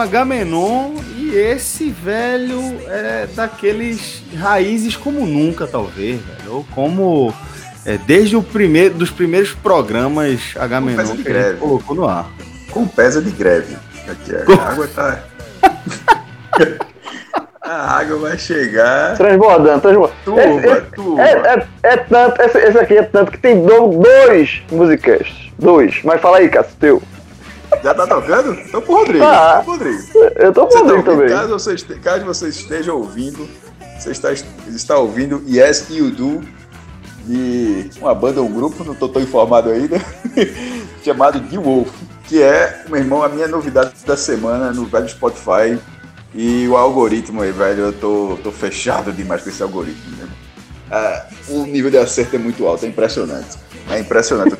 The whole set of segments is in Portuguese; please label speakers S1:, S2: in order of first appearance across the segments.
S1: Agamenon e esse velho é daqueles raízes como nunca talvez, velho, ou como é, desde o primeiro dos primeiros programas Agamenon que
S2: greve.
S1: colocou no ar.
S2: Com pesa de greve. Aqui,
S1: Com-
S2: a água tá. a água vai chegar.
S3: Transbordando, transbordando. Esse- esse-
S2: turba.
S3: É, é, é tanto, esse, esse aqui é tanto que tem do- dois musicasts. Dois. Mas fala aí, Cássio, teu.
S2: Já tá tocando? Então pro Rodrigo.
S3: Ah.
S2: Pro Rodrigo.
S3: Eu tô
S2: Você tá
S3: falando
S2: ouvindo,
S3: também.
S2: caso, você caso você esteja ouvindo, você está, está ouvindo Yes You Do de uma banda, um grupo, não tô tão informado ainda, chamado The Wolf, que é, meu irmão, a minha novidade da semana no velho Spotify. E o algoritmo aí, velho, eu tô, tô fechado demais com esse algoritmo. Né? Ah, o nível de acerto é muito alto, é impressionante. É impressionante.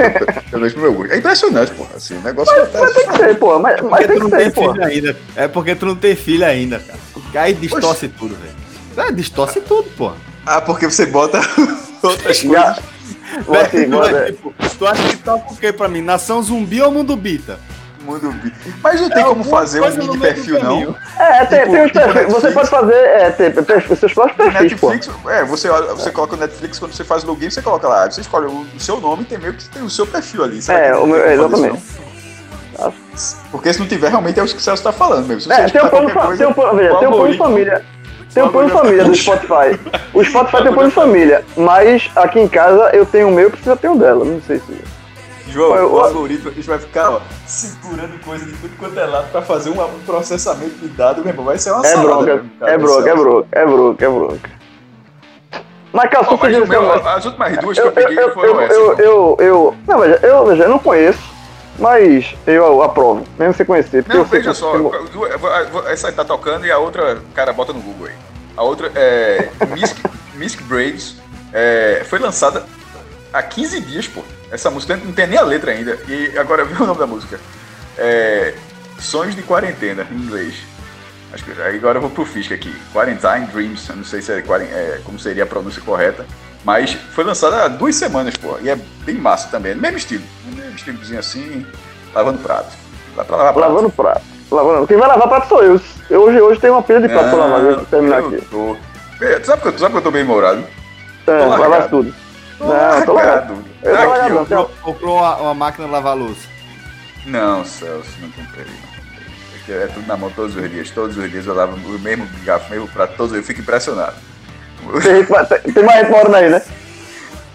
S2: Eu vejo pro meu gosto. É impressionante, porra. Assim, o negócio tá.
S3: Mas tem que ser, pô. Mas, mas
S1: Porque
S3: tem
S1: tu não
S3: que
S1: tem
S3: ser,
S1: filho ainda. É porque tu não tem filho ainda, cara. Aí distorce tudo, velho. É, distorce tudo, pô.
S2: Ah, porque você bota outras coisas.
S3: Assim, bora-
S1: tipo, tu acha que toca o quê pra mim? Nação zumbi ou mundo bita?
S2: Mundo bi- Mas não tem
S1: É
S2: como fazer um mini perfil, não.
S3: É, tem,
S2: Tipo-
S3: tem os
S2: tipo
S3: perfis. Você
S2: Netflix.
S3: pode fazer é, tem, perfis, seus próprios perfis, pô.
S2: Netflix, é, você, você coloca o Netflix, quando você faz login, você coloca lá, você escolhe o, o seu nome tem meio que tem o seu perfil ali. Será
S3: É, o meu-
S2: tem
S3: exatamente.
S2: Porque se não tiver, realmente é o que o Celso tá falando mesmo. Se
S3: É, tem um plano,
S2: coisa,
S3: tem um plano, veja,
S2: o
S3: tem um plano família. Tem
S2: o
S3: um plano de família do Spotify. O Spotify tem um plano de família, mas aqui em casa eu tenho o meu e precisa ter um dela. Não sei se.
S2: João,
S3: Eu-
S2: o algoritmo a gente vai ficar ó, segurando coisa de tudo quanto é lado pra fazer um, um processamento de dados, meu irmão. Vai ser uma
S3: É
S2: salada.
S3: bronca,
S2: mesmo, cara,
S3: é
S2: do
S3: bronca, é bronca, é bronca, é bronca. Mas, cara, você
S2: mas o meu, as últimas duas que
S3: eu,
S2: eu peguei
S3: eu,
S2: foram
S3: eu,
S2: essas.
S3: eu, eu, eu- Não, veja, eu, veja, eu não conheço, mas eu aprovo, mesmo sem conhecer.
S2: Não,
S3: eu
S2: veja
S3: que-
S2: só, duas- essa aí tá tocando e a outra, cara, bota no Google aí. A outra é Misk, Misk Braves, é, foi lançada há 15 dias, pô. Essa música não tem nem a letra ainda. E agora vê o nome da música. É, Sonhos de Quarentena, em inglês. Acho que, agora eu vou pro Fisk aqui. Quarantine Dreams, eu não sei se é, é, como seria a pronúncia correta. Mas foi lançada há duas semanas, pô. E é bem massa também. Mesmo estilo. Mesmo estilozinho assim, lavando prato. Dá pra lavar prato.
S3: Lavando prato. Lavando. Quem vai lavar prato sou eu. eu hoje, hoje tem uma pilha de prato pra lavar, eu terminar
S2: eu
S3: aqui.
S2: Tô... É, Tu sabe que eu, sabe que eu tô bem morado?
S3: É, lavar tudo. Não, tô largado. Eu tô
S2: Aqui,
S3: largado,
S2: ó.
S3: não.
S1: Comprou, comprou uma, uma máquina de lavar louça.
S2: Não, Celso, não comprei. não comprei. Porque É tudo na mão todos os dias. Todos os dias eu lavo o mesmo garfo, o mesmo prato, todos. Eu fico impressionado.
S3: Tem, tem, tem mais morando aí, né?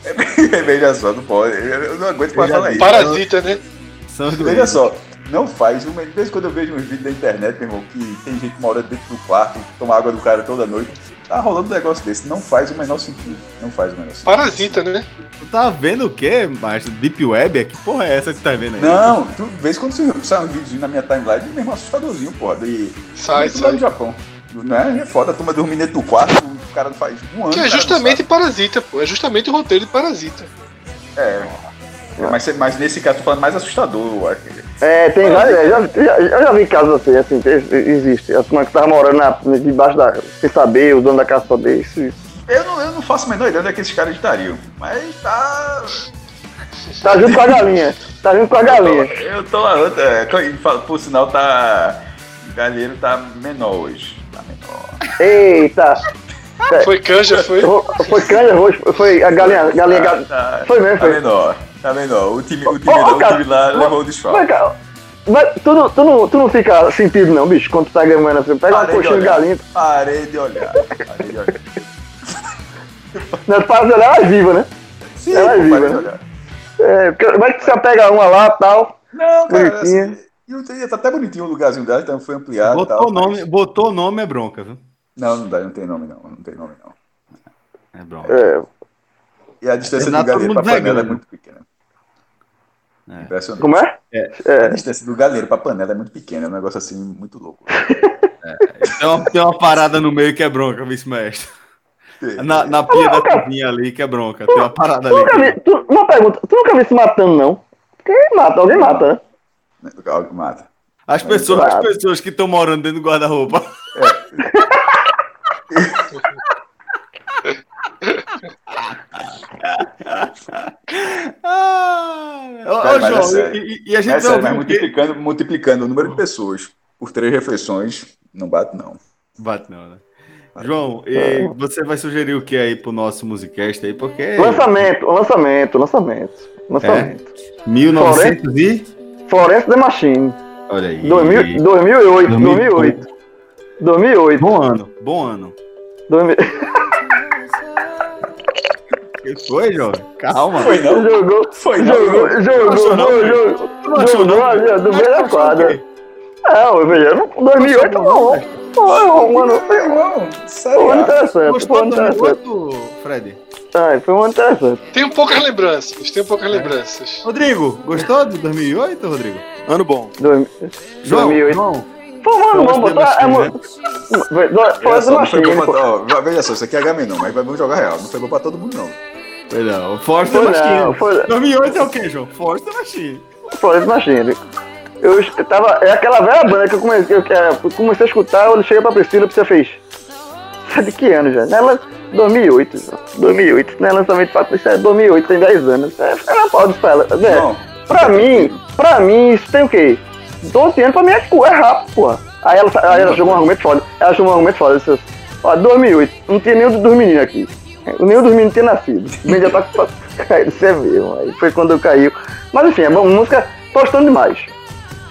S2: Veja só, não pode. Eu não aguento mais falar isso.
S4: Parasita, né?
S2: Veja só, não faz. Uma, de vez em quando eu vejo uns vídeos da internet, meu irmão, que tem gente morando dentro do quarto, toma água do cara toda noite. Tá rolando um negócio desse. Não faz o menor sentido. Não faz o menor sentido.
S4: Parasita, né?
S1: Tu tá vendo o quê, macho? Deep Web? Que porra é essa que tu tá vendo aí?
S2: Não, tu vês quando você sai um vídeo na minha timeline, mesmo assustadorzinho, porra. E
S4: Sai, sai.
S2: Japão. Né? É foda, a turma dormindo dentro do quarto, o cara não faz um ano.
S4: Que é
S2: cara, não
S4: justamente Parasita, pô. É justamente o roteiro de Parasita.
S2: É. Mas, mas nesse caso, tô falando mais assustador, eu acho.
S3: É, tem vários. Eu já, já- eu já vi casos assim, assim, existe. A turma que tava morando na, debaixo da. sem saber, o dono da casa saber, isso, isso.
S2: Eu não, eu não faço a menor ideia onde é que esses caras estariam. Mas tá.
S3: Tá junto com a galinha. Tá junto com a galinha.
S2: Eu tô lá, eu tô- é, por sinal, tá. O galheiro tá menor hoje. Tá menor.
S3: Eita!
S4: Foi canja, foi?
S3: Foi canja roxo, foi a galinha. galinha
S2: Tá, tá-
S3: Foi mesmo,
S2: Tá
S3: foi.
S2: menor. Tá menor. O time, o time,
S3: ô,
S2: não, o
S3: cara,
S2: time lá
S3: mas-
S2: levou o desfalque.
S3: Mas, cara, mas tu, não, tu, não, tu não fica sentido não, bicho, quando tu tá ganhando assim. Pega uma
S2: Parei de
S3: coxinha de
S2: olhar.
S3: galinha.
S2: Parei de olhar. Parei de olhar.
S3: Não, tu faz olhar, ela é viva, né?
S2: Sim,
S3: Ela é viva,
S2: de
S3: né?
S2: olhar.
S3: É, porque vai que você pega uma lá e tal.
S2: Não, cara,
S3: Bonitinha.
S2: assim, e o- tá até bonitinho o lugarzinho dela, então foi ampliado
S1: Botou
S2: tal.
S1: o nome,
S2: mas-
S1: botou nome é bronca, viu?
S2: Não, não dá, não tem nome não, não tem nome não.
S1: É bronca.
S3: É,
S2: E a distância
S1: Renato,
S2: do
S1: todo
S2: pra panela é muito pequena.
S1: É.
S2: Impressionante.
S3: como é?
S2: A distância do galheiro pra panela é muito pequena, é um negócio assim muito louco.
S1: Tem uma, tem uma parada no meio que é bronca, vice-mestre. Na, na pia da cozinha ali que é bronca. Tem uma parada
S3: Tu
S1: ali.
S3: nunca vi, tu, uma pergunta, tu nunca vi se matando, não? Quem mata? Alguém mata, né?
S2: Que mata.
S1: As pessoas, as pessoas que estão morando dentro do guarda-roupa. Ah, ô,
S2: é
S1: João,
S2: sério.
S1: e, e- a gente
S2: É sério,
S1: vai
S2: mas
S1: ouvir o quê?
S2: multiplicando, multiplicando o número de pessoas por três refeições, não bate não.
S1: Bate não, né? João, e você vai sugerir o que aí pro nosso musicast aí? Porque
S3: Lançamento, lançamento, lançamento. Lançamento.
S1: 1900 e...
S3: Florence The Machine.
S1: Olha aí.
S3: 2000, 2008, 2008. 2008.
S1: Bom ano, bom ano.
S3: 2000.
S1: que foi, João? Calma.
S2: Foi não?
S3: Jogou,
S2: Foi não?
S3: jogou, jogou,
S1: achou não,
S3: jogou, jogou,
S1: não
S3: jogou
S1: não?
S3: ó, do meio da
S1: o
S3: quadra. eu vejo, não- 2008
S1: Não
S3: foi um
S1: não,
S3: foi um ano, foi um um ano interessante, foi um
S1: Gostou
S3: ano interessante.
S1: 2008, Fred?
S3: Ai, foi um ano interessante.
S4: Tenho poucas lembranças, tenho poucas lembranças.
S1: Rodrigo, gostou de 2008, Rodrigo? Ano bom.
S3: Dois-
S1: João,
S3: 2008.
S1: João,
S3: Foi um ano bom,
S1: Florence The
S3: botar. É,
S2: Olha
S3: Florence
S2: só, não foi gol
S3: pô.
S2: pra, ó, veja só, isso aqui é HM não, mas vamos jogar real. Não foi gol pra todo mundo, não.
S1: Não. Force
S3: Foi
S1: the Machine.
S3: não, foi-
S1: 2008 é o quê, João? Force the Machine.
S3: Florence Machine. Eu, tava. É aquela velha banda que eu comecei, que eu comecei a escutar, eu cheguei pra Priscila, você fez. É de que ano já? Ela, 2008, João. 2008, não é lançamento pra isso é 2008, tem 10 anos. É, fica na pau disso pra ela. Zé,
S2: Não.
S3: pra mim, pra mim, isso tem o quê? 12 anos pra mim é, cu- é rápido, porra. Aí ela, aí ela jogou um argumento foda. Ela jogou um argumento foda. Disse, ó, 2008, não tinha nenhum dos meninos aqui. Nenhum dos meninos tinha nascido. O menino já tá caído, você vê, mano. Aí foi quando eu caiu. Mas enfim, é bom, música, tô gostando demais.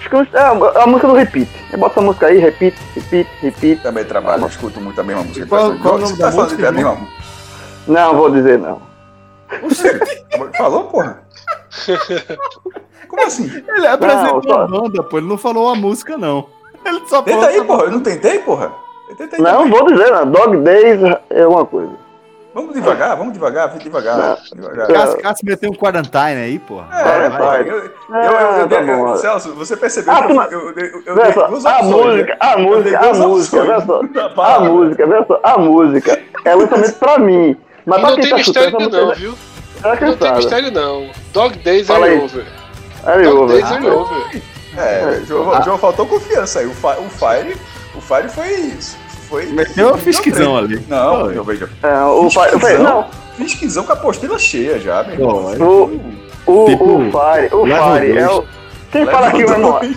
S3: Que é a, é música do repeat. Eu boto essa música aí, repeat, repeat, repeat.
S2: Também trabalho, escuto muito a mesma música.
S1: Qual- qual o nome
S2: você
S1: da
S2: tá falando
S1: música,
S2: é
S3: Não, vou dizer não.
S2: Falou, porra? Como assim?
S1: Ele apresentou
S3: só-
S1: a banda, pô. Ele não falou a música, não. Ele só falou.
S2: Tenta aí, porra. Eu não tentei, porra. Eu tentei
S3: Não,
S2: também.
S3: vou dizer não. Dog Days é uma coisa.
S2: Vamos devagar, vamos devagar, devagar. devagar.
S1: Cássio, Cássio meteu um quarantine aí, porra.
S2: É,
S3: vai.
S2: pai, eu, eu, eu,
S3: Ah,
S2: eu-
S3: tá
S2: eu-
S3: bom.
S2: Celso, você percebeu
S3: Ah,
S2: que eu,
S3: não-
S2: eu, eu, dei duas
S3: a
S2: opções,
S3: música,
S2: né?
S3: a música, a música, A música, a música é lançamento pra mim. Mas
S4: E
S3: pra
S4: não tem
S3: tá
S4: mistério não, viu? Não tem mistério não. Dog Days é over. Dog
S3: over.
S4: Days é over.
S2: É, João, João faltou confiança aí. O, Fi- o Fire, o Fire foi. Foi
S1: Meteu uma fisquizão ali.
S2: Não,
S1: Foi.
S2: eu vejo.
S3: É, o pai, eu falei, não,
S2: Fisquizão com a apostila cheia já, meu irmão.
S1: É.
S3: o, o,
S1: Tipo,
S3: o Fire, o
S1: level
S3: Fire é o. Quem fala aqui, meu irmão?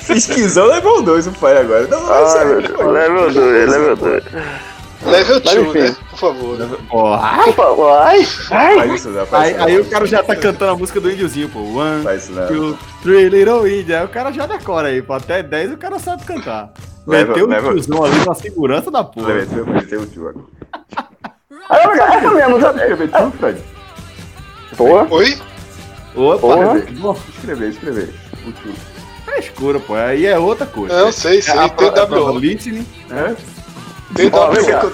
S2: Fisquizão levou dois o Fire agora. Não, não, foi.
S3: level 2, level 2.
S4: Level 2,
S3: enfim.
S4: né? Por favor.
S3: Por favor, ai, ai.
S2: Faz isso, não, faz
S1: Aí,
S2: isso,
S1: aí
S2: não.
S1: o cara já tá cantando a música do índiozinho, pô. One,
S2: Faz isso, não.
S1: two, three, little India. Aí o cara já decora aí, pô. Até 10 o cara sabe cantar. Meteu o tiozão ali na segurança da porra.
S2: Levei, levei o tio agora.
S3: Essa
S2: tio, Fred?
S3: Porra,
S4: Oi?
S1: Opa,
S3: Porra.
S2: Escrever, escrever, escrever. O tio.
S1: frescura, pô. Aí é outra coisa.
S4: Não, sei, sei.
S1: É a pro- a prova Né?
S3: Ó,
S4: TWO.
S3: cá.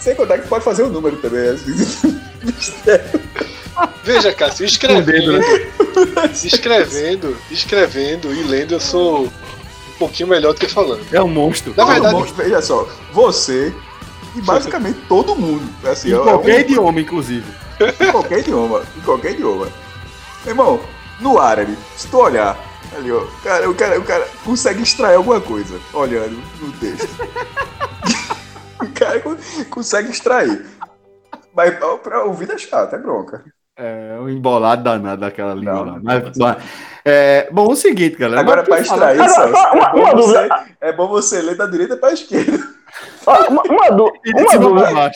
S2: Sem contar que pode fazer o número também. assim.
S4: Veja, Cássio, escrevendo, escrevendo, escrevendo e lendo, eu sou um pouquinho melhor do que falando.
S1: É um monstro.
S4: Na verdade-
S2: Todo mundo, veja só, você e basicamente todo mundo. Assim,
S1: Em
S2: é- é
S1: qualquer
S2: um-
S1: idioma, inclusive.
S2: Em qualquer idioma. Em qualquer idioma. Irmão, no árabe, se tu olhar, ali, ó, cara, o, cara, o cara consegue extrair alguma coisa olhando no texto. O cara con- consegue extrair. Mas pra- pra ouvir é chato, é bronca.
S1: É um embolado danado daquela língua
S2: Não,
S1: lá. Mas,
S2: não.
S1: mas, é, bom, o seguinte, galera.
S2: Agora,
S1: fala-
S2: extrair, Celso,
S3: uma-
S2: é, bom
S3: uma
S2: você,
S3: dúvida.
S2: é bom você ler da direita pra esquerda.
S3: Ó, uma, uma,
S1: de
S3: uma dúvida.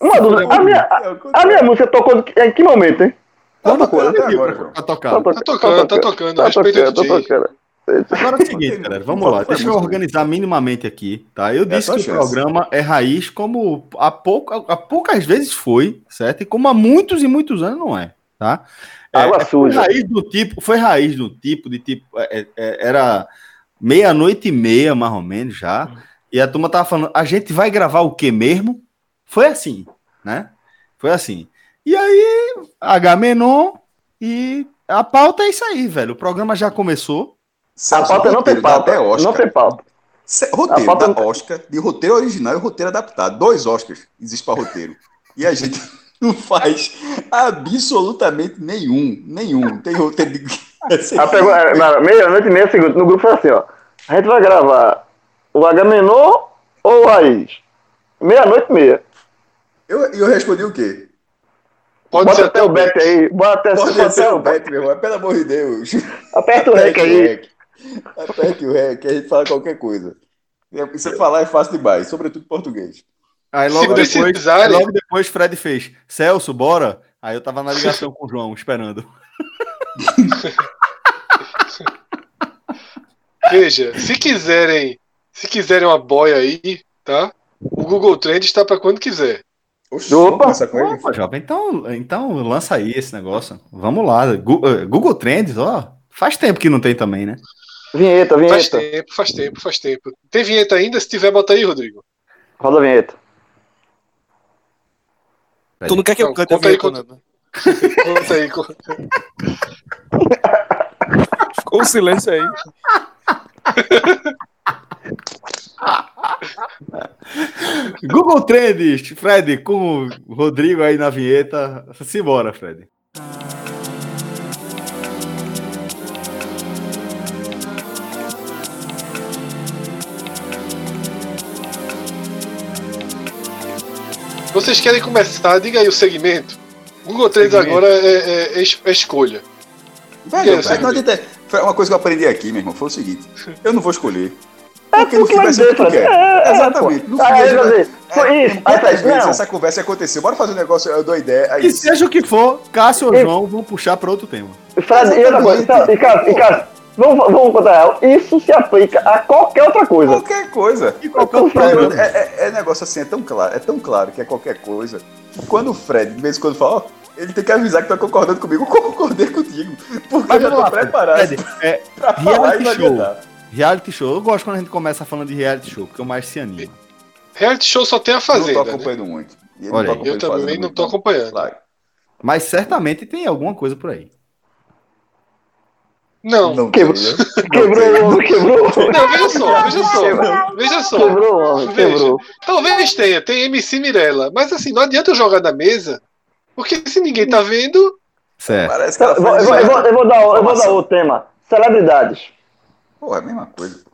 S3: Uma dúvida. A minha, a, a minha música tocou em que momento, hein?
S2: Tá tocando
S1: tocar?
S3: to-
S4: Tá tocando, tá tocando,
S3: Tá
S4: respeita o
S3: tocando, tá tocando.
S1: Agora é o seguinte, galera, vamos lá. Deixa eu organizar minimamente aqui, tá? Eu
S2: É
S1: disse
S2: sua
S1: que o programa é raiz como há, pouca, há poucas vezes foi, certo? E como há muitos e muitos anos não é, tá? É,
S3: Água
S1: é,
S3: suja.
S1: Foi raiz do tipo, foi raiz do tipo de tipo, é, é, era meia-noite e meia, mais ou menos, já. E a turma tava falando, a gente vai gravar o que mesmo? Foi assim, né? Foi assim. E aí, H-Menon e a pauta é isso aí, velho. O programa já começou.
S3: A pauta não tem pauta.
S2: até Oscar.
S3: Não tem pauta.
S2: Roteiro
S3: A pauta
S2: da
S3: não-
S2: Oscar, de roteiro original e roteiro adaptado. Dois Oscars existe para roteiro. E a gente não faz absolutamente nenhum. Nenhum. Tem roteiro de.
S3: Ela pegou, é, na meia-noite e meia, segundo, no grupo foi assim, ó. A gente vai gravar o H-Menor ou o Raiz? Meia-noite e meia.
S2: eu, eu respondi o quê?
S4: Pode
S3: Bota
S4: ser
S3: até o bet aí. Bota até,
S2: Pode
S3: até
S2: o Bet, meu irmão. Pelo amor de Deus.
S3: Aperta o rec aí.
S2: Rec. Aperte o rec, a gente fala qualquer coisa. E Você falar é fácil demais, sobretudo português.
S1: Aí
S4: Se
S1: logo, depois,
S4: precisarem-
S1: logo depois Fred fez, Celso, bora? Aí eu tava na ligação com o João, esperando.
S4: Veja, se quiserem, se quiserem uma boia aí, tá? O Google Trends está para quando quiser.
S2: Oxe,
S3: Opa!
S1: Opa, jovem, então, então lança aí esse negócio. Vamos lá. Eh, Google Trends, ó. Faz tempo que não tem também, né?
S3: Vinheta,
S4: Faz
S3: vinheta.
S4: tempo, faz tempo, faz tempo. Tem vinheta ainda? Se tiver, bota aí, Rodrigo.
S3: Roda a vinheta.
S5: Tu não quer que eu
S4: Não,
S5: cante a
S4: conta aí,
S5: vinheta,
S4: conta-
S5: né?
S4: Conta aí. conta-
S5: Ficou um silêncio aí.
S1: Google Trends, Fred, com o Rodrigo aí na vinheta. Simbora, Fred.
S4: Vocês querem começar? Diga aí o segmento. Google Trends
S2: Segmento.
S4: agora é, é- é é escolha.
S2: Velho,
S4: saber.
S2: não adianta. Uma coisa que eu aprendi aqui, meu irmão, foi o seguinte: eu não vou escolher.
S3: É
S2: Porque no
S3: que
S2: fim
S3: vai
S2: vai ser o que tu quer.
S3: É, é,
S2: Exatamente. No fim,
S3: sei. Foi
S2: É,
S3: isso.
S2: Quantas vezes
S3: não.
S2: essa conversa aconteceu? Bora fazer um negócio, eu dou ideia. Aí,
S1: E seja o que for, Cássio ou. João vão puxar para outro tema.
S3: Fred, e outra coisa.
S2: Exatamente.
S3: Então, E Cássio, e Cássio, vamos, vamos contar real. Isso se aplica a qualquer outra coisa.
S2: qualquer coisa.
S1: E qualquer
S3: Então, Fred,
S1: programa.
S2: É, é- é negócio assim, é tão claro, é tão claro que é qualquer coisa. Quando o Fred, de vez em quando, fala, ó, ele tem que avisar que tá concordando comigo. Eu concordei contigo. Porque
S1: Mas
S2: eu já tô
S1: lá, Fred.
S2: preparado
S1: Fred, é,
S2: pra falar
S1: reality show.
S2: adiantar.
S1: reality show. Eu gosto quando a gente começa falando de reality show, porque eu mais se anima.
S4: Reality show só tem a
S2: Eu não tô
S4: né?
S2: acompanhando muito. E ele
S1: Olha
S4: Eu
S2: acompanhando
S4: também não
S2: muito,
S4: tô acompanhando.
S2: Claro.
S1: Mas certamente tem alguma coisa por aí.
S4: Não.
S2: Não
S3: Quebrou-
S2: né?
S3: Quebrou o quebrou o.
S4: Não, veja só, veja só. Veja só.
S3: Quebrou o homem,
S4: Veja.
S3: quebrou.
S4: Talvez tenha, tem MC Mirella. Mas assim, não adianta eu jogar na mesa, porque se ninguém tá vendo,
S1: Certo.
S2: Parece que ela
S3: Eu vou, eu, vou, eu, vou, eu vou dar, eu vou dar outro tema. Celebridades.
S2: Porra, é a mesma coisa.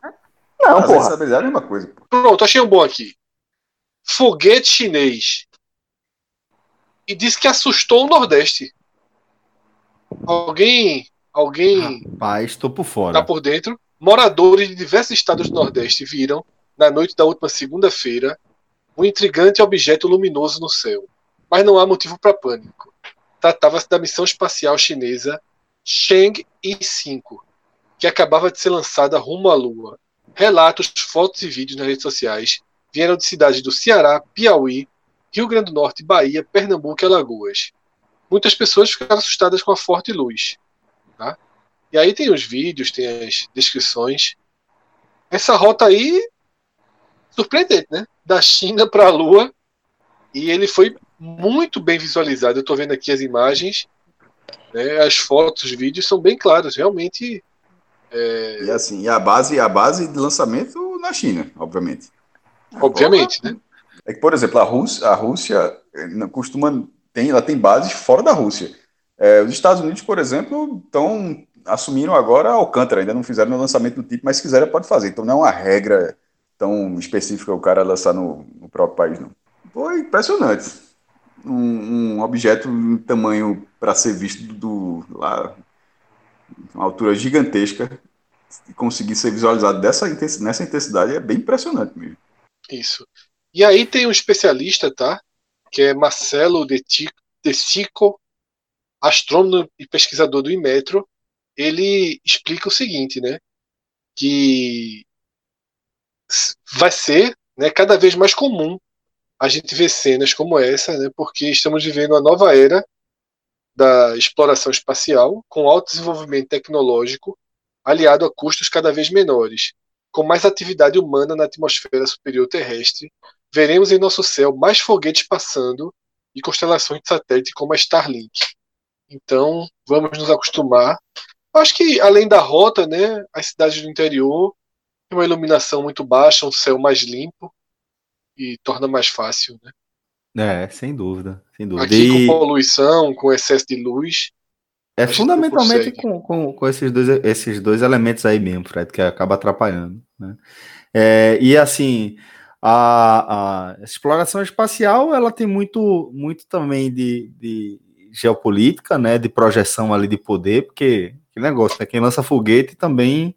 S3: Não, porra.
S2: essa habilidade é a mesma coisa.
S4: pronto, achei um bom aqui. Foguete chinês. E disse que assustou o Nordeste. Alguém, alguém
S1: Rapaz, tô por fora.
S4: tá por dentro? Moradores de diversos estados do Nordeste viram, na noite da última segunda-feira, um intrigante objeto luminoso no céu. Mas não há motivo para pânico. Tratava-se da missão espacial chinesa Cheng I-5, que acabava de ser lançada rumo à Lua. Relatos, fotos e vídeos nas redes sociais vieram de cidades do Ceará, Piauí, Rio Grande do Norte, Bahia, Pernambuco e Alagoas. Muitas pessoas ficaram assustadas com a forte luz. Tá? E aí tem os vídeos, tem as descrições. Essa rota aí, surpreendente, né? Da China para a Lua. E ele foi muito bem visualizado. Eu estou vendo aqui as imagens. né? As fotos, os vídeos são bem claros. Realmente
S2: E assim, e a base, a base de lançamento na China, obviamente.
S4: Obviamente, né?
S2: É que, por exemplo, a Rússia, a Rússia eh, costuma tem, ela tem bases fora da Rússia. Eh, os Estados Unidos, por exemplo, estão assumiram agora Alcântara, ainda não fizeram o lançamento do tipo, mas se quiserem pode fazer. Então não é uma regra tão específica o cara lançar no, no próprio país, não. Foi impressionante. Um, um objeto em tamanho para ser visto do lá, uma altura gigantesca e conseguir ser visualizado dessa intensi- nessa intensidade é bem impressionante mesmo.
S4: Isso. E aí tem um especialista, tá? Que é Marcelo De Ti- De astrônomo e pesquisador do Inmetro. Ele explica o seguinte, né? Que vai ser né, cada vez mais comum a gente ver cenas como essa, né? Porque estamos vivendo uma nova era da exploração espacial com alto desenvolvimento tecnológico aliado a custos cada vez menores com mais atividade humana na atmosfera superior terrestre, veremos em nosso céu mais foguetes passando e constelações de satélite como a Starlink. Então, vamos nos acostumar. Acho que além da rota, né, as cidades do interior têm uma iluminação muito baixa, um céu mais limpo e torna mais fácil, né?
S1: É, sem dúvida, sem dúvida.
S4: Aqui
S1: E
S4: com poluição, com excesso de luz,
S1: é fundamentalmente com, com, com esses, dois, esses dois elementos aí mesmo, Fred, que acaba atrapalhando. Né? É, e assim, a, a exploração espacial ela tem muito, muito também de, de geopolítica, né? De projeção ali de poder, porque que negócio, né? Quem lança foguete também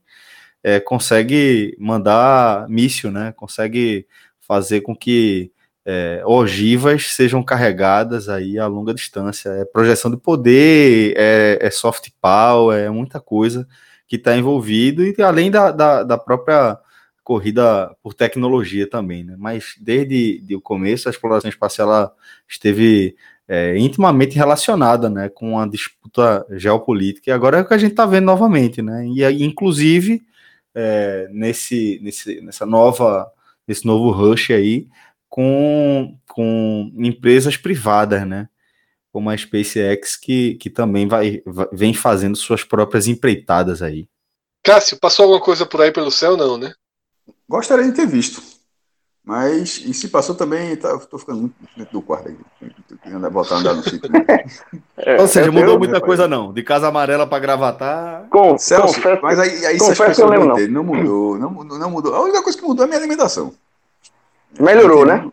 S1: é, consegue mandar míssil, né? Consegue fazer com que é, ogivas sejam carregadas aí a longa distância. É projeção de poder, é, é soft power, é muita coisa que está envolvido, e além da, da, da própria corrida por tecnologia também, né? Mas desde de o começo a exploração espacial esteve é, intimamente relacionada, né, com a disputa geopolítica. E agora é o que a gente está vendo novamente, né? E inclusive é, nesse, nesse nessa nova nesse novo rush aí com, com empresas privadas, né? Como a SpaceX, que, que também vai, vai- vem fazendo suas próprias empreitadas aí.
S4: Cássio, passou alguma coisa por aí pelo céu, não, né?
S2: Gostaria de ter visto. Mas, e se passou também, tá, tô ficando muito dentro do quarto aqui. Tô querendo voltar a andar no sítio. né?
S3: É,
S1: Ou seja, mudou muita
S2: rapaz.
S1: coisa não. De casa amarela para gravatar.
S3: com-
S2: Celso,
S3: confesso,
S2: mas aí, aí
S3: confesso que eu
S2: pessoas
S3: lembro,
S2: não
S3: não.
S2: mudou, não mudou, não mudou. A única coisa que mudou é a minha alimentação.
S3: melhorou, né?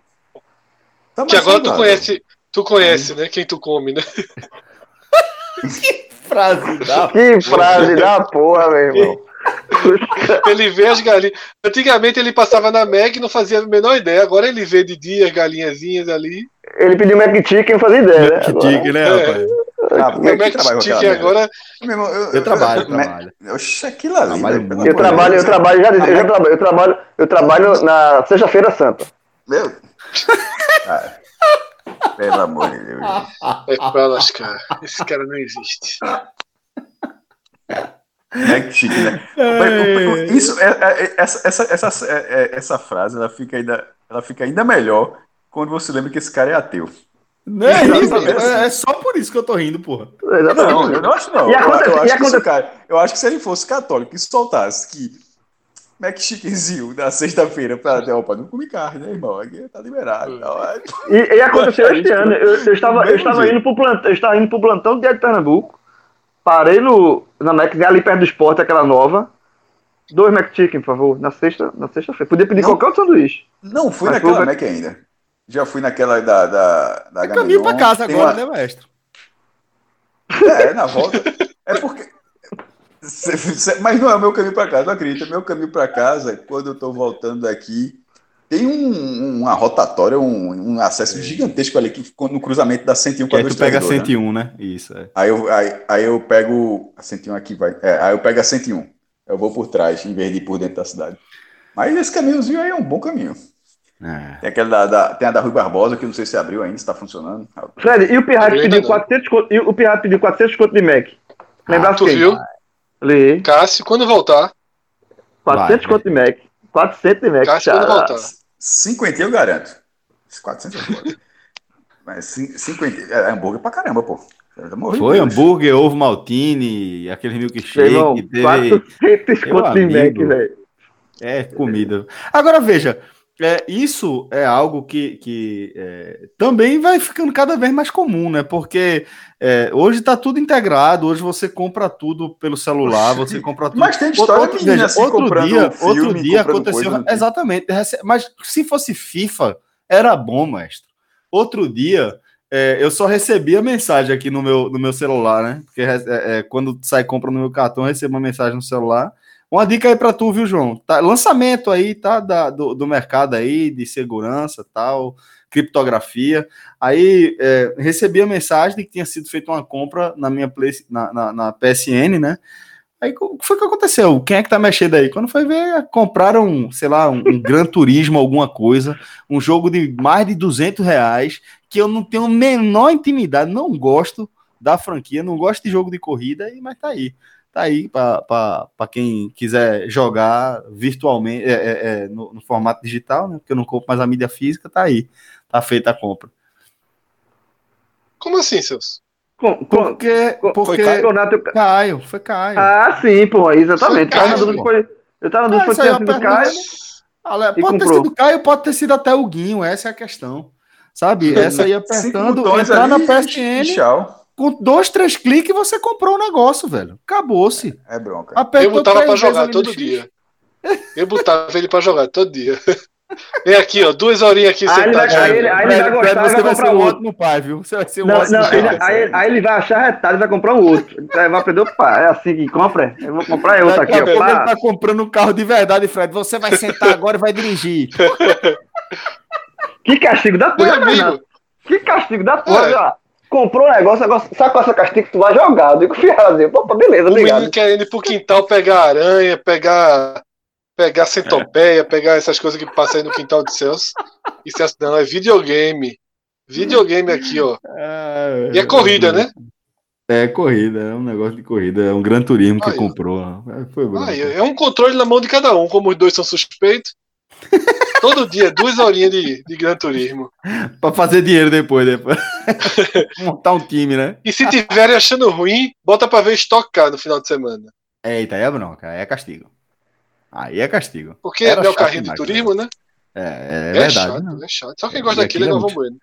S2: Tá
S4: Que agora tu conhece, tu conhece, né? Quem tu come, né?
S1: Frase da
S3: Que frase da porra, meu irmão.
S4: Ele vê as galinhas. Antigamente ele passava na Meg e não fazia a menor ideia. Agora ele vê de dia as galinhazinhas ali.
S3: Ele pediu Mac Chicken, não fazia ideia, né? Agora-
S1: tique, né,
S4: É.
S1: rapaz?
S2: Ah, é
S4: Mac Chicken agora.
S2: Meu irmão, eu,
S1: Eu trabalho, eu trabalho.
S2: Oxe, aquilo ali.
S3: Eu trabalho, eu trabalho, já disse, eu já trabalho, eu trabalho, eu trabalho na Sexta-feira Santa.
S2: Meu. Ah, pelo amor de Deus.
S4: É pra lascar. Esse cara não existe.
S2: Mac Chicken, né? Isso, é, é- essa, essa, essa, é- é- essa frase ela fica, ainda, ela fica ainda melhor quando você lembra que esse cara é ateu.
S1: Não é isso,
S2: Exatamente.
S1: é, é só por isso que eu tô rindo, porra.
S3: Exatamente.
S2: Não, eu não acho não.
S3: E
S2: Eu, eu
S3: e
S2: acho que
S3: aconte-
S2: se o cara, eu acho que se ele fosse católico e soltasse que Mac Chickenzinho na sexta-feira pra ter, opa, não come carne, né, irmão? Aqui tá liberado. Não, é-
S3: E, e aconteceu este ano. Eu, eu estava, eu, estava indo pro plantão, eu estava indo pro plantão do Dia de Pernambuco. Parei no, na Mac, ali perto do esporte, aquela nova. Dois Mac Chicken, por favor, na sexta, na sexta-feira. Podia pedir
S2: Não.
S3: qualquer outro sanduíche.
S2: Não fui
S3: Mas
S2: naquela
S3: foi-
S2: Mac ainda. Já fui naquela da. da, da
S1: É caminho pra
S2: Agamenon.
S1: casa
S2: Tem
S1: agora,
S2: uma-
S1: né, maestro?
S2: É, na volta. É porque. Mas não é o meu caminho para casa, não acredita. Meu caminho para casa, quando eu tô voltando daqui, tem um- uma rotatória, um, um acesso gigantesco ali que ficou no cruzamento da 101
S1: Que
S2: com a
S1: aí tu pega
S2: 232, né?
S1: 101, né? Isso, é.
S2: Aí eu, aí, aí eu pego a 101 aqui, vai. É, aí eu pego a 101. Eu vou por trás, em vez de ir por dentro da cidade. Mas esse caminhozinho aí é um bom caminho.
S1: É.
S2: Tem, aquela da, da- tem a da Rui Barbosa, que eu não sei se abriu ainda, se tá funcionando.
S3: Fred, e o
S4: ainda
S3: pediu
S4: não.
S3: 400 conto, e o Pirraia pediu 400 conto de Mac. Lembrasse
S4: tu
S3: quem?
S4: viu?
S3: Lê.
S4: Cássio, quando voltar,
S3: 400
S1: Vai,
S3: conto de Mac. 400 de Mac.
S4: Cássio, quando
S3: cara.
S4: voltar.
S2: 50 eu garanto. 400 é. Mas cin- 50 é hambúrguer pra caramba, pô.
S1: Foi hambúrguer, ovo maltine, aquele milkshake,
S3: irmão,
S1: teve...
S3: 400
S1: Meu
S3: conto de Mac, velho.
S1: É comida. Agora veja, é, isso é algo que, que é, também vai ficando cada vez mais comum, né? Porque é, hoje está tudo integrado, hoje você compra tudo pelo celular, você compra tudo.
S2: Mas tem história
S1: Outro-
S2: menina
S1: veja,
S2: assim,
S1: outro dia,
S2: filme,
S1: outro dia aconteceu
S2: coisa tipo.
S1: exatamente, mas se fosse FIFA era bom, mestre. Outro dia é, eu só recebia mensagem aqui no meu, no meu celular, né? Porque é, é, quando sai compra no meu cartão, eu recebo uma mensagem no celular. Uma dica aí para tu, viu, João? Tá, lançamento aí, tá? Da, do, do mercado aí, de segurança tal, criptografia. Aí é, recebi a mensagem de que tinha sido feita uma compra na minha Play, na, na, na PSN, né? Aí o que foi que aconteceu? Quem é que tá mexendo aí? Quando foi ver, compraram, sei lá, um, um Gran Turismo, alguma coisa, um jogo de mais de 200 reais, que eu não tenho a menor intimidade, não gosto da franquia, não gosto de jogo de corrida, mas tá aí. Tá aí para quem quiser jogar virtualmente, é, é, é, no, no formato digital, né? Porque eu não compro mais a mídia física, tá aí. Tá feita a compra.
S4: Como assim, seus?
S3: Com,
S1: Porque,
S3: com,
S1: porque
S3: campeonato.
S1: Caio, foi Caio.
S3: Ah, sim, pô, exatamente.
S4: Foi
S3: na
S4: Caio,
S3: se foi- Eu tava na
S1: Ah,
S3: dúvida se foi
S1: é
S3: ter sido Caio.
S1: Ale- Pode ter
S3: comprou.
S1: sido Caio, pode ter sido até o Guinho, essa é a questão. Sabe? Essa aí
S2: Cinco
S1: apertando, entrar na
S2: ali,
S1: PSN,
S2: e Tchau.
S1: Com dois, três cliques você comprou o negócio, velho. Acabou-se.
S2: É bronca.
S4: Eu
S1: Apertou
S4: botava
S1: três
S4: pra jogar
S1: no
S4: todo dia. Eu botava ele pra jogar todo dia. Vem aqui, ó, duas horinhas aqui
S3: Aí ele vai- aí ele- aí ele vai
S1: Fred,
S3: gostar,
S1: você
S3: vai
S1: vai
S3: comprar
S1: ser o
S3: outro.
S1: ótimo pai, viu? Você vai ser o
S3: Não, não,
S1: pai.
S3: ele- aí, aí ele vai achar retado e vai comprar um outro. Vai aprender, opa, é assim que compra? Eu vou comprar outro aqui, ó.
S1: ele tá comprando um carro de verdade, Fred. Você vai sentar agora e vai dirigir.
S3: Que castigo da
S4: Meu
S3: porra,
S4: amigo.
S3: Que castigo da porra,
S4: É.
S3: ó. Comprou um negócio, qual é essa castigo que tu vai jogar? Eu digo, fiazinho, pô, beleza,
S4: o
S3: obrigado.
S4: menino querendo ir pro quintal pegar aranha, pegar, pegar centopeia, pegar essas coisas que passam aí no quintal de Celso. E Celso, não, é videogame. Videogame aqui, ó. E é corrida, né?
S1: É corrida, é um negócio de corrida. É um gran turismo que
S4: Aí,
S1: comprou. É, Foi bom.
S4: Aí, é um controle na mão de cada um, como os dois são suspeitos. Todo dia, duas horinhas de, de Gran Turismo.
S1: Pra fazer dinheiro depois, depois. Montar um time, né?
S4: E se tiverem achando ruim, bota pra ver Stock Car no final de semana.
S1: Eita, aí é bronca, aí é castigo. Aí é castigo.
S4: Porque
S1: Era
S4: é o carrinho de turismo, né?
S1: É, é
S4: É,
S1: verdade.
S4: chato,
S1: né?
S4: é chato. Só quem gosta daquilo é
S1: é
S4: Galvão
S1: muito-
S4: Bueno.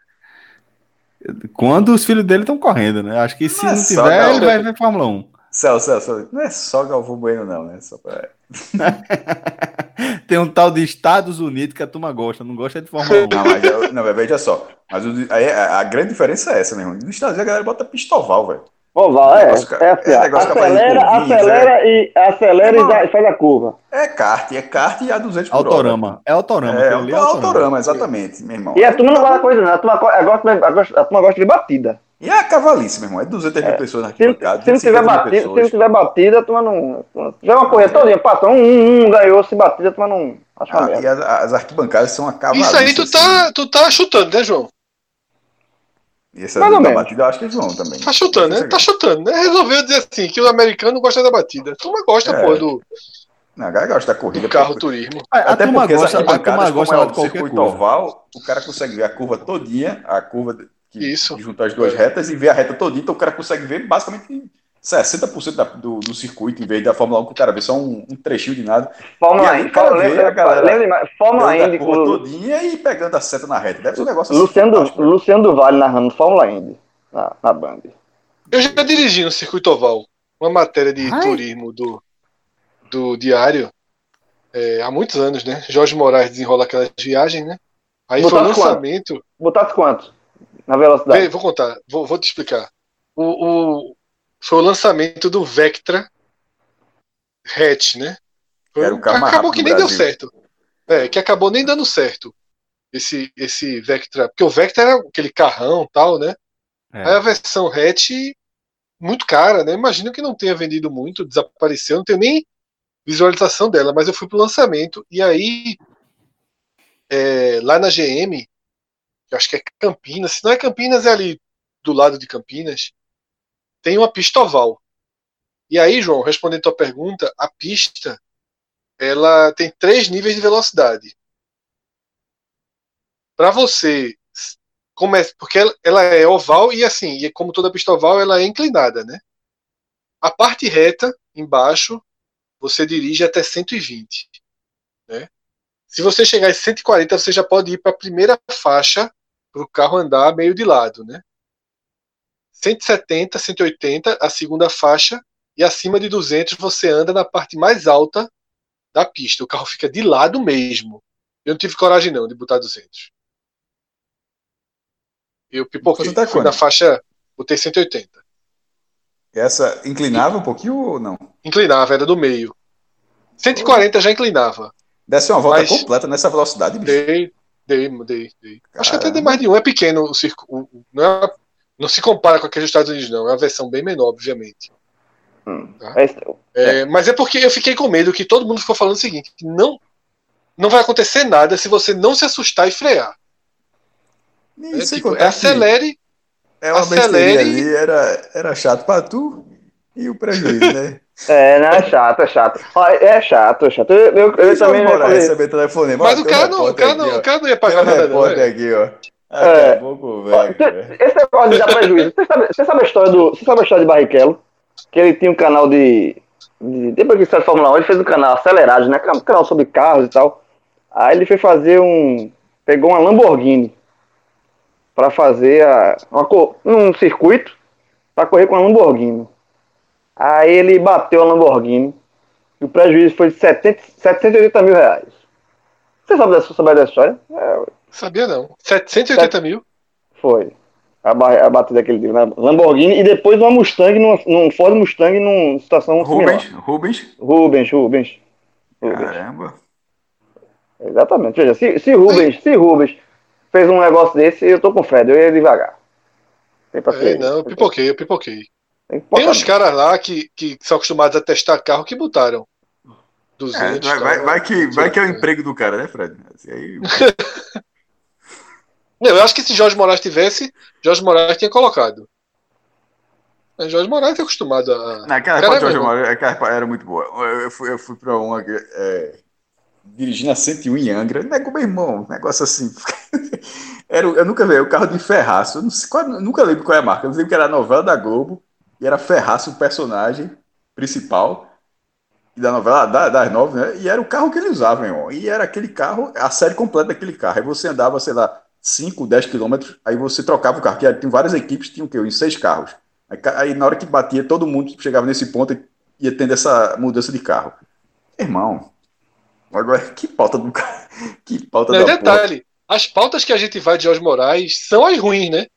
S1: Quando os filhos dele estão correndo, né? Acho que se
S2: Não é
S1: não tiver,
S2: não.
S1: ele vai ver Fórmula 1.
S2: Celso, Celso, não é só Galvão Bueno, não, né? Só pra...
S1: Tem um tal de Estados Unidos que a turma gosta, não gosta de Fórmula 1.
S2: Não, mas eu- não, veja só. Mas o- a, a grande diferença é essa, meu irmão. Nos Estados Unidos a galera bota pistoval, velho.
S3: Oval, é,
S2: Negócio,
S3: é assim,
S2: É
S3: ó,
S2: negócio capaz de
S3: acelera, acelera e acelera e dá- faz a curva.
S2: É kart, é kart e a 200 por hora.
S1: Autorama. É autorama.
S2: É,
S1: ali
S2: é autorama, exatamente, meu irmão.
S3: E a turma não gosta coisa, não. A turma, a gosta- a turma gosta de batida.
S2: E a cavalice, meu irmão. É 200 mil pessoas na arquibancada.
S3: se não tiver
S2: 150 mil
S3: batida, se não tiver batida, a turma não. Se tiver uma corrida todinha, passou um, um, um, ganhou, se batida, a turma não. Acho
S2: Ah, e as, as arquibancadas são a cavalice.
S4: Isso aí tu
S2: assim.
S4: tá, tu tá chutando, né, João?
S2: E essa
S3: Mais ou
S2: da
S3: menos.
S2: batida eu acho que eles vão também.
S4: Tá chutando, né? Tá chutando, né? Resolveu dizer assim, que o americano gosta da batida. A turma gosta,
S2: É.
S4: pô, do,
S2: Não, a galera gosta da corrida.
S4: do carro turismo.
S1: A, a
S2: Até porque
S1: gosta,
S2: as
S1: a turma
S2: arquibancadas,
S1: gosta
S2: como é o circuito
S1: coisa.
S2: oval, o cara consegue ver a curva todinha, a curva que
S4: Isso.
S2: que junta as duas retas e ver a reta todinha, então o cara consegue ver basicamente 60% da- do, do circuito, em vez da Fórmula 1 que o cara vê só um, um trechinho de nada.
S3: Fórmula
S2: aí,
S3: Indy,
S2: cara,
S3: Fórmula-
S2: vê a galera
S3: lembra Fórmula Indy com
S2: todinha e pegando a seta na reta. Deve ser um negócio assim.
S3: Luciano,
S2: né?
S3: Luciano do Vale narrando Fórmula Indy na, na Band.
S4: Eu já dirigi no circuito oval uma matéria de
S1: Ai.
S4: turismo do, do diário é, há muitos anos, né? Jorge Moraes desenrola aquelas viagens, né? Aí foi o
S3: Botasse quanto?
S4: lançamento.
S3: Botasse quanto? Na velocidade?
S4: Vem, vou contar, vou, vou te explicar. O, o- foi o lançamento do Vectra Hatch, né? Foi,
S2: Era o carro
S4: acabou que nem deu certo. É, que acabou nem dando certo. Esse, esse Vectra. Porque o Vectra era aquele carrão tal, né?
S1: É.
S4: Aí a versão hatch, muito cara, né? Imagino que não tenha vendido muito, desapareceu, não tenho nem visualização dela, mas eu fui pro lançamento e aí é, lá na GM, acho que é Campinas, se não é Campinas, é ali do lado de Campinas, tem uma pista oval. E aí, João, respondendo a tua pergunta, a pista ela tem três níveis de velocidade. Para você começa, porque ela, ela é oval e assim, e como toda pista oval, ela é inclinada, né? A parte reta embaixo, você dirige até 120, né? Se você chegar em 140, você já pode ir para a primeira faixa para o carro andar meio de lado, né? 170, 180, a segunda faixa, e acima de 200 você anda na parte mais alta da pista. O carro fica de lado mesmo. Eu não tive coragem não de botar 200. Eu pipoquei.
S2: Tá
S4: Fui na faixa, botei 180.
S2: Essa inclinava um pouquinho ou não?
S4: Inclinava, era do meio. 140 já inclinava.
S2: Desce uma volta
S4: Mas-
S2: completa nessa velocidade, bicho.
S4: Dei, dei, dei, dei. Acho que até dei mais de um. É pequeno o circo. Não, é- não se compara com aquele dos Estados Unidos, não. É uma versão bem menor, obviamente.
S3: É isso.
S4: É, Mas é porque eu fiquei com medo que todo mundo ficou falando o seguinte: que não, não vai acontecer nada se você não se assustar e frear.
S2: E
S4: É, tipo,
S2: que
S4: acelere.
S2: é uma
S4: acelere-
S2: ali, era, era chato pra tu e o prejuízo, né?
S3: É, não, é chato, é chato. É chato, é chato. Eu, eu, eu também não
S2: receber telefonema.
S4: Mas o
S2: um
S4: cara, não, o, cara não,
S2: aqui,
S4: o cara não ia pagar nada,
S2: repórter
S4: né?
S2: aqui, ó.
S3: É.
S2: Daqui a pouco,
S3: Ó,
S2: velho.
S3: Esse negócio de dar prejuízo. Você sabe, você sabe a história do. Você sabe a história de Barrichello? Que ele tinha um canal de. de depois que ele saiu de Fórmula 1, ele fez um canal acelerado, né? Um canal sobre carros e tal. Aí ele foi fazer um. Pegou uma Lamborghini pra fazer a, uma, um circuito pra correr com a Lamborghini. Aí ele bateu a Lamborghini e o prejuízo foi de 70, 780 mil reais. Você sabe dessa, sabe dessa história? É,
S4: Sabia não. 780 mil.
S3: foi. A, ba- a batida daquele dia, na Lamborghini e depois uma Mustang, num, num Ford Mustang numa situação
S2: Rubens,
S3: similar.
S2: Rubens.
S3: Rubens, Rubens. Rubens.
S2: Caramba.
S3: Exatamente. Veja, se, se Rubens, se Rubens fez um negócio desse, eu tô com Fred, eu ia devagar. Tem pra
S4: É,
S3: ser.
S4: não, eu pipoquei, eu pipoquei.
S3: Tem que
S4: Tem uns caras lá que, que são acostumados a testar carro que botaram.
S2: É,
S4: 200.
S2: vai, vai,
S4: cara.
S2: vai que, vai que é o emprego do cara, né, Fred? Assim, aí,
S4: Não, eu acho que se Jorge Moraes tivesse, Jorge Moraes tinha colocado. Mas Jorge Moraes é acostumado a.
S2: Naquela época, Jorge. Moraes, aquela era muito boa. Eu, eu fui, eu fui pra uma. É, dirigindo a 101 em Angra. Nego, meu irmão, um negócio assim. era, eu nunca vi o carro de Ferraço. Eu não sei qual- eu nunca lembro qual é a marca. Eu lembro que era a novela da Globo. E era Ferraço o personagem principal. Da novela da- das nove, né? E era o carro que ele usava, irmão. E era aquele carro, a série completa daquele carro. Aí você andava, sei lá, 5, 10 quilômetros. Aí você trocava o carro. Que tem várias equipes, tinham o quê? Uns seis carros. Aí, aí na hora que batia, todo mundo chegava nesse ponto e ia tendo essa mudança de carro. Irmão, agora que pauta do carro. Que pauta
S4: Não,
S2: da porra.
S4: detalhe, as pautas que a gente vai de Jorge Moraes são as ruins, né?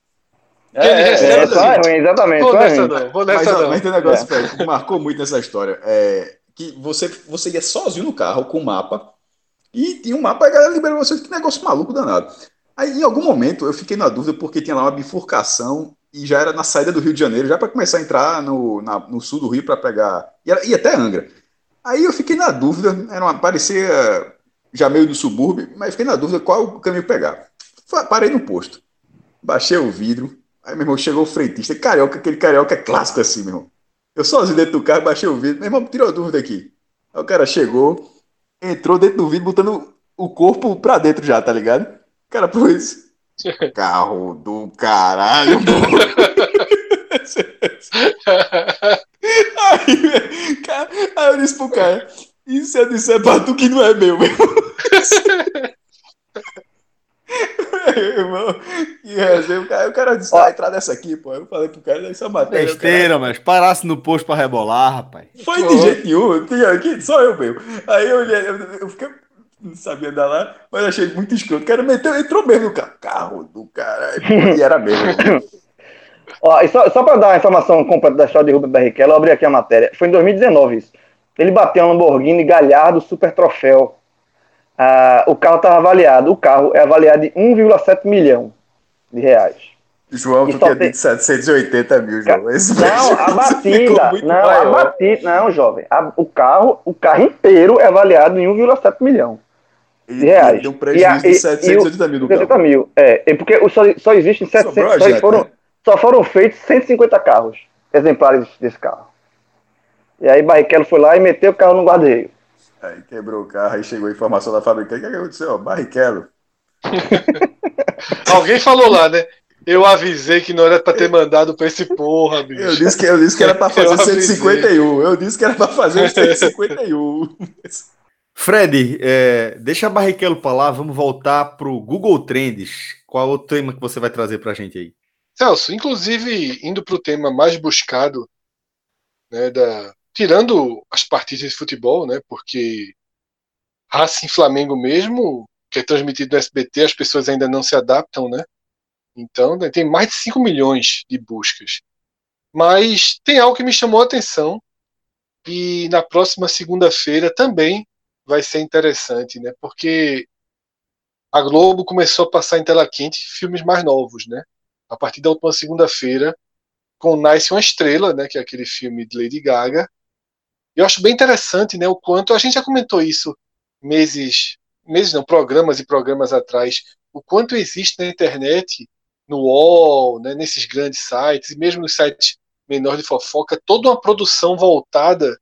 S2: É,
S4: ele
S2: é,
S4: recebe
S3: É,
S2: é,
S3: só é ruim, exatamente.
S4: Vou
S3: é
S4: nessa não, vou
S2: Mas,
S4: nessa
S2: ó,
S4: não.
S2: mas tem um negócio, velho, que marcou muito nessa história. É que você, você ia sozinho no carro com o mapa e tinha um mapa, a galera liberou você. Que negócio maluco danado. Aí, em algum momento, eu fiquei na dúvida porque tinha lá uma bifurcação e já era na saída do Rio de Janeiro, já para começar a entrar no, na- no sul do Rio para pegar. E, era- e até Angra. Aí eu fiquei na dúvida, era uma, parecia já meio do subúrbio, mas fiquei na dúvida qual o caminho pegar. Parei no posto, baixei o vidro, aí meu irmão chegou o freitista, carioca, aquele carioca é clássico assim, meu irmão. Eu sozinho dentro do carro, baixei o vidro, meu irmão, tirou a dúvida aqui. Aí o cara chegou, entrou dentro do vidro, botando o corpo pra dentro já, tá ligado? O cara pôs. Carro do caralho, Aí, cara, aí eu disse pro cara, e se eu disser pra tu que não é meu, meu irmão? Que resenha, o cara, o cara disse, ah, entrar nessa aqui, pô. Eu falei pro cara, isso é matéria. cara-
S6: Besteira, mas parasse no posto pra rebolar, rapaz.
S2: Foi de jeito nenhum, tinha aqui, só eu mesmo. Aí eu eu, eu fiquei, não sabia andar lá, mas achei muito escroto. O cara meteu, entrou mesmo no carro, carro do caralho, e era mesmo.
S3: Ó, e só, só para dar a informação completa da história de Rubens Barrichello, eu abri aqui a matéria. Foi em 2019 isso. Ele bateu um Lamborghini Gallardo Super Troféu. Ah, o carro estava avaliado. O carro é avaliado em 1,7 milhão de reais.
S2: João,
S3: E
S2: tu tinha
S3: tem-
S2: dito 780 mil, João. Esse
S3: Não, a batida. Não, a
S2: maior.
S3: batida. Não, jovem. A- o, carro, o carro inteiro é avaliado em 1,7 milhão
S2: E,
S3: de reais.
S2: e um prejuízo
S3: E a-
S2: de
S3: e-
S2: 780 mil no
S3: 70
S2: carro.
S3: mil. É, é porque só, só existem
S2: Sobrou
S3: 700,
S2: a
S3: só foram,
S2: né?
S3: só foram feitos 150 carros exemplares desse carro. E aí Barrichello foi lá e meteu o carro no guarda-reio.
S2: Aí quebrou o carro, aí chegou a informação da fabricante. O que, que aconteceu? Ó, Barrichello.
S4: Alguém falou lá, né? Eu avisei que não era pra ter mandado pra esse porra, bicho.
S2: Eu disse que, eu disse que era pra fazer
S4: Eu avisei.
S2: 151. Eu disse que era pra fazer 151.
S6: Fred, é, deixa a Barrichello pra lá, vamos voltar pro Google Trends. Qual é o tema que você vai trazer pra gente aí?
S4: Celso, inclusive indo para o tema mais buscado, né, da, tirando as partidas de futebol, né, porque Racing Flamengo mesmo, que é transmitido no SBT, as pessoas ainda não se adaptam, né? Então né, tem mais de 5 milhões de buscas. Mas tem algo que me chamou a atenção e na próxima segunda-feira também vai ser interessante, né? Porque a Globo começou a passar em tela quente filmes mais novos, né? a partir da última segunda-feira, com Nice uma Estrela, né, que é aquele filme de Lady Gaga. Eu acho bem interessante, né, o quanto a gente já comentou isso meses, meses não, programas e programas atrás, o quanto existe na internet, no UOL, né, nesses grandes sites e mesmo nos sites menores de fofoca, toda uma produção voltada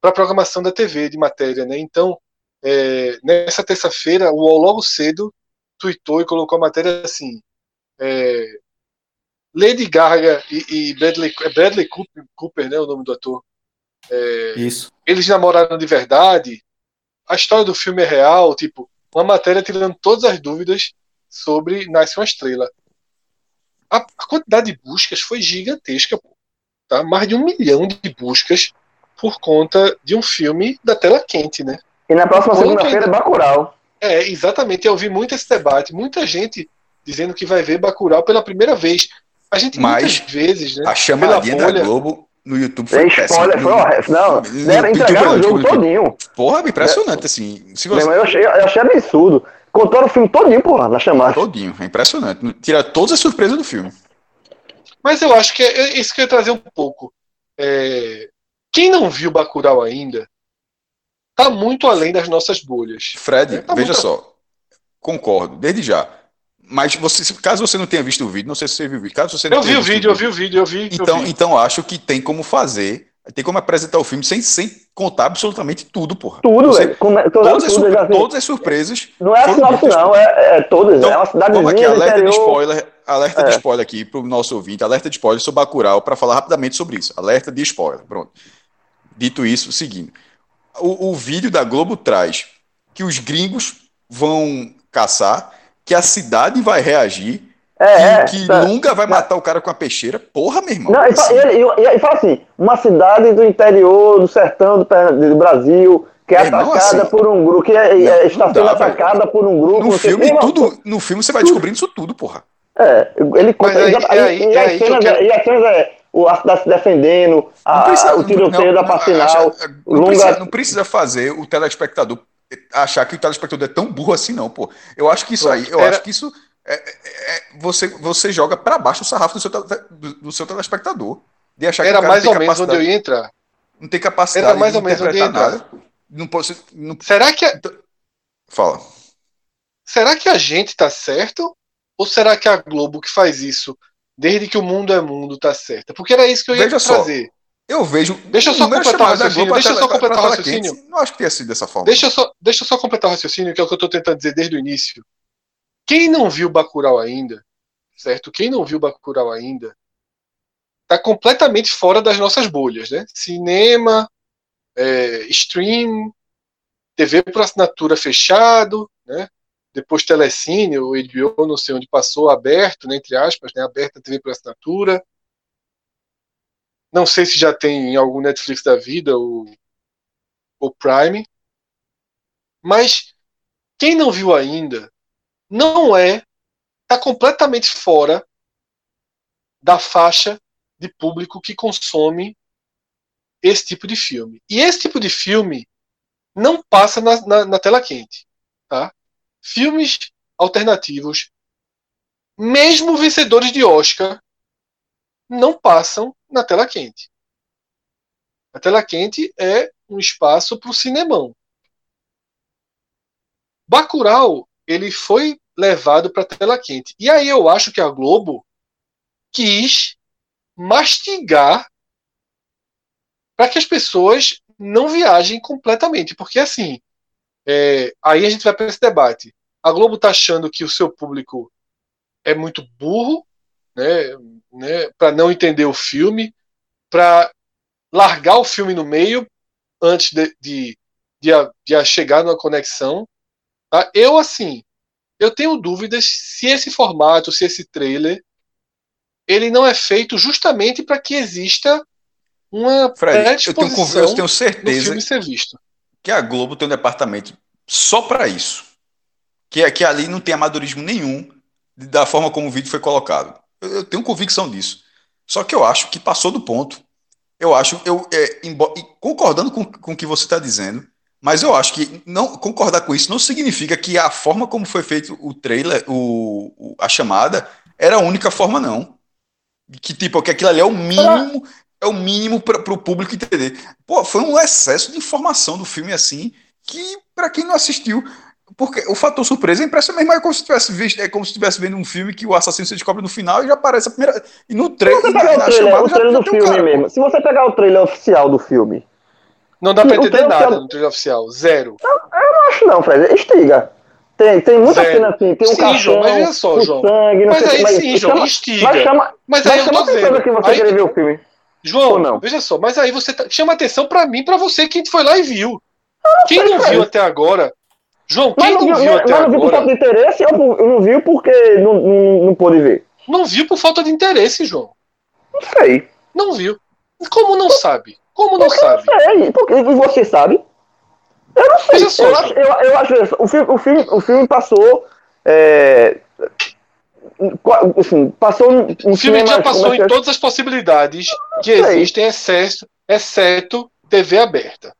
S4: para a programação da TV de matéria, né? Então, é, nessa terça-feira, o UOL logo cedo tweetou e colocou a matéria assim: é, Lady Gaga e, e Bradley, é Bradley Cooper, Cooper, né, o nome do ator. É,
S6: Isso.
S4: eles namoraram de verdade. A história do filme é real, tipo, uma matéria tirando todas as dúvidas sobre Nasce uma Estrela. A, a quantidade de buscas foi gigantesca, pô, tá? Mais de um milhão de buscas por conta de um filme da tela quente, né?
S3: E na próxima segunda-feira é Bacurau.
S4: É, exatamente. Eu ouvi muito esse debate. Muita gente dizendo que vai ver Bacurau pela primeira vez. A gente
S2: Mas
S4: muitas vezes, né?
S2: A chamadinha da Globo no YouTube foi
S3: spoiler,
S2: péssima.
S3: foi. Não, deram, entregaram o jogo todinho.
S2: Porra, impressionante, assim. Se você...
S3: eu achei, eu achei absurdo. Contaram o filme todinho, porra, na chamada.
S2: Todinho, é impressionante. Tira todas as surpresas do filme.
S4: Mas eu acho que é é isso que eu ia trazer um pouco. É, Quem não viu Bacurau ainda tá muito além das nossas bolhas.
S2: Fred,
S4: É, tá
S2: veja
S4: muito-
S2: só. Concordo, desde já. Mas você, caso você não tenha visto o vídeo, não sei se você viu o vídeo. Caso você não
S4: Eu
S2: tenha
S4: vi o
S2: visto
S4: vídeo, eu vi o vídeo, eu vi. eu
S2: Então,
S4: vi.
S2: então acho que tem como fazer, tem como apresentar o filme sem, sem contar absolutamente tudo, porra.
S3: Tudo,
S2: Você-
S3: velho. Como, todas,
S2: Todas as,
S3: tudo, assim,
S2: todas as surpresas.
S3: Não é sinopse,
S2: ditas,
S3: não, é, é todas.
S2: Então,
S3: é uma cidadezinha
S2: Vamos aqui, alerta de
S3: interior.
S2: spoiler, alerta de
S3: É.
S2: spoiler aqui pro nosso ouvinte, alerta de spoiler sobre Bacurau para falar rapidamente sobre isso. Alerta de spoiler, pronto. Dito isso, seguindo. O, o vídeo da Globo traz que os gringos vão caçar, que a cidade vai reagir,
S3: É,
S2: que,
S3: é.
S2: que
S3: tá.
S2: Lunga vai matar o cara com a peixeira. Porra, meu irmão.
S3: Não, e,
S2: assim,
S3: ele, e- e- e fala assim, uma cidade do interior, do sertão do, do Brasil, que é
S2: É, não,
S3: atacada
S2: assim,
S3: por um grupo, que é-
S2: não,
S3: é-
S2: não
S3: está
S2: dá,
S3: sendo
S2: velho.
S3: atacada por um grupo.
S2: no
S3: não
S2: filme,
S3: mas-
S2: tudo, no filme você vai descobrindo isso tudo, porra.
S3: É, ele conta.
S4: Aí- é aí-
S3: e,
S4: é aí
S3: cenas,
S4: quero-
S3: é- e as cenas é o a cidade se defendendo, a-
S2: Não precisa-
S3: o tiroteio
S2: não-
S3: da
S2: não-
S3: Passinal,
S2: não,
S3: Lunga-
S2: precisa, não precisa fazer o telespectador achar que o telespectador é tão burro assim, não, pô. Eu acho que isso aí, eu acho que isso é, é- é- você, você joga pra baixo o sarrafo do seu, do, do seu telespectador. De achar que
S4: Era mais ou menos onde eu ia entrar.
S2: Não tem capacidade
S4: Era mais ou menos onde eu ia entrar.
S2: nada. Não pode, não,
S4: Será que, a-
S2: fala.
S4: será que a gente tá certo? Ou será que a Globo que faz isso desde que o mundo é mundo tá certa? Porque era isso que eu ia
S2: Veja só. Eu vejo.
S4: Deixa eu só completar o raciocínio, deixa eu só completar o
S2: quente.
S4: raciocínio.
S2: Não acho que tenha sido dessa forma.
S4: Deixa eu, só, deixa eu só completar o raciocínio, que é o que eu tô tentando dizer desde o início. Quem não viu Bacurau ainda, certo? Quem não viu Bacurau ainda, tá completamente fora das nossas bolhas, né? Cinema, é, stream, TV por assinatura fechado, né? Depois Telecine, o HBO, não sei onde passou, aberto, né, entre aspas, né, aberta TV por assinatura. Não sei se já tem em algum Netflix da vida o, o Prime. Mas quem não viu ainda não é tá completamente fora da faixa de público que consome esse tipo de filme. E esse tipo de filme não passa na, na, na tela quente, tá? Filmes alternativos, mesmo vencedores de Oscar, não passam na tela quente. A tela quente é um espaço para o cinemão. Bacurau, ele foi levado para a tela quente. E aí eu acho que a Globo quis mastigar para que as pessoas não viajem completamente, porque assim, é, aí a gente vai para esse debate. A Globo tá achando que o seu público é muito burro, né, né, para não entender o filme, para largar o filme no meio antes de, de, de, a- de a chegar numa conexão. tá? Eu, assim, eu tenho dúvidas se esse formato, se esse trailer, ele não é feito justamente para que exista uma
S2: Fred, eu tenho, eu tenho certeza que a Globo tem um departamento só para isso. Que, é- que ali não tem amadorismo nenhum da forma como o vídeo foi colocado. Eu, eu tenho convicção disso. Só que eu acho que passou do ponto. Eu acho, eu é, concordando com, com o que você está dizendo, mas eu acho que não concordar com isso não significa que a forma como foi feito o trailer, o, o- a chamada, era a única forma, não. Que tipo, que aquilo ali é o mínimo, é o mínimo para o público entender. Pô, foi um excesso de informação do filme assim, que para quem não assistiu, porque o fator surpresa é impressionante, mas é como se tivesse visto, é como se estivesse vendo um filme que o assassino se descobre no final e já aparece a primeira e no
S3: Se
S2: trailer,
S3: você
S2: e na,
S3: pegar o trailer,
S2: chamada
S3: o
S2: já,
S3: trailer do
S2: um
S3: filme
S2: cara.
S3: mesmo, se você pegar o trailer oficial do filme,
S4: Não dá para
S3: O
S4: entender nada
S3: oficial-
S4: no trailer oficial. Zero.
S3: não acho não, Fred, estiga. Tem, tem muita
S4: Zero.
S3: cena assim, tem um
S4: Sim, João, mas veja só,
S3: com
S4: João.
S3: sangue, não
S4: Mas aí
S3: mas
S4: sim, João,
S3: chama,
S4: instiga.
S3: mas chama,
S4: Mas
S3: mas
S4: aí eu
S3: chama
S4: tô
S3: atenção
S4: dizendo.
S3: que você
S4: Aí-
S3: querer ver o filme.
S4: João,
S3: não?
S4: veja só, mas aí você tá- chama atenção pra mim, pra você que foi lá e viu. Quem não viu até agora? João,
S3: Mas
S4: quem
S3: não,
S4: não
S3: viu, mas
S4: até
S3: não viu por falta de interesse ou não viu porque não, não, não pôde ver?
S4: não viu por falta de interesse, João.
S3: Não sei.
S4: Não viu. Como não sabe? Como não
S3: Porque
S4: sabe?
S3: não sei. Porque, e você sabe? Eu não sei.
S4: Só,
S3: eu, acho, eu, eu acho. O filme, o filme, o filme passou. É, assim, passou um, um
S4: O filme já
S3: cinema-
S4: passou em todas as possibilidades que existem, exceto, exceto TV aberta.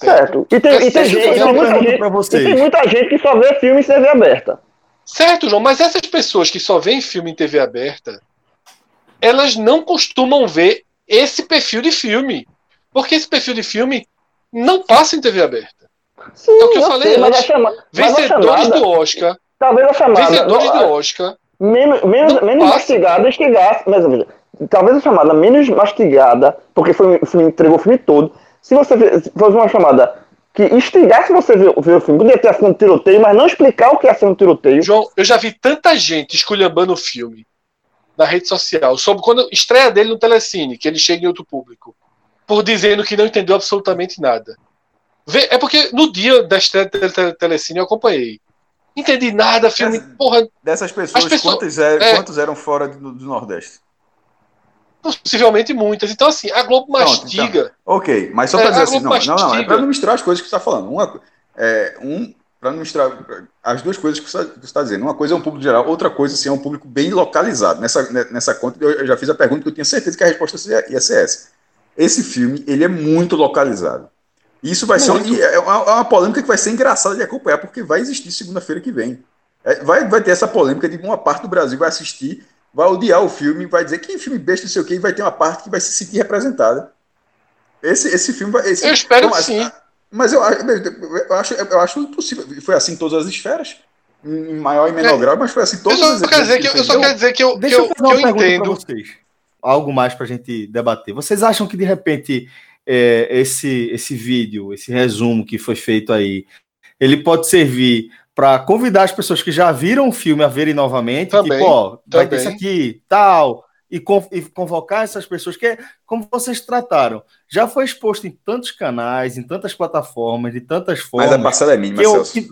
S3: Certo. E tem, e tem,
S4: É
S3: gente,
S4: eu
S3: tem muita gente, e tem muita gente que só vê filme em TV aberta.
S4: Certo, João, mas essas pessoas que só veem filme em TV aberta, elas não costumam ver esse perfil de filme. Porque esse perfil de filme não passa em TV aberta.
S3: Sim,
S4: É o que eu falei
S3: mas a
S4: antes.
S3: chama,
S4: Vencedores
S3: chamada,
S4: do Oscar,
S3: talvez a chamada
S4: vencedores do Oscar,
S3: menos, menos, menos mastigada instigasse, mas talvez a chamada menos mastigada, porque foi, o filme entregou o filme todo. Se você fosse uma chamada que instigasse você ver, ver o filme, poderia ter sido um tiroteio, mas não explicar o que é ser um tiroteio.
S4: João, eu já vi tanta gente esculhambando o filme na rede social, sobre quando estreia dele no Telecine, que ele chega em outro público, por dizendo que não entendeu absolutamente nada. Vê- É porque no dia da estreia do Tele- Tele- Telecine eu acompanhei. Entendi nada, filme,
S2: Mas-
S4: porra,
S2: Dessas pessoas,
S4: As pessoas-
S2: quantos, eram,
S4: é.
S2: quantos eram fora do, do Nordeste?
S4: Possivelmente muitas. Então, assim, a Globo
S2: Pronto,
S4: mastiga.
S2: Ok, mas só
S4: É,
S2: para dizer
S4: a
S2: assim, não, não, não, é para não misturar as coisas que você está falando. Uma, é, um, para não misturar as duas coisas que você está dizendo. Uma coisa é um público geral, outra coisa assim, é um público bem localizado. Nessa, né, nessa conta, eu já fiz a pergunta que eu tinha certeza que a resposta seria- ia ser essa. Esse filme, ele é muito localizado. Isso vai ser uma,
S4: Muito.
S2: e é uma, é uma polêmica que vai ser engraçada de acompanhar, porque vai existir segunda-feira que vem. É, vai, vai ter essa polêmica de uma parte do Brasil vai assistir, vai odiar o filme, vai dizer que filme besta, não sei o quê, e vai ter uma parte que vai se sentir representada. Esse, esse filme vai. Esse,
S4: Eu espero
S2: Não,
S4: que
S2: mas-
S4: sim.
S2: Mas eu, acho- eu, acho, eu acho impossível. Foi assim em todas as esferas, em maior e menor
S4: É.
S2: grau, mas foi assim em
S4: Eu
S2: todas as
S4: que eu, eu só quero dizer que eu, que
S6: Deixa eu
S4: eu,
S6: fazer
S4: que eu
S6: pergunta
S4: entendo.
S6: Algo mais para a gente debater. Vocês acham que, de repente, é, esse, esse vídeo, esse resumo que foi feito aí, ele pode servir para convidar as pessoas que já viram o filme a verem novamente?
S4: Também,
S6: tipo, ó, vai ter
S4: também.
S6: isso aqui, tal. E, con- e convocar essas pessoas, que, é como vocês trataram, já foi exposto em tantos canais, em tantas plataformas, de tantas
S2: Mas
S6: formas.
S2: a parcela é mínima,
S6: eu,
S2: Celso.
S6: que-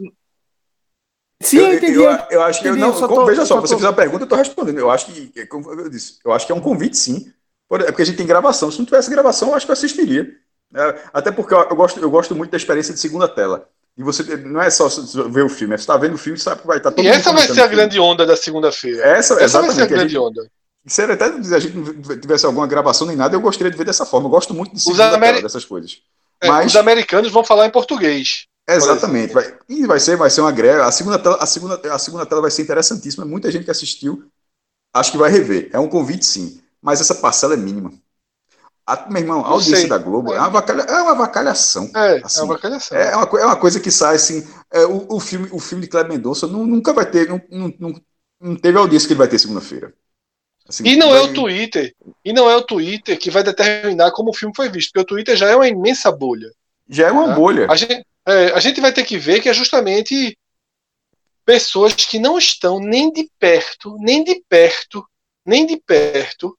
S6: Sim, eu, entendi.
S2: Eu, eu acho que.
S6: entendi,
S2: não,
S6: eu só
S2: como-
S6: tô-
S2: veja
S6: eu
S2: só,
S6: só
S2: você
S6: tô-
S2: fez a pergunta, eu estou respondendo. Eu acho que, é como eu disse, eu acho que é um convite, sim. É porque a gente tem gravação. Se não tivesse gravação, eu acho que eu assistiria. É, até porque eu, eu gosto, eu gosto muito da experiência de segunda tela. E você não é só ver o filme, é você está vendo o filme e sabe que vai estar todo
S4: E
S2: mundo
S4: essa vai ser a
S2: filme.
S4: grande onda da segunda-feira.
S2: Essa,
S4: Essa vai ser a
S2: exatamente. A
S4: grande
S2: gente,
S4: onda.
S2: era até se a gente não tivesse alguma gravação nem nada, eu gostaria de ver dessa forma. Eu gosto muito de segunda
S4: ameri-
S2: dessas coisas.
S4: É,
S2: Mas-
S4: Os americanos vão falar em português.
S2: Exatamente. Vai, e vai ser, vai ser uma greve. A segunda, tela, a, segunda, a segunda tela vai ser interessantíssima. Muita gente que assistiu acho que vai rever. É um convite, sim. Mas essa parcela é mínima. A, meu irmão, a audiência
S4: sei.
S2: da Globo é,
S4: É.
S2: uma, avacalha, é uma avacalhação.
S4: É,
S2: Assim,
S4: é uma calhação.
S2: É uma, é uma coisa que sai assim. é, o, o filme, o filme de Kleber Mendonça nu- nunca vai ter. Não, não, não, teve audiência que ele vai ter segunda-feira. Assim,
S4: E não é
S2: vai-
S4: o Twitter. E não é o Twitter que vai determinar como o filme foi visto, porque o Twitter já é uma imensa bolha.
S2: Já é uma
S4: Tá.
S2: bolha.
S4: A gente, é, a gente vai ter que ver que é justamente pessoas que não estão nem de perto, nem de perto, nem de perto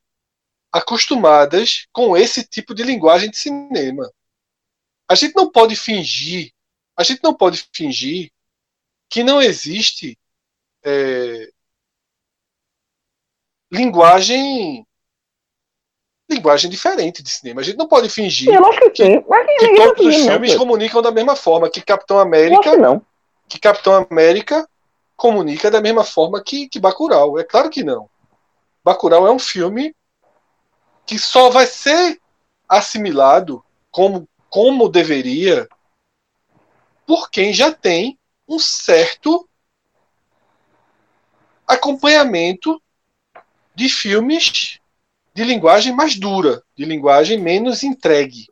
S4: acostumadas com esse tipo de linguagem de cinema. A gente não pode fingir, a gente não pode fingir que não existe é, linguagem linguagem diferente de cinema. A gente não pode fingir
S3: eu acho que
S4: que
S3: ninguém tá
S4: todos os
S3: não,
S4: filmes comunicam da mesma forma, que Capitão América,
S3: que não.
S4: que Capitão América comunica da mesma forma que, que Bacurau. É claro que não. Bacurau é um filme que só vai ser assimilado como, como deveria por quem já tem um certo acompanhamento de filmes de linguagem mais dura, de linguagem menos entregue.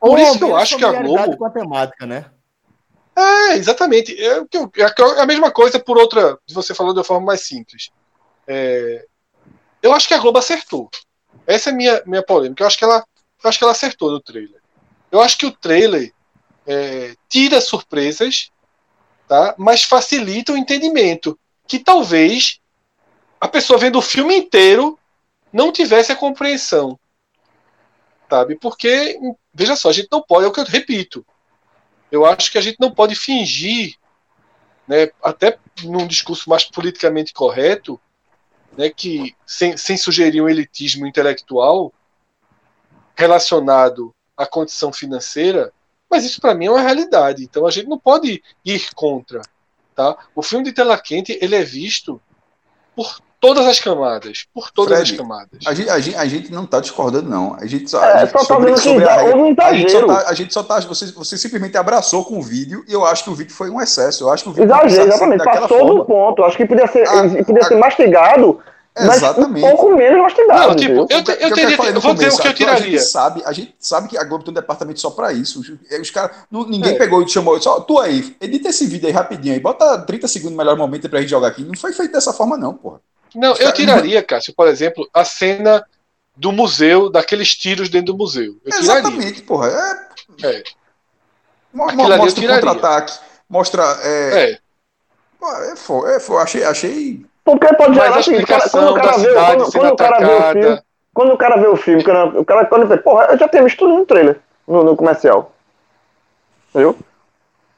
S4: Por isso que eu acho que a Globo
S6: com a temática, né?
S4: é, exatamente. É, eu- é a mesma coisa por outra. Você falou de uma forma mais simples. É, eu acho que a Globo acertou. Essa é minha, minha polêmica. Eu acho que ela, eu acho que ela acertou no trailer. Eu acho que o trailer é, tira surpresas, tá? mas facilita o entendimento. Que talvez a pessoa vendo o filme inteiro não tivesse a compreensão. Sabe? Porque, veja só, a gente não pode, é o que eu repito. Eu acho que a gente não pode fingir, né, até num discurso mais politicamente correto, né, que sem, sem sugerir um elitismo intelectual relacionado à condição financeira, mas isso para mim é uma realidade. Então a gente não pode ir contra, tá? O filme de tela quente ele é visto por todas as camadas, por todas
S2: Fred,
S4: as camadas.
S2: A gente, a, gente, a gente não tá discordando, não. A gente só.
S3: É,
S2: a gente,
S3: só tá
S2: sobre- sobre a regra-
S3: um
S2: a gente só
S3: exagero.
S2: tá. A gente só tá você, você simplesmente abraçou com o vídeo e eu acho que o vídeo foi um excesso. Eu acho que o vídeo
S3: Exagero, exatamente. Passou do
S2: forma.
S3: ponto. Acho que podia ser,
S2: Ah,
S3: ele podia
S2: ah,
S3: ser mastigado, mas
S2: Exatamente.
S3: um pouco menos mastigado.
S4: Não, tipo, eu, te- eu
S2: eu
S4: teria, eu vou dizer o que eu
S2: aqui A
S4: tiraria.
S2: gente sabe, a gente sabe que a Globo tem um departamento só pra isso. Os, os caras, ninguém
S4: É.
S2: pegou e chamou, só tu aí, edita esse vídeo aí rapidinho aí, bota 30 segundos no melhor momento pra gente jogar aqui. Não foi feito dessa forma não, porra.
S4: Não, eu tiraria, Cássio, por exemplo, a cena do museu, daqueles tiros dentro do museu. Eu tiraria.
S2: Exatamente, porra. É,
S4: É.
S2: mostra o
S4: tiraria.
S2: contra-ataque, mostra. É,
S4: É,
S2: é, fo- é, fo- achei, achei.
S3: Porque pode gerar
S4: a
S3: o seguinte, cara, quando
S4: explicação
S3: o cara vê, quando, quando o cara vê o filme, quando o cara vê o filme, quando o cara, quando ele vê, porra, eu já tinha visto tudo no trailer, no, no comercial. Entendeu?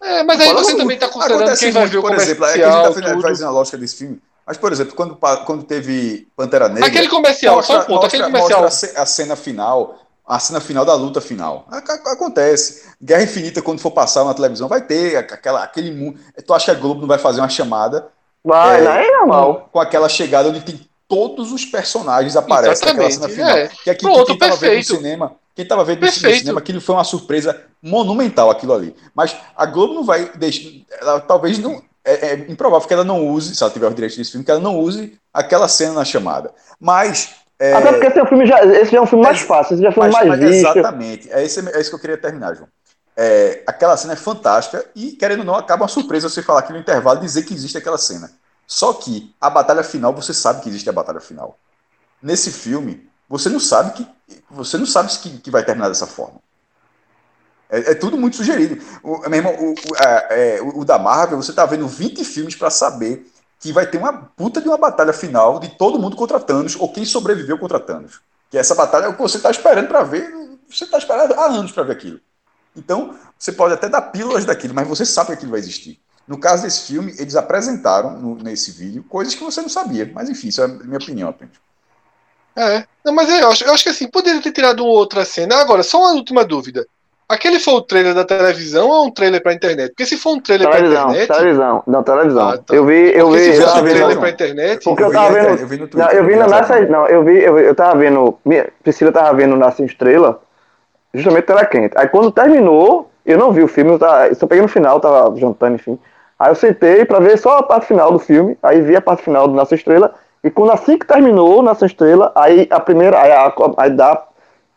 S4: É, mas aí você também está considerando quem vai
S2: muito,
S4: ver o
S2: por exemplo, é que a
S4: comercial,
S2: gente tá
S4: tudo.
S2: fazendo a lógica desse filme. Mas, por exemplo, quando, quando teve Pantera Negra.
S4: Aquele comercial, só um ponto, aquele comercial.
S2: mostra a ce- a cena final, a cena final da luta final. Ac- ac- Acontece. Guerra Infinita, quando for passar na televisão, vai ter aquela, aquele mundo. Tu acha que a Globo não vai fazer uma chamada
S3: Vai,
S2: É,
S3: não é normal.
S2: com aquela chegada onde tem todos os personagens aparecem naquela cena final.
S4: é.
S2: Que aqui
S4: Pronto,
S2: quem tava vendo no cinema, quem tava vendo no cinema, aquilo foi uma surpresa monumental aquilo ali. Mas a Globo não vai deixar, ela talvez não é, é improvável que ela não use, se ela tiver os direitos desse filme, que ela não use aquela cena na chamada. Mas é,
S3: Até porque esse é um filme já, esse já é um filme mais fácil, esse já foi
S2: mas-
S3: mais
S2: mas
S3: visto.
S2: Exatamente. É isso, é isso que eu queria terminar, João. É, aquela cena é fantástica e, querendo ou não, acaba uma surpresa você falar aqui no intervalo e dizer que existe aquela cena. Só que a batalha final, você sabe que existe a batalha final. Nesse filme, você não sabe que você não sabe que, que vai terminar dessa forma. É, é tudo muito sugerido. O, meu irmão, o, o, é, é, o- da Marvel, você tá vendo 20 filmes para saber que vai ter uma puta de uma batalha final de todo mundo contra Thanos ou quem sobreviveu contra Thanos. Que essa batalha é o que você tá esperando para ver. Você tá esperando há anos para ver aquilo. Então, você pode até dar pílulas daquilo, mas você sabe que aquilo vai existir. No caso desse filme, eles apresentaram no- nesse vídeo coisas que você não sabia. Mas enfim, isso é a minha opinião apenas.
S4: É. Não, mas eu acho, eu acho que assim, poderia ter tirado outra cena. Agora, só uma última dúvida. Aquele foi o trailer da televisão ou é um trailer pra internet? Porque se for um trailer pra
S3: Televisão,
S4: internet.
S3: televisão, não, televisão.
S4: Ah, tá.
S3: Eu vi, eu
S4: porque
S3: vi,
S4: se fosse um trailer
S2: não.
S4: pra internet.
S3: Porque eu
S2: vi
S3: tava vendo-
S2: eu vi no
S3: não,
S2: Twitter,
S3: eu vi
S2: na
S3: nessa, não, eu vi, eu, eu tava vendo, minha, Priscila tava vendo Nasce Estrela, justamente tela quente. Aí quando terminou, eu não vi o filme, eu, tava, eu só peguei no final, tava jantando, enfim. Aí eu sentei pra ver só a parte final do filme, aí vi a parte final do Nasce Estrela, e quando assim que terminou Nasce Estrela, aí a primeira, aí, a, aí dá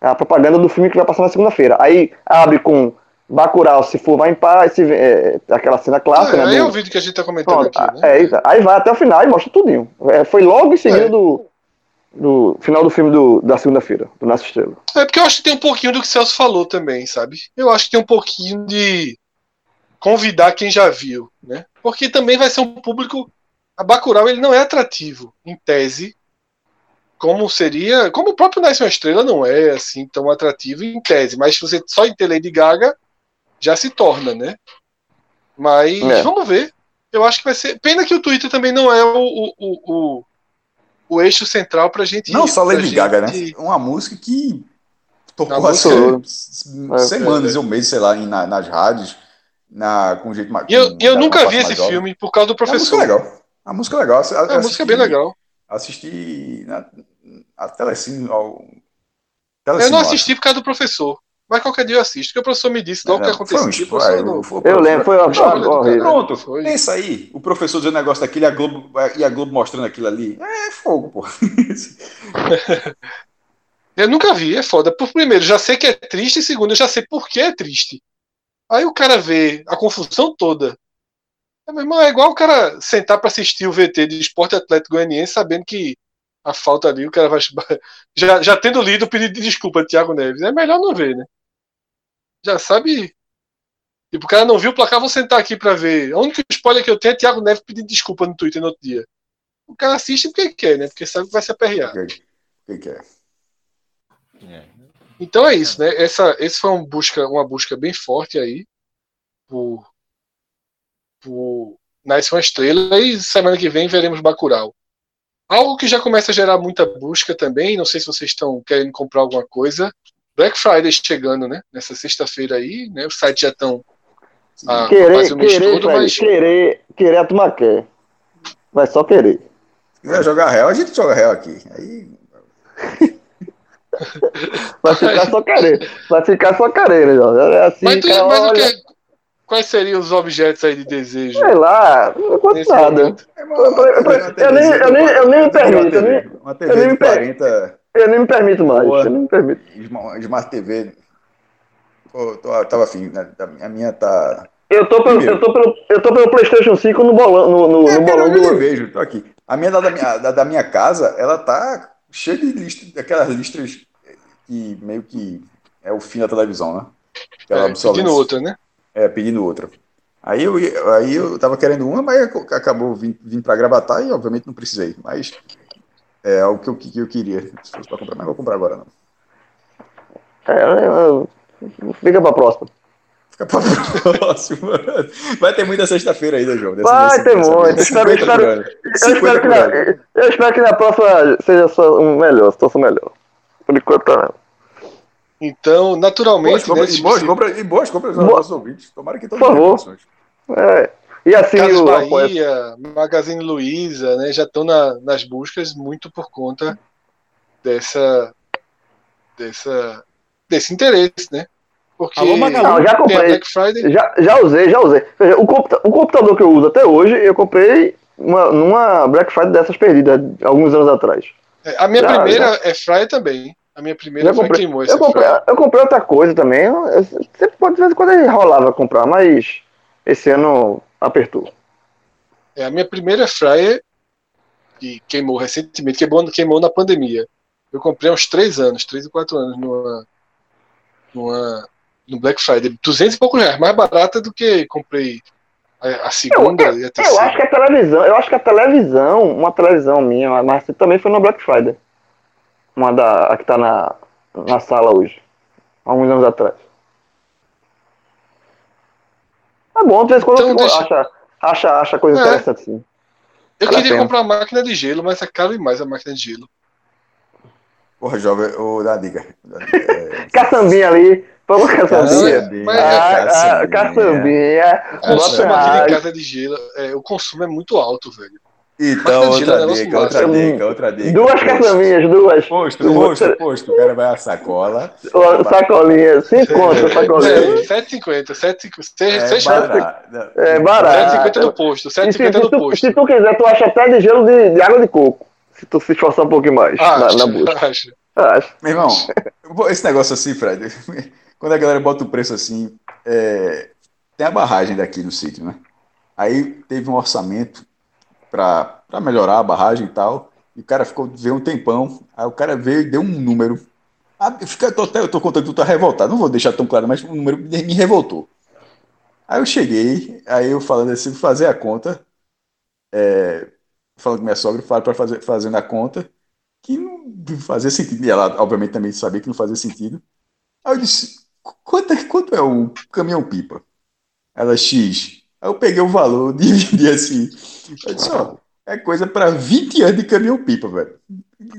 S3: a propaganda do filme que vai passar na segunda-feira. Aí abre com Bacurau, se for, vai em paz, se, é, aquela cena clássica,
S4: É,
S3: né?
S4: aí é o vídeo que a gente tá comentando
S3: Pronto,
S4: aqui, né?
S3: é isso. Aí vai até o final e mostra tudinho. É, foi logo em seguida
S4: É.
S3: do, Do final do filme do, da segunda-feira, do Nasce Estrela.
S4: É porque eu acho que tem um pouquinho do que o Celso falou também, sabe? Eu acho que tem um pouquinho de convidar quem já viu, né? Porque também vai ser um público. A Bacurau ele não é atrativo, em tese, como seria. Como o próprio Nasce uma Estrela não é assim tão atrativo em tese, mas se você só em ter Lady Gaga já se torna, né? Mas
S3: É.
S4: vamos ver. Eu acho que vai ser. Pena que o Twitter também não é o, o, o, o, o eixo central pra gente.
S2: Não só
S4: pra
S2: Lady Gaga, né?
S4: gente-
S2: Uma música que tocou assim,
S3: música- É,
S2: semanas
S4: é.
S2: ou meses, sei lá, em- na- nas rádios, na, com jeito mais.
S4: E eu, e eu nunca vi esse
S2: jovem.
S4: filme por causa do
S2: A música
S4: professor.
S2: é legal. A música é legal.
S4: É, a música é bem legal.
S2: Assisti na, a Telecine ao.
S4: Eu
S2: Telecine,
S4: não
S2: acho.
S4: assisti por causa do professor. Mas qualquer dia eu assisto, porque o professor me disse logo o que
S2: Não, foi um
S4: aconteceu. O
S2: spoiler,
S4: professor não-
S2: foi-
S3: Eu lembro, foi uma
S4: foi
S3: horrível.
S2: Pronto,
S4: Foi.
S2: pensa aí. O professor dizendo um negócio daquele e a Globo, e a Globo mostrando aquilo ali. É fogo, pô.
S4: Eu nunca vi, é foda. Por primeiro, já sei que é triste, e segundo, eu já sei por que é triste. Aí o cara vê a confusão toda. É, meu irmão, é igual o cara sentar pra assistir o VT de Esporte Atlético Goianiense sabendo que a falta ali, o cara vai. Já, já tendo lido o pedido de desculpa de Thiago Neves. É melhor não ver, né? Já sabe. Tipo, o cara não viu o placar, vou sentar aqui pra ver. O único spoiler que eu tenho é Thiago Neves pedindo desculpa no Twitter no outro dia. O cara assiste porque quer, né? Porque sabe que vai se aperrear.
S2: O que, que, que é?
S4: Então é isso, né? Essa, esse foi uma busca, uma busca bem forte aí por, por Nasce uma Estrela e semana que vem veremos Bacurau. Algo que já começa a gerar muita busca também, não sei se vocês estão querendo comprar alguma coisa. Black Friday chegando, né? Nessa sexta-feira aí, né? Os sites já estão ah,
S3: Querer,
S4: o mês
S3: querer,
S4: todo,
S3: Fred,
S4: mas
S3: querer, querer a turma quer. Vai só querer.
S2: Se quiser jogar real, a gente joga real aqui. Aí.
S3: Vai ficar só querer. Vai ficar só querer, né, Jorge? É assim,
S4: mas, tu-
S3: cara,
S4: mas o
S3: olha,
S4: que, quais seriam os objetos aí de desejo?
S3: Sei lá, não conto
S4: nesse
S3: nada.
S2: É
S3: Eu- nem- eu nem- eu nem me permito, eu nem-
S2: Uma
S3: eu
S2: TV
S3: nem
S2: de
S3: me per-
S2: 40,
S3: Eu nem me permito mais.
S2: Boa.
S3: Eu nem me permito.
S2: Smart TV. Pô, tô, tava afim, né? A minha tá.
S3: Eu tô pelo, eu tô pelo, eu tô pelo PlayStation 5 no bolão, no, no,
S2: É,
S3: no bolão
S2: eu
S3: do.
S2: vejo, tô aqui. A minha da, da minha, da, da minha casa, ela tá cheia de listas, daquelas listas que meio que é o fim da televisão, né? Aquela
S4: É, pedindo
S2: obsolescência.
S4: outra, né?
S2: É, pedindo outra. Aí eu, aí eu tava querendo uma, mas acabou vindo, vindo pra Gravatar e obviamente não precisei. Mas é algo que eu, que eu queria. Se fosse pra comprar, mas não vou comprar agora não.
S3: É, eu- fica pra próxima.
S2: Fica pra próxima. Vai ter muita sexta-feira ainda, João.
S3: Vai ter muito. Espero-
S2: 50 por
S3: espero-. Eu
S2: 50
S3: espero, que na, eu espero que na próxima seja só um melhor, situação melhor. Por enquanto tá não.
S4: Então,
S2: Boas
S4: naturalmente,
S2: compras,
S4: né,
S2: e, boas
S4: se-
S2: compras, e boas compras aos
S3: Boa-
S2: nossos ouvintes. Tomara que todos
S3: favor.
S2: informações.
S3: É. E assim
S4: Casas
S3: o.
S4: Bahia, Magazine Luiza, né, já estão na- nas buscas muito por conta dessa, dessa desse interesse, né? Porque
S1: Alô, Magalu.
S3: Não, já comprei.
S4: Black Friday.
S3: Já, já usei, já usei. Veja, o, computa- o computador que eu uso até hoje, eu comprei uma, numa Black Friday dessas perdidas, alguns anos atrás.
S4: É, A minha
S3: Já,
S4: primeira é Friday também. A minha primeira
S3: Já
S4: foi
S3: comprei.
S4: queimou
S3: Eu comprei, eu comprei outra coisa também. Eu, eu sempre pode de vez em quando rolava comprar, mas esse ano apertou.
S4: É, a minha primeira Fryer, que queimou recentemente, queimou, queimou na pandemia. Eu comprei há uns 3 anos, 3 ou 4 anos, numa, numa, no Black Friday. 200 e poucos reais, mais barata do que comprei a, a segunda e a
S3: Eu
S4: terceira.
S3: acho que a televisão, eu acho que a televisão, uma televisão minha, mas também foi no Black Friday. Uma da a que tá na, na sala hoje. Há alguns anos atrás. É bom, de vez em quando
S4: Então
S3: eu
S4: deixa-
S3: acha, acha, acha coisa
S4: É.
S3: interessante sim.
S4: Eu
S3: Vale
S4: queria comprar uma máquina de gelo, mas é caro demais a máquina de gelo.
S2: Porra, jovem, ô, dá dica. É,
S3: Caçambinha ali, vamos caçambinha.
S2: Caçambinha.
S4: mas-
S3: Ah, ah, caçambinha. Bota
S4: aqui em
S3: água.
S4: casa de gelo, é, o consumo é muito alto, velho.
S2: Então,
S4: é
S2: outra
S4: negócio
S2: dica, outra dica, outra dica.
S3: Duas
S2: Posto.
S3: caçambinhas, duas.
S2: Posto, posto, posto. O cara vai a sacola.
S3: Sacolinha, cinco contas, sacolinha.
S4: É, 7,50, 7,50,
S2: É
S4: 6
S2: barato.
S3: É barato.
S4: 7,50 no posto,
S3: E se,
S4: 7,50
S3: se
S4: no
S3: tu,
S4: posto.
S3: se tu quiser, tu acha até de gelo de, de água de coco. Se tu se esforçar um pouquinho mais
S4: Ah,
S3: na, na busca.
S4: acho.
S3: Acho.
S2: Meu irmão, esse negócio assim, Fred, quando a galera bota o preço assim, é, tem a barragem daqui no sítio, né? Aí teve um orçamento para melhorar a barragem e tal, E o cara ficou, veio um tempão. Aí o cara veio e deu um número. Ah, fica, eu, tô, eu tô contando que tu tá revoltado. Não vou deixar tão claro, mas o número me revoltou. Aí eu cheguei, aí eu falando assim, fazer a conta. é, falando com minha sogra, para fazer fazendo a conta, que não fazia sentido. E ela, obviamente, também sabia que não fazia sentido. Aí eu disse: quanto é, quanto é o caminhão-pipa? Ela, X. Aí eu peguei o valor, dividi assim. Eu disse: ó, é coisa para 20 anos de caminhão-pipa, velho.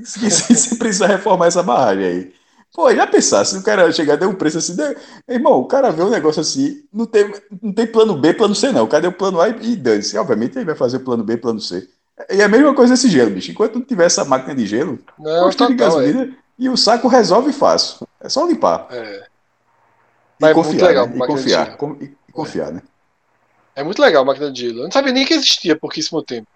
S2: Você precisa reformar essa barragem aí. Pô, já pensasse, se o cara chegar deu um preço assim, deu- irmão, o cara vê um negócio assim, não tem, não tem plano B, plano C, não. O plano A e, e dane-se? Obviamente ele vai fazer o plano B, plano C. E é a mesma coisa esse gelo, bicho. Enquanto não tiver essa máquina de gelo, posto de
S4: total, é.
S2: gasolina e o saco resolve fácil. É só limpar.
S4: É.
S2: E
S4: Mas é
S2: confiar,
S4: legal,
S2: né? E confiar. e confiar, né?
S4: É muito legal a máquina de gelo. Eu não sabia nem que existia há pouquíssimo tempo.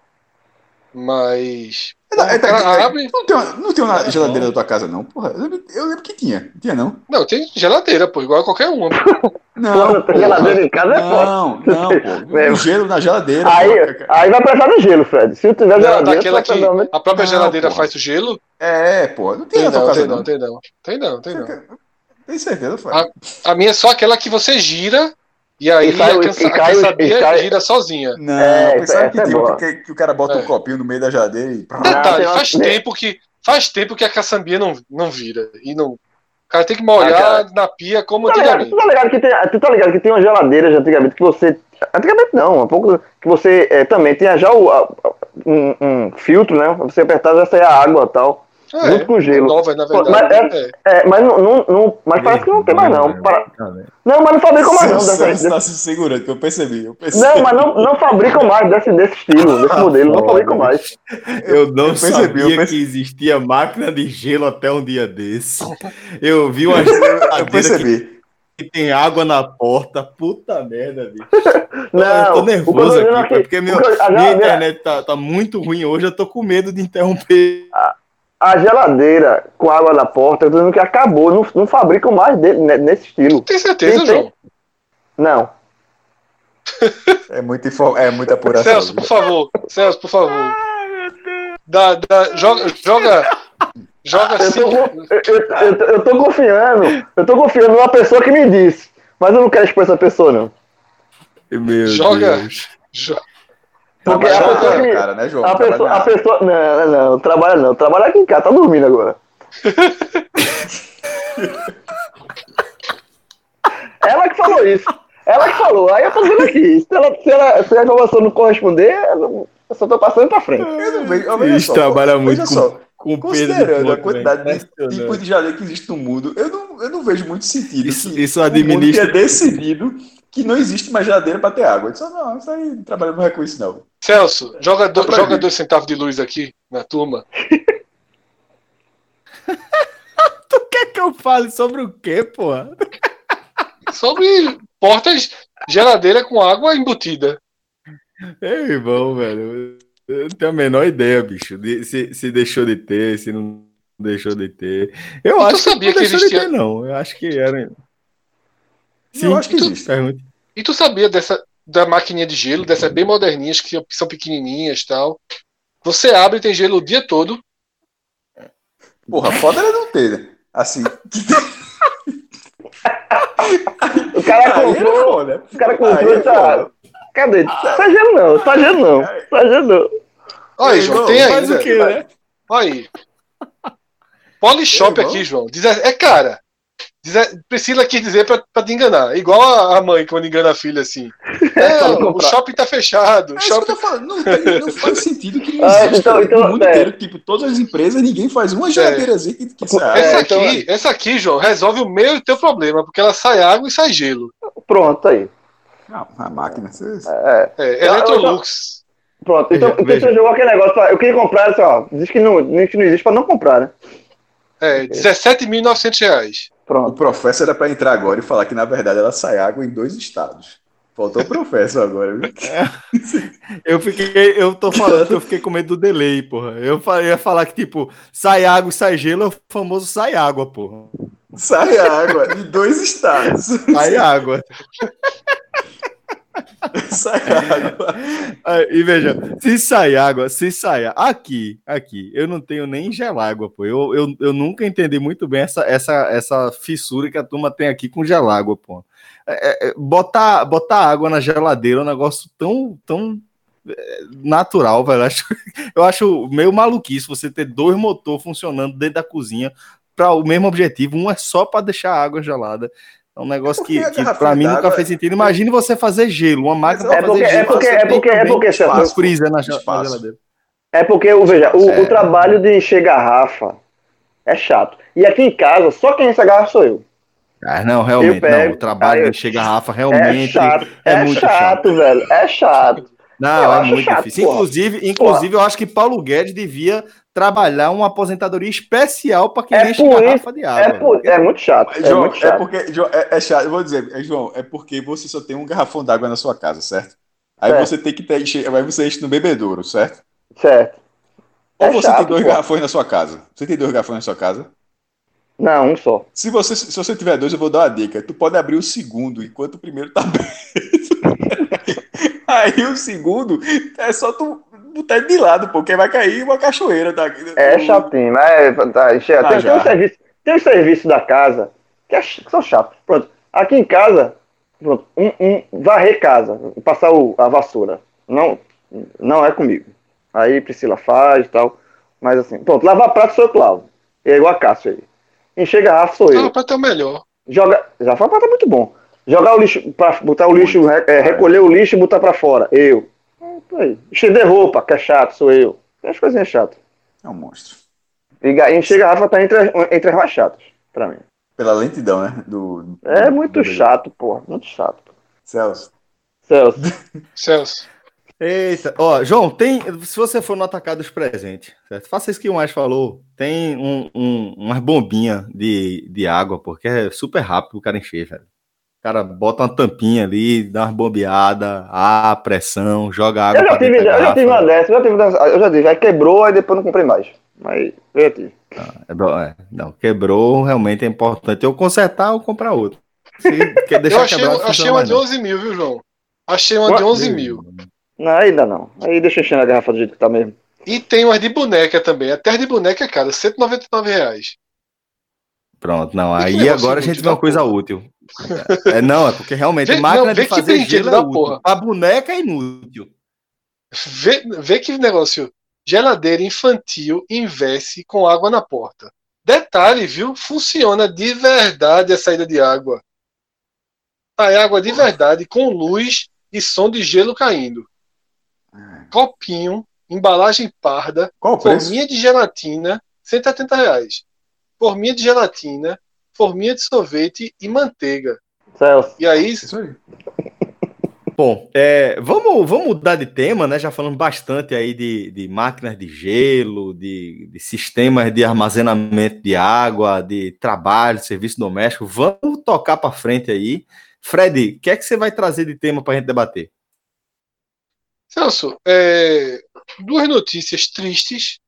S4: Mas.
S2: É, é,
S4: cara
S2: é,
S4: abre.
S2: Não tem uma, não tem uma
S1: É,
S2: geladeira na tua casa, não? Porra, eu lembro, eu lembro que tinha. Tinha, não?
S4: Não, tem geladeira, pô, igual a qualquer uma.
S3: Não,
S2: pô.
S3: geladeira em casa é foda.
S2: Não, não, pô.
S3: É.
S2: O gelo na geladeira.
S3: Aí,
S2: pô.
S3: aí vai precisar de gelo, Fred. Se não tiver
S4: Não,
S3: geladeira,
S4: daquela que a própria
S2: Não,
S4: geladeira faz o gelo?
S2: É, pô. Não tem
S4: Tem
S2: na tua
S4: não,
S2: casa,
S4: tem
S2: não.
S4: não, tem não. Tem não, tem não.
S2: Tem certeza, Fábio?
S4: Ah, A minha é só aquela que você gira e aí
S3: E sai
S4: a, cansa,
S3: e
S4: a
S3: cai e cai-
S4: gira sozinha.
S2: Não,
S3: É,
S2: pensava
S3: essa
S2: que
S3: é
S2: tinha que, que o cara bota
S4: É.
S2: um copinho no meio da geladeira e.
S4: Detalhe, faz
S3: tem-
S4: tempo que faz tempo que a caçambia não, não vira e não. O cara tem que molhar
S3: Ah,
S4: na pia como
S3: Tá ligado,
S4: antigamente.
S3: tu, tá ligado que tem, tu tá ligado que tem uma geladeira de antigamente que você. Antigamente não, um pouco. Que você é, também tinha já o, a- um, um filtro, né? Pra você apertar já sair a água e tal.
S4: É,
S3: junto com gelo.
S4: Nova, na
S3: Pô,
S4: verdade.
S3: mas
S4: é.
S3: É, mas não. não, não- mas parece que não tem mais, não. Para- Não, mas não fabricam mais, não. Dessa,
S2: está se segurando, que eu percebi. Eu percebi.
S3: não, mas não, não fabricam mais desse, desse estilo, desse modelo. Não fabricam mais.
S1: Eu não
S2: Eu percebi,
S1: sabia
S2: eu percebi.
S1: que existia máquina de gelo até um dia desse. Eu vi uma
S2: Eu percebi.
S1: que tem água na porta. Puta merda, bicho.
S3: Não,
S1: eu tô nervoso
S3: dizendo
S1: aqui,
S3: aqui,
S1: pô, porque meu, minha
S3: geladeira-
S1: internet tá, tá muito ruim hoje. Eu tô com medo de interromper.
S3: A geladeira com água na porta, eu tô dizendo que acabou. Não, não fabricam mais dele, né, nesse estilo.
S4: Tem certeza,
S3: Tem- tem-
S4: João?
S3: Não.
S2: É muita, info- é muita apuração.
S4: Celso, por favor. Celso, por favor. Dá, dá, joga, joga, joga
S3: Eu tô, eu, eu- eu tô- confiando. Eu tô confiando numa pessoa que me disse. Mas eu não quero expor essa pessoa, não.
S1: Meu
S4: Joga.
S1: Deus.
S4: jo-
S3: Porque a
S2: Trabalha
S3: pessoa
S2: na
S3: que
S2: cara, né, João?
S3: A pessoa, a pessoa. Não, não, não, trabalha não. Trabalha aqui em casa, tá dormindo agora. ela que falou isso. Ela que falou. Aí eu tô dizendo aqui. Se, ela, se, ela, se a informação não corresponder, eu só tô passando pra frente.
S2: Eu não vejo, ó, veja
S1: Eles trabalham muito
S2: só,
S1: Com
S2: Considerando a quantidade de
S1: Impressionante.
S2: tipos de geladeira que existe no mundo, eu não, eu não vejo muito sentido.
S1: Isso-
S2: que
S1: isso
S2: o mundo
S1: administra-
S2: tenha decidido que não existe mais geladeira para ter água. Eu disse, não, isso aí não trabalha não é com isso, não.
S4: Celso, joga, do-
S2: Tá
S4: joga dois centavos de luz aqui na turma.
S1: Tu quer que eu fale sobre o quê, porra?
S4: Sobre portas, geladeira com água embutida.
S1: Ei, irmão, velho. Eu não tenho a menor ideia, bicho. de- se, se deixou de ter, se não deixou de ter. Eu acho que
S4: sabia
S1: não
S4: que
S1: deixou
S4: existia-
S1: de ter, não. Eu acho que era.
S2: Eu acho que
S4: tu-
S2: existe.
S1: Pergunta.
S4: E tu sabia dessa da maquininha de gelo, dessas bem moderninhas que são pequenininhas e tal. Você abre e tem gelo o dia todo.
S2: Porra, foda era não ter, né? Assim.
S3: O cara
S2: era
S3: comprou.
S2: foda.
S3: O cara comprou
S2: é
S3: e tá.
S2: foda.
S3: Cadê? Tá gelo não, tá gelo não. Tá gelo não.
S4: Olha aí, João, tem
S1: Faz
S4: ainda.
S1: o quê, né?
S4: Olha aí. Polishop
S2: irmão.
S4: aqui, João. Diz- É cara. Priscila quis dizer pra, pra te enganar. Igual a, mãe quando engana a filha assim. É, o shopping tá fechado.
S2: É que
S4: shopping...
S2: tô falando. Não, tem- não faz sentido que não
S3: Ah,
S2: existe
S3: então-
S2: cara,
S3: então,
S2: no mundo
S3: é.
S2: inteiro. Tipo, todas as empresas, ninguém faz uma geladeirazinha que, que sai
S4: Essa
S2: água.
S3: então
S4: aqui, essa aqui, João, resolve o meu e o teu problema, porque ela sai água e sai gelo.
S3: Pronto, aí.
S2: Não, a máquina.
S3: É,
S4: É,
S3: eu-
S4: Electrolux.
S3: pronto. Então,
S1: Veja,
S3: então
S1: veja.
S3: você jogou aquele negócio. Eu queria comprar, assim, ó. Diz que não, que não existe pra não comprar, né?
S4: É, R$17.900 reais.
S2: O
S3: Pronto.
S2: professor era para entrar agora e falar que, na verdade, ela sai água em dois estados. Faltou o professor agora, viu?
S1: Eu fiquei, eu tô falando eu fiquei com medo do delay, porra. Eu ia falar que, tipo, sai água e sai gelo, é o famoso sai água, porra.
S2: Sai água em dois estados.
S1: Sai água.
S2: Sai água.
S1: Ah, E veja, se sair água, se sair aqui, aqui, eu não tenho nem gelágua, pô. Eu, eu, eu nunca entendi muito bem essa, essa, essa fissura que a turma tem aqui com gelágua, pô. É, é, botar, botar água na geladeira é um negócio tão, tão é, natural, velho. Eu acho, eu acho meio maluquice você ter dois motores funcionando dentro da cozinha para o mesmo objetivo. Um é só para deixar a água gelada. É um negócio
S2: porque
S1: que, para mim nunca fez sentido. Imagine você fazer gelo, uma máquina
S3: É
S1: para
S3: porque,
S1: fazer
S3: é
S1: gelo.
S3: porque,
S1: você
S3: é porque, é porque,
S1: um
S3: Celso,
S1: freezer na, geladeira.
S3: É porque, veja, o,
S2: É.
S3: o trabalho de encher garrafa é chato. E aqui em casa, só quem enche garrafa sou eu.
S1: Ah, não, realmente,
S3: pego,
S1: não. O trabalho
S3: eu-
S1: de encher garrafa
S3: É
S1: realmente
S3: chato,
S1: é,
S3: é,
S1: muito
S3: chato,
S1: chato.
S3: velho. É chato.
S1: Não,
S3: Eu
S1: é muito
S3: chato,
S1: difícil.
S3: porra.
S1: Inclusive, inclusive eu acho que Paulo Guedes devia trabalhar uma aposentadoria especial para quem
S3: É
S1: enche garrafa de água.
S3: É, por- é muito chato. É
S2: João,
S3: muito
S2: é,
S3: chato.
S2: porque. João, é, é chato, eu vou dizer, é, João, é porque você só tem um garrafão d'água na sua casa, certo? Aí
S3: Certo.
S2: você tem que ter, aí você enche no bebedouro, certo?
S3: Certo.
S2: Ou
S3: É
S2: você
S3: chato,
S2: tem dois
S3: pô.
S2: garrafões na sua casa? Você tem dois garrafões na sua casa?
S3: Não, um só.
S2: Se você, se você tiver dois, eu vou dar uma dica. Tu pode abrir o segundo enquanto o primeiro tá aberto. Aí o segundo é só tu botar ele de lado, porque vai cair uma cachoeira. Da,
S3: É
S2: do-
S3: chatinho, mas tá, enche-
S2: Ah,
S3: tem, tem
S2: já.
S3: um serviço, tem um serviço da casa que, é, que são chatos. Pronto, aqui em casa, pronto, um, um, varrer casa, passar o- a vassoura. Não, não é comigo. Aí Priscila faz e tal. Mas assim, pronto, lavar prato sou eu que lavo. É igual a Cássio aí. Encher garrafa sou eu.
S4: Ah, pra ter o melhor.
S3: Joga, já foi prato é muito bom. Jogar o lixo, pra botar o lixo, é, recolher o lixo e botar pra fora. Eu. Aí. Estender roupa, que é chato, sou eu. Tem as coisinhas chatas.
S2: É um monstro.
S3: E ga- encher garrafa tá entre, as- entre as mais chatas, pra mim.
S2: Pela lentidão, né? Do, do-
S3: É
S2: do-
S3: muito
S2: do-
S3: chato, porra. Muito chato.
S2: Celso.
S3: Celso.
S4: Celso.
S1: Eita, ó, João, tem. Se você for no atacado dos presentes, certo? Faça isso que o mais falou. Tem um, um, umas bombinhas de, de água, porque é super rápido o cara encher, velho. O cara bota uma tampinha ali, dá umas bombeadas, a pressão, joga água
S3: Eu já tive,
S1: da
S3: eu já tive uma dessa, eu já tive, dessa- eu já tive. Aí quebrou, aí depois não comprei mais. Mas eu já tive.
S1: É bom, é. Não, quebrou, realmente é importante. Eu consertar ou comprar outro. Se quer deixar
S4: Eu achei,
S1: quebrado,
S4: achei uma de
S1: não.
S4: 11 mil, viu, João? Achei uma de 11 mil.
S3: Não, ainda não. Aí deixa eu encher a garrafa do jeito que tá mesmo.
S4: E tem umas de boneca também. A terra de boneca é cara, 199 reais.
S1: Pronto, não. Aí agora a gente vê uma coisa útil. É, não, é porque realmente
S4: Vê-
S1: máquina
S4: não, vê
S1: de
S4: que
S1: fazer
S4: brinquedo
S1: gelo é útil.
S4: porra.
S1: A boneca é inútil.
S4: Vê, vê que negócio. Geladeira infantil investe com água na porta. Detalhe, viu? Funciona de verdade a saída de água. Sai água de verdade, com luz e som de gelo caindo. Copinho, embalagem parda,
S2: Qual o preço?
S4: forminha de gelatina, 170 reais. Forminha de gelatina, forminha de sorvete e manteiga.
S3: Celso.
S4: E aí,
S2: Isso aí.
S1: Bom, é, vamos, vamos mudar de tema, né? Já falamos bastante aí de, de máquinas de gelo, de, de sistemas de armazenamento de água, de trabalho, serviço doméstico. Vamos tocar para frente aí. Fred, o que é que você vai trazer de tema para a gente debater?
S4: Celso, é, duas notícias tristes,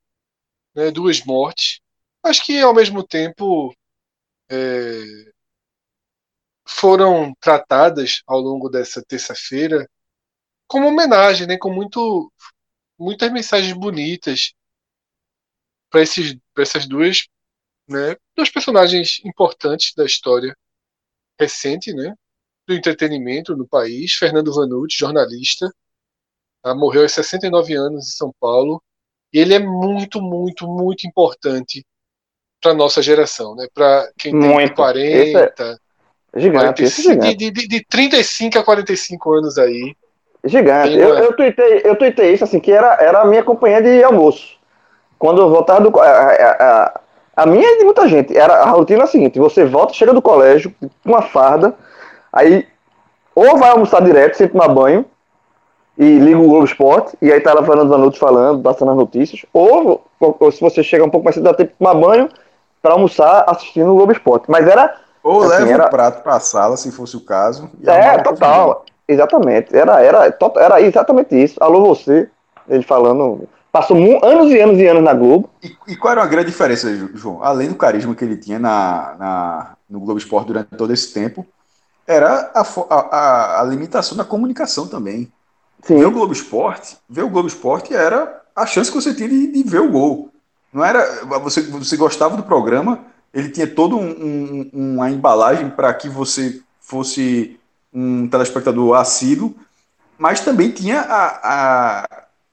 S4: né, duas mortes, mas que ao mesmo tempo é, foram tratadas ao longo dessa terça-feira como homenagem, né, com muito, muitas mensagens bonitas para essas duas, né, duas personagens importantes da história recente, né, do entretenimento no país, Fernando Vanucci, jornalista, ah, morreu aos 69 anos em São Paulo. E ele é muito, muito, muito importante para nossa geração, né? Para quem tem
S3: Muito.
S4: 40,
S3: Gigante, esse é
S4: 45,
S3: gigante.
S4: de, de, de 35 a 45 anos aí.
S3: Gigante.
S4: Tem
S3: Eu, eu, tuitei, eu tuitei isso assim, que era, era a minha companhia de almoço. Quando eu voltava do. A, a, a, a minha e de muita gente. Era, a rotina é a seguinte: você volta, chega do colégio, com uma farda, aí ou vai almoçar direto, sem tomar banho, e liga o Globo Esporte, e aí tá lá Fernando Vanucci falando, passando as notícias, ou, ou se você chega um pouco mais cedo, dá tempo de tomar banho para almoçar assistindo o Globo Esporte. Mas era
S2: Ou
S3: Assim,
S2: leva
S3: era-
S2: o prato pra sala, se fosse o caso.
S3: É, total. Exatamente. Era, era, era exatamente isso. Alô, você. Ele falando. Passou anos e anos e anos na Globo.
S2: E, e qual era a grande diferença, João? Além do carisma que ele tinha na, na- no Globo Esporte durante todo esse tempo, era a, a, a- a limitação da comunicação também.
S3: Sim.
S2: Ver o Globo Esporte, ver o Globo Esporte era a chance que você tinha de, de ver o gol. Não era. Você, você gostava do programa, ele tinha toda um, um- uma embalagem para que você fosse um telespectador assíduo, mas também tinha a, a,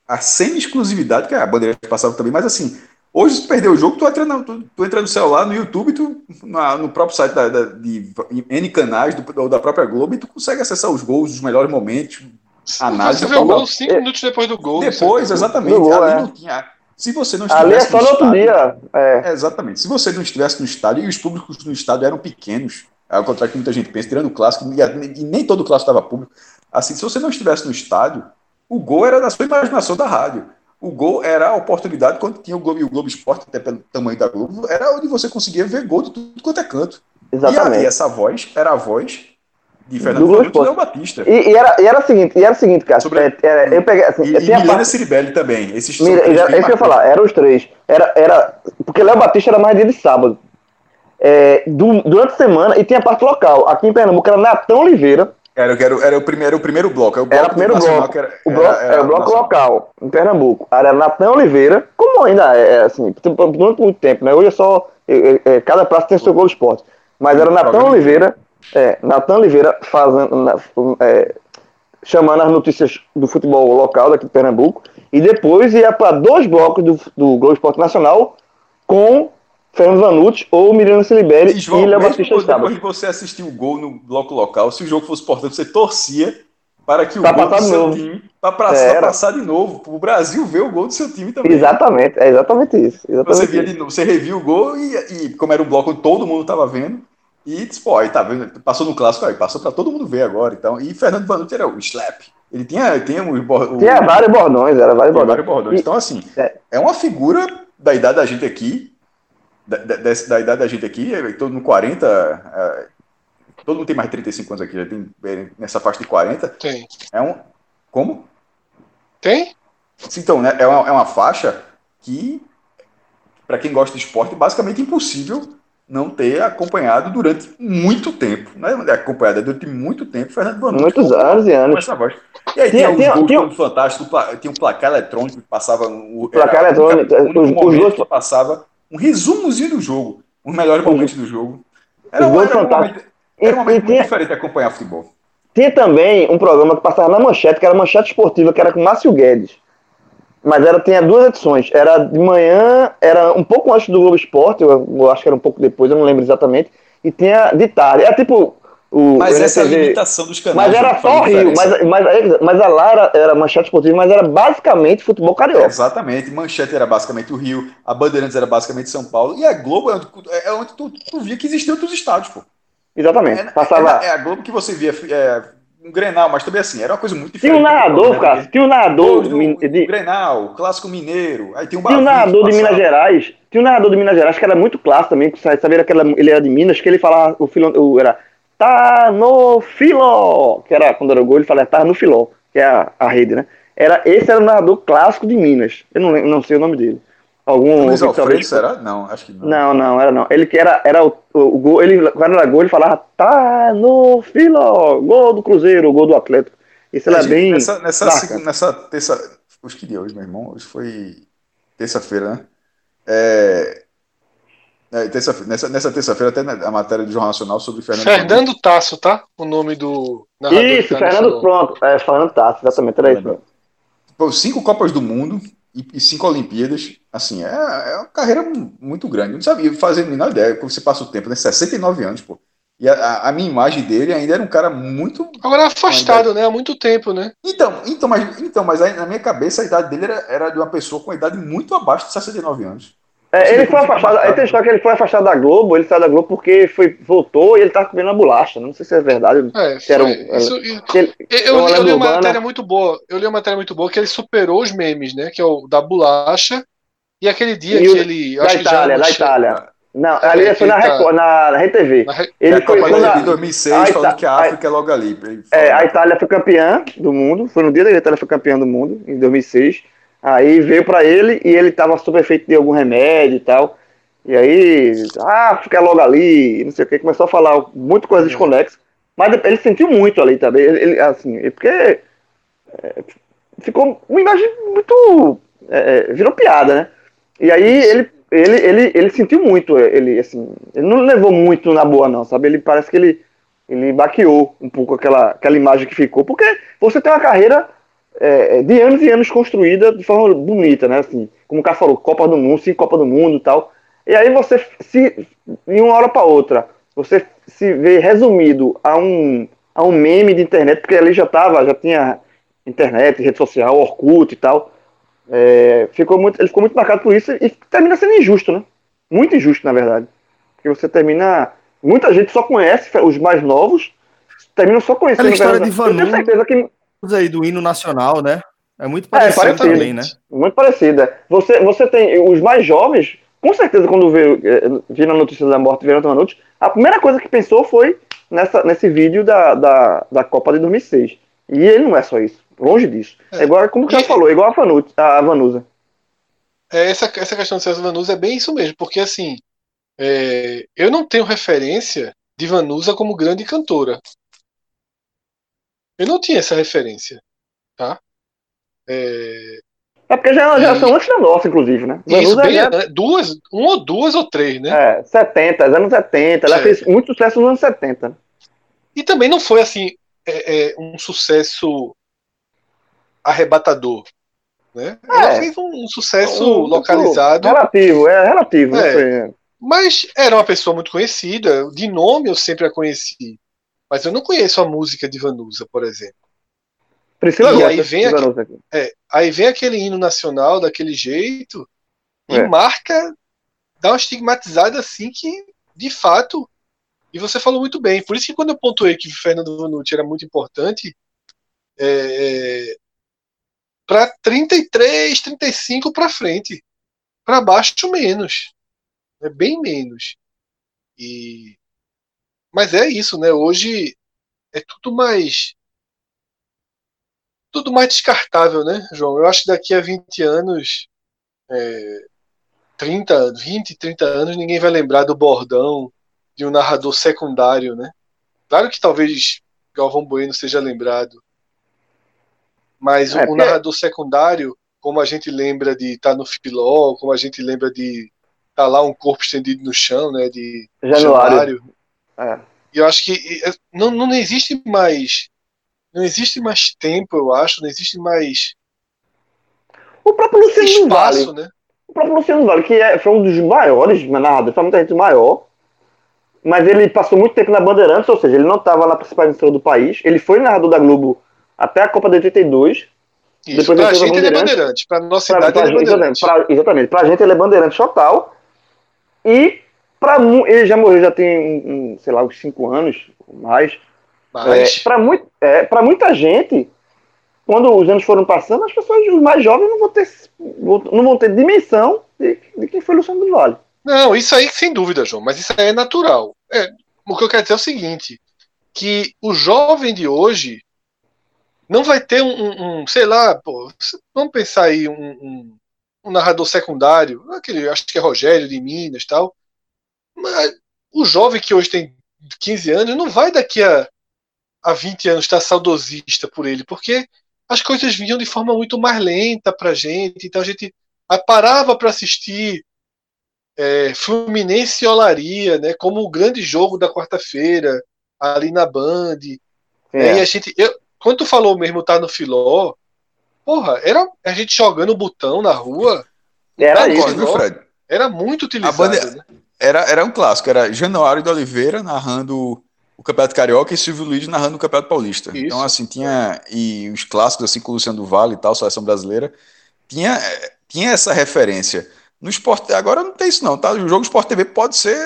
S2: a semi-exclusividade, que a bandeira passava também, mas assim. Hoje, se tu perder o jogo, tu entra, no, tu, tu entra no celular, no YouTube, tu, na- no próprio site da, da- de N canais do, da própria Globo, e tu consegue acessar os gols, os melhores momentos, análise.
S4: Você vê o gol cinco minutos depois do gol.
S2: depois, exatamente.
S3: Gol,
S2: ali
S3: é.
S2: não tinha. Se você não
S3: Ali é
S2: estivesse
S3: só no outro
S2: estádio-
S3: dia. É.
S2: Exatamente. Se você não estivesse no estádio, e os públicos no estádio eram pequenos, ao contrário que muita gente pensa, tirando o clássico, e, nem todo o clássico estava público. Assim, se você não estivesse no estádio, o gol era da sua imaginação da rádio. O gol era a oportunidade, quando tinha o Globo e o Globo Esporte, até pelo tamanho da Globo, era onde você conseguia ver gol de tudo quanto é canto. E, a- e
S3: Exatamente.
S2: essa voz era a voz de
S3: Do
S2: Fernando Vanucci e. Batista.
S3: E, e era, e era o seguinte, e era o seguinte, cara.
S2: Sobre-
S3: é, é, eu peguei assim,
S2: E,
S3: tinha
S2: Milena Ciribelli também. Esses
S3: Mira, é isso que eu ia falar, eram os três. Era, era, porque Léo Batista era mais dia de sábado. É, du- durante a semana, e tinha a parte local. Aqui em Pernambuco era Natão Oliveira,
S2: Era, era, era, o primeiro, era o primeiro bloco. Era o bloco
S3: era o primeiro bloco.
S2: era-
S3: o
S2: era-
S3: bloco,
S2: era
S3: era o bloco local, em Pernambuco. Era Natão Oliveira, como ainda é, é, assim, por- muito tempo, né? Hoje é só. é, é, cada praça tem seu gol esporte. Mas era
S2: programa.
S3: Oliveira, é, Natão Oliveira fazendo, na- é, chamando as notícias do futebol local daqui de Pernambuco. E depois ia para dois blocos do, do Globo Esporte Nacional com Fernando Vanucci ou Miriam Siliberi
S2: E,
S3: Léo Batista
S2: depois
S3: sábado.
S2: de você assistir o gol no bloco local, se o jogo fosse importante, você torcia para que o
S3: Pra
S2: gol do seu
S3: novo.
S2: time para passar, de novo, para o Brasil ver o gol do seu time também.
S3: Exatamente, é exatamente isso. Exatamente
S2: Você via
S3: isso.
S2: de novo, você revia o gol e, e como era um bloco que todo mundo estava vendo, e pô, aí tá vendo, passou no clássico, aí passou para todo mundo ver agora, então. E Fernando Vanucci era o slap. Ele tinha, tinha um, o,
S3: Tinha vários bordões, era vários bordões.
S2: vários bordões.
S3: E-
S2: Então, assim,
S3: É.
S2: é uma figura da idade da gente aqui, da, da, da idade da gente aqui, todo mundo 40, é, todo mundo tem mais de 35 anos aqui, já tem é, nessa faixa de 40.
S4: Tem.
S2: É um. Como?
S4: Tem?
S2: Então, né, é, uma, é uma faixa que, para quem gosta de esporte, é basicamente impossível não ter acompanhado durante muito tempo. Não é acompanhado, é durante muito tempo Fernando Vanucci.
S3: Muitos anos e anos.
S2: essa voz. E aí
S3: Tinha-
S2: tinha, gols
S3: tinha-
S2: todos fantásticos, pla- tinha um placar eletrônico que passava o
S3: Placar eletrônico,
S2: único
S3: os- os gols-
S2: que passava um resumozinho do jogo, os melhores momentos do jogo. Era, um- era um momento, era um
S3: E-
S2: momento
S3: e
S2: muito
S3: tinha-
S2: diferente de acompanhar futebol.
S3: Tinha também um programa que passava na manchete, que era manchete esportiva, que era com Márcio Guedes. Mas era, tinha duas edições. Era de manhã, era um pouco antes do Globo Esporte, eu, eu acho que era um pouco depois, eu não lembro exatamente. E tinha de tarde. Era tipo o.
S2: Mas
S3: o
S2: essa é a limitação dos canais.
S3: Mas era
S2: não
S3: só o Rio, mas, mas, mas a lá era, manchete esportiva, mas era basicamente futebol carioca.
S2: Exatamente, Manchete era basicamente o Rio, a Bandeirantes era basicamente São Paulo, e a Globo é onde, é onde tu, tu via que existiam outros estádios, pô.
S3: Exatamente.
S2: É,
S3: Passava.
S2: é, é a Globo que você via é, um Grenal, mas também assim, era uma coisa muito
S3: Tinha
S2: diferente.
S3: um narrador,
S2: né?
S3: cara. Tinha um narrador
S2: do, do,
S3: de,
S2: Grenal, Clássico Mineiro, aí tem um
S3: Tinha um narrador de. Minas Gerais. Tinha um narrador de Minas Gerais que era muito clássico também, que sa- sabia que era- ele era de Minas, que ele falava, o filho, o, era tá no filó, que era quando era o gol, ele falava tá no filó, que é a, a rede, né? Era, esse era o narrador clássico de Minas. Eu não, lembro- não sei o nome dele. Algum.
S2: Luiz Alfredo, será? Não, acho que não.
S3: Não, não, era não. Ele que era, era o, o, o gol, ele, quando era gol, ele falava tá no filó, gol do Cruzeiro, gol do Atlético. Isso era bem.
S2: Nessa, nessa, nessa terça. Hoje que dia hoje, meu irmão? Hoje foi terça-feira, né? É, é, terça, nessa nessa terça-feira, até a matéria do Jornal Nacional sobre Fernando.
S4: Fernando Tasso, tá? O nome do.
S3: Isso, Fernando Pronto. É, Fernando Tassi, exatamente, era isso.
S2: Pô, cinco Copas do Mundo e, e cinco Olimpíadas. Assim, é, é uma carreira muito grande. Eu não sabia fazer a menor ideia. Quando você passa o tempo, né? 69 anos, pô. E a- a, minha imagem dele ainda era um cara muito.
S4: Agora afastado, né? Há muito tempo, né?
S2: Então, então, mas, então, mas aí, na minha cabeça a idade dele era, era de uma pessoa com idade muito abaixo de 69 anos.
S3: É, ele foi afastado, aí tem história que ele foi afastado da Globo, ele saiu da Globo porque foi, voltou e ele tava comendo uma bolacha. Não sei se é verdade.
S4: É,
S3: Que era um-
S4: isso-
S3: Ele-
S4: eu,
S3: eu
S4: eu li uma
S3: Urbana.
S4: matéria muito boa. Eu li uma matéria muito boa que ele superou os memes, né? Que é o da bolacha. E aquele dia
S3: E o-
S4: que ele.
S3: da
S4: acho que já
S3: Itália, da Itália. Não,
S4: É,
S3: ali foi na,
S4: tá-
S3: Record, na, na RTV.
S4: na re-
S3: Ele
S2: a
S3: foi,
S2: Copa
S3: na-
S2: de 2006,
S3: a
S2: falando que a África é logo ali.
S3: É, a Itália foi campeã do mundo. Foi no dia da Itália foi campeã do mundo, em 2006. Aí veio pra ele e ele tava super feito de algum remédio e tal. E aí, ah, fica logo ali, não sei o que, começou a falar muito coisa desconexa. Mas ele sentiu muito ali também. Ele, ele, assim, é porque é, ficou uma imagem muito. é, é, virou piada, né? E aí ele, ele, ele, ele sentiu muito, ele, assim, ele não levou muito na boa, não, sabe? Ele parece que ele, ele baqueou um pouco aquela, aquela imagem que ficou, porque você tem uma carreira é, de anos e anos construída de forma bonita, né? Assim, como o cara falou, Copa do Mundo, cinco Copa do Mundo e tal. E aí você, se, de uma hora para outra, você se vê resumido a um, a um meme de internet, porque ali já tava, já tinha internet, rede social, Orkut e tal. É, ficou muito, ele ficou muito marcado por isso e termina sendo injusto, né? Muito injusto, na verdade. Porque você termina. Muita gente só conhece, os mais novos, terminam só conhecendo.
S1: Aquela história de
S3: Eu tenho
S1: Vanu.
S3: certeza que
S1: aí do hino nacional, né? É muito
S3: É,
S1: parecido
S3: parecido.
S1: também, né?
S3: Muito parecida. Você, você tem os mais jovens, com certeza, quando vê, eh, viram a notícia da morte de Verão Manucci, a primeira coisa que pensou foi nessa, nesse vídeo da, da, da Copa de 2006. E ele não é só isso. Longe disso. É, igual, como o já falou, é igual a, Vanucci, a Vanusa.
S4: É, essa, essa questão do César Vanusa é bem isso mesmo, porque assim, é, eu não tenho referência de Vanusa como grande cantora. Eu não tinha essa referência, tá? É,
S3: É porque já é uma
S4: E-
S3: geração antes da nossa, inclusive, né?
S4: isso bem,
S3: é,
S4: né, duas, um ou duas ou três, né?
S3: é 70, anos 70. Ela
S4: É.
S3: fez muito sucesso nos anos 70.
S4: E também não foi assim é, é, um sucesso arrebatador, né? Ela
S3: É.
S4: fez um, um sucesso
S3: Um-
S4: localizado.
S3: Relativo, é relativo.
S4: É. Mas era uma pessoa muito conhecida, de nome eu sempre a conheci. Mas eu não conheço a música de Vanusa, por exemplo.
S3: Priscila
S4: E aí vem aqui. É, aí vem aquele hino nacional daquele jeito e
S3: É.
S4: marca, dá uma estigmatizada assim que, de fato, e você falou muito bem. Por isso que quando eu pontuei que o Fernando Vanucci era muito importante, é, para 33, 35 para frente. Para baixo, menos. É bem menos. E... Mas é isso, né? Hoje é tudo mais. Tudo mais descartável, né, João? Eu acho que daqui a 20 anos, é, 30, 20, 30 anos, ninguém vai lembrar do bordão de um narrador secundário, né? Claro que talvez Galvão Bueno seja lembrado. Mas
S3: É,
S4: o, o narrador secundário, como a gente lembra de estar no filó, como a gente lembra de estar lá um corpo estendido no chão, né? De
S3: Januário. É.
S4: E eu acho que é, não, não existe mais. Não existe mais tempo, eu acho, não existe mais
S3: O próprio Luciano do Vale.
S4: espaço, né?
S3: O próprio Luciano Vale, que é- foi um dos maiores narradores, foi muita gente maior, mas ele passou muito tempo na Bandeirantes, ou seja, ele não estava na principal emissora do país. Ele foi narrador da Globo até a Copa de 82.
S4: Isso,
S3: Depois
S4: pra gente ele é
S3: Bandeirante.
S4: pra nossa
S3: Pra,
S4: idade
S3: pra
S4: ele é bandeirante.
S3: exatamente, pra, exatamente, pra gente ele é bandeirante total. E pra, ele já morreu, já tem, um, sei lá, uns 5 anos, ou mais.
S4: Mas
S3: É, para muito, é, muita gente, quando os anos foram passando, as pessoas, os mais jovens, não vão ter, não vão ter dimensão de, de quem foi Luciano do Vale.
S4: Não, isso aí sem dúvida, João, mas isso aí é natural. É, o que eu quero dizer é o seguinte: que o jovem de hoje não vai ter um, um- um, sei lá, pô, vamos pensar aí, um, um- um narrador secundário, aquele, acho que é Rogério de Minas tal. Mas o jovem que hoje tem 15 anos não vai daqui a, a 20 anos estar saudosista por ele, porque as coisas vinham de forma muito mais lenta pra gente, então a gente parava para assistir é, Fluminense e Olaria, né, como o grande jogo da quarta-feira, ali na Band. né, E a gente, eu, quando tu falou mesmo tá no Filó, porra, era a gente jogando botão na rua,
S3: Era
S4: Tá,
S3: isso.
S2: Viu, Fred?
S4: era muito utilizado.
S2: banda-
S4: né?
S2: Era, era um clássico, era Januário de Oliveira narrando o Campeonato Carioca e Silvio Luiz narrando o Campeonato Paulista.
S4: Isso.
S2: Então, assim, tinha. E os clássicos, assim, com o Luciano do Vale e tal, seleção brasileira, tinha, tinha essa referência. No esporte, agora não tem isso, não, tá? O jogo Sport TV pode ser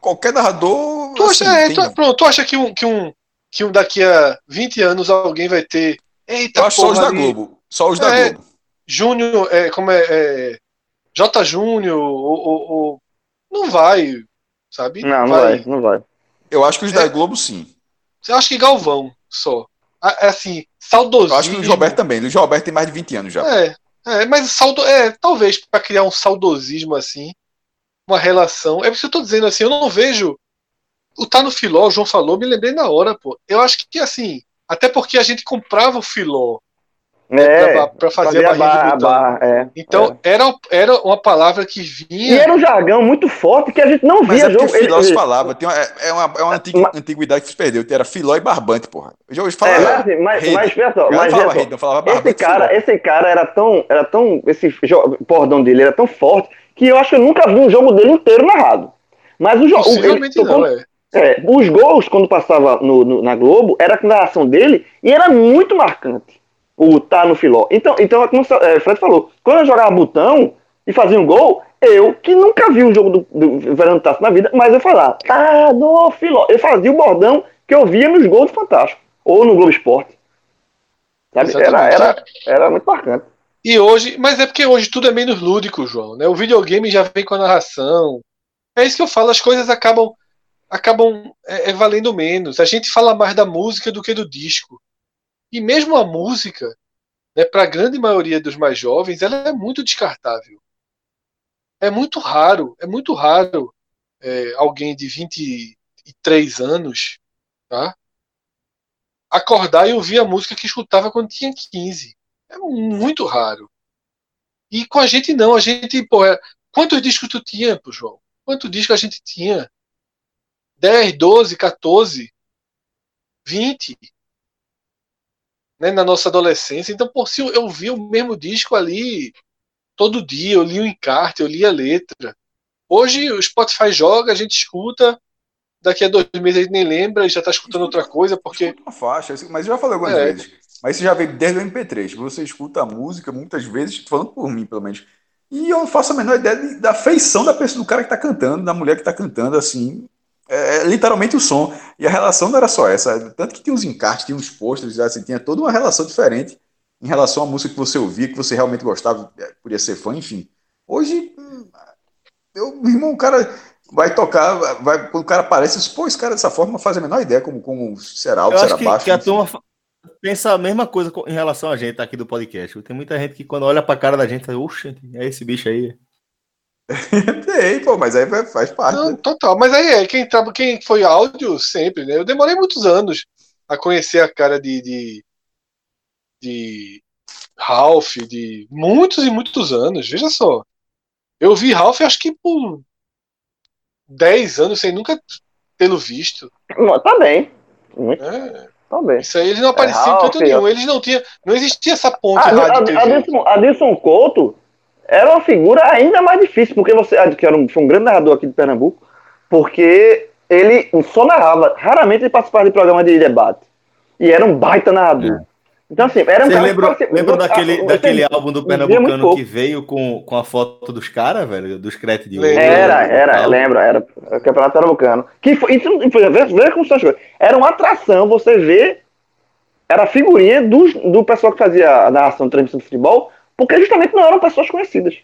S2: qualquer narrador.
S4: Tu acha,
S2: assim,
S4: é,
S2: tem-
S4: tu- pronto, tu acha que um, que, um, que um daqui a 20 anos alguém vai ter. Eita,
S2: Eu acho só os
S4: porra,
S2: da Globo. Só os da
S4: É.
S2: Globo.
S4: Júnior, é, como é, é, J. Júnior, ou, ou- ou- não vai, sabe?
S3: Não, não vai, não vai.
S2: Eu acho que os
S4: É.
S2: da Globo, sim.
S4: Você acha que Galvão só? Ah, É assim,
S2: Eu
S4: saudosismo.
S2: acho que o Luiz Roberto também. O Luiz Roberto tem mais de 20 anos já.
S4: É, é, mas saudo, é, talvez para criar um saudosismo assim, uma relação. É por isso que eu tô dizendo assim, eu não vejo o Tá no Filó, o João falou, me lembrei na hora, pô. Eu acho que, assim, até porque a gente comprava o Filó
S3: É,
S4: pra, pra fazer a
S3: barra-
S4: botão.
S3: barra, é.
S4: Então, era, era uma palavra que
S3: E
S4: vinha.
S3: era um jargão muito forte que a gente não
S2: Mas
S3: via
S2: é porque
S3: jogo.
S2: filó se falava. Tem uma, é, é uma, é uma antigu-
S3: Mas-
S2: antiguidade que se perdeu. Era filó e barbante, porra. Eu já hoje
S3: É,
S2: falava.
S3: mas, assim, mas,
S2: rede.
S3: mas veja só, mas
S2: falava rede, eu falava
S3: esse
S2: barbante.
S3: cara,
S2: filó.
S3: esse cara era tão, era tão, esse bordão dele era tão forte que eu acho que eu nunca vi um jogo dele inteiro narrado. Mas o jogo,
S4: Possivelmente não, é.
S3: É, os gols, quando passava no, no- na Globo, era com a narração dele e era muito marcante. O tá no filó. Então, então é como o é, Fred falou, quando eu jogava botão e fazia um gol, eu, que nunca vi um jogo do, do Tasso na vida, mas eu falava, tá no filó. Eu fazia o bordão que eu via nos gols do Fantástico, ou no Globo Esporte. Sabe? Era, era, era muito marcante.
S4: E hoje, mas é porque hoje tudo é menos lúdico, João. Né? O videogame já vem com a narração. É isso que eu falo, as coisas acabam acabam é, é, valendo menos. A gente fala mais da música do que do disco. E mesmo a música, né, para a grande maioria dos mais jovens, ela é muito descartável. É muito raro, é muito raro é, alguém de 23 anos tá, acordar e ouvir a música que escutava quando tinha 15. É muito raro. E com a gente não, a gente, pô, é... quantos discos tu tinha, pô, João? Quantos discos a gente tinha? 10, 12, 14, 20, né, na nossa adolescência. Então, por se eu, vi o mesmo disco ali todo dia, eu li o encarte, eu li a letra. Hoje o Spotify joga, a gente escuta, daqui a dois meses a gente nem lembra e já está escutando outra coisa, porque
S2: Escuta uma faixa, mas eu já falei algumas
S4: É.
S2: vezes. Mas isso já veio desde o MP3. Você escuta a música muitas vezes, falando por mim, pelo menos. E eu não faço a menor ideia de- da feição da pessoa, do cara que tá cantando, da mulher que tá cantando, assim. É, é literalmente o som. E a relação não era só essa. Tanto que tinha uns encartes, tinha uns pôsteres, assim, tinha toda uma relação diferente em relação à música que você ouvia, que você realmente gostava, é, podia ser fã, enfim. Hoje, hum, eu, meu irmão, o cara vai tocar, vai, quando o cara aparece, pô, esse cara dessa forma não faz a menor ideia como, como será alto, será
S1: que,
S2: baixo.
S1: que a turma pensa a mesma coisa co- em relação a gente aqui do podcast. Tem muita gente que quando olha pra cara da gente, oxe, é esse bicho aí.
S2: Tem, pô, mas aí faz parte.
S4: Não,
S2: né?
S4: total. Mas aí é, quem, quem foi áudio sempre, né? Eu demorei muitos anos a conhecer a cara de, de, de Ralph, de muitos e muitos anos. Veja só. Eu vi Ralph acho que por 10 anos sem nunca tê-lo visto.
S3: Tá bem. Muito,
S4: né?
S3: tá bem.
S4: Isso aí eles não apareciam em
S3: Ralph,
S4: canto nenhum. Eles não tinham. Não existia essa ponte
S3: Ah,
S4: rádio.
S3: Adilson, Adilson Couto era uma figura ainda mais difícil, porque você, que era um, foi um grande narrador aqui de Pernambuco, porque ele só narrava, raramente ele participava de programa de debate. E era um baita narrador. Então, assim, era um
S1: Você lembra,
S3: que parecia-
S1: lembra
S3: ah,
S1: daquele, daquele álbum do Pernambucano que veio com, com a foto dos caras, velho? Dos créditos de ouro
S3: Era, era,
S1: tal?
S3: lembro, era o Campeonato Pernambucano. Que foi, vê, vê como são as coisas. Era uma atração, você vê, era a figurinha do, do pessoal que fazia a narração de transmissão de futebol, porque justamente não eram pessoas conhecidas.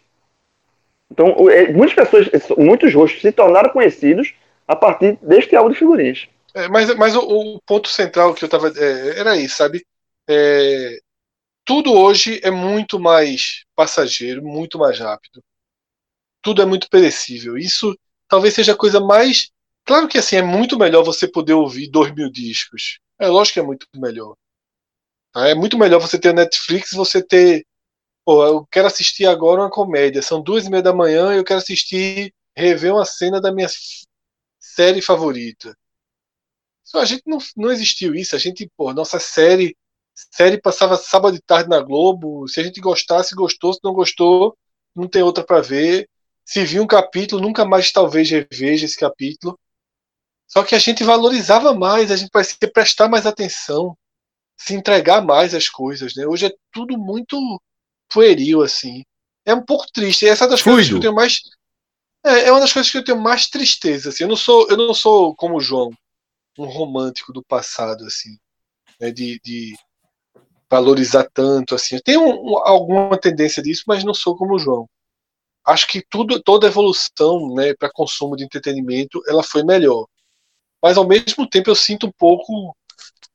S3: Então, eh, muitas pessoas, muitos rostos se tornaram conhecidos a partir deste álbum de figurinhas.
S4: É, mas mas o, o ponto central que eu tava. é, era isso, sabe? É, tudo hoje é muito mais passageiro, muito mais rápido. Tudo é muito perecível. Isso talvez seja a coisa mais. Claro que assim, é muito melhor você poder ouvir dois mil discos. É lógico que é muito melhor. Tá? É muito melhor você ter Netflix, você ter. Pô, eu quero assistir agora uma comédia. São duas e meia da manhã e eu quero assistir, rever uma cena da minha série favorita. A gente não, não existiu isso. A gente, pô, nossa série, série passava sábado de tarde na Globo. Se a gente gostasse, gostou. Se não gostou, não tem outra para ver. Se viu um capítulo, nunca mais talvez reveja esse capítulo. Só que a gente valorizava mais, a gente parecia prestar mais atenção, se entregar mais às coisas, né? Hoje é tudo muito pueril, assim. É um pouco triste. Essa é das coisas que eu tenho mais. É, é uma das coisas que eu tenho mais tristeza. Assim. Eu não sou, eu não sou como o João, um romântico do passado, assim, né? de, de valorizar tanto, assim. Eu tenho um- alguma tendência disso, mas não sou como o João. Acho que tudo, toda evolução, né, para consumo de entretenimento, ela foi melhor. Mas ao mesmo tempo eu sinto um pouco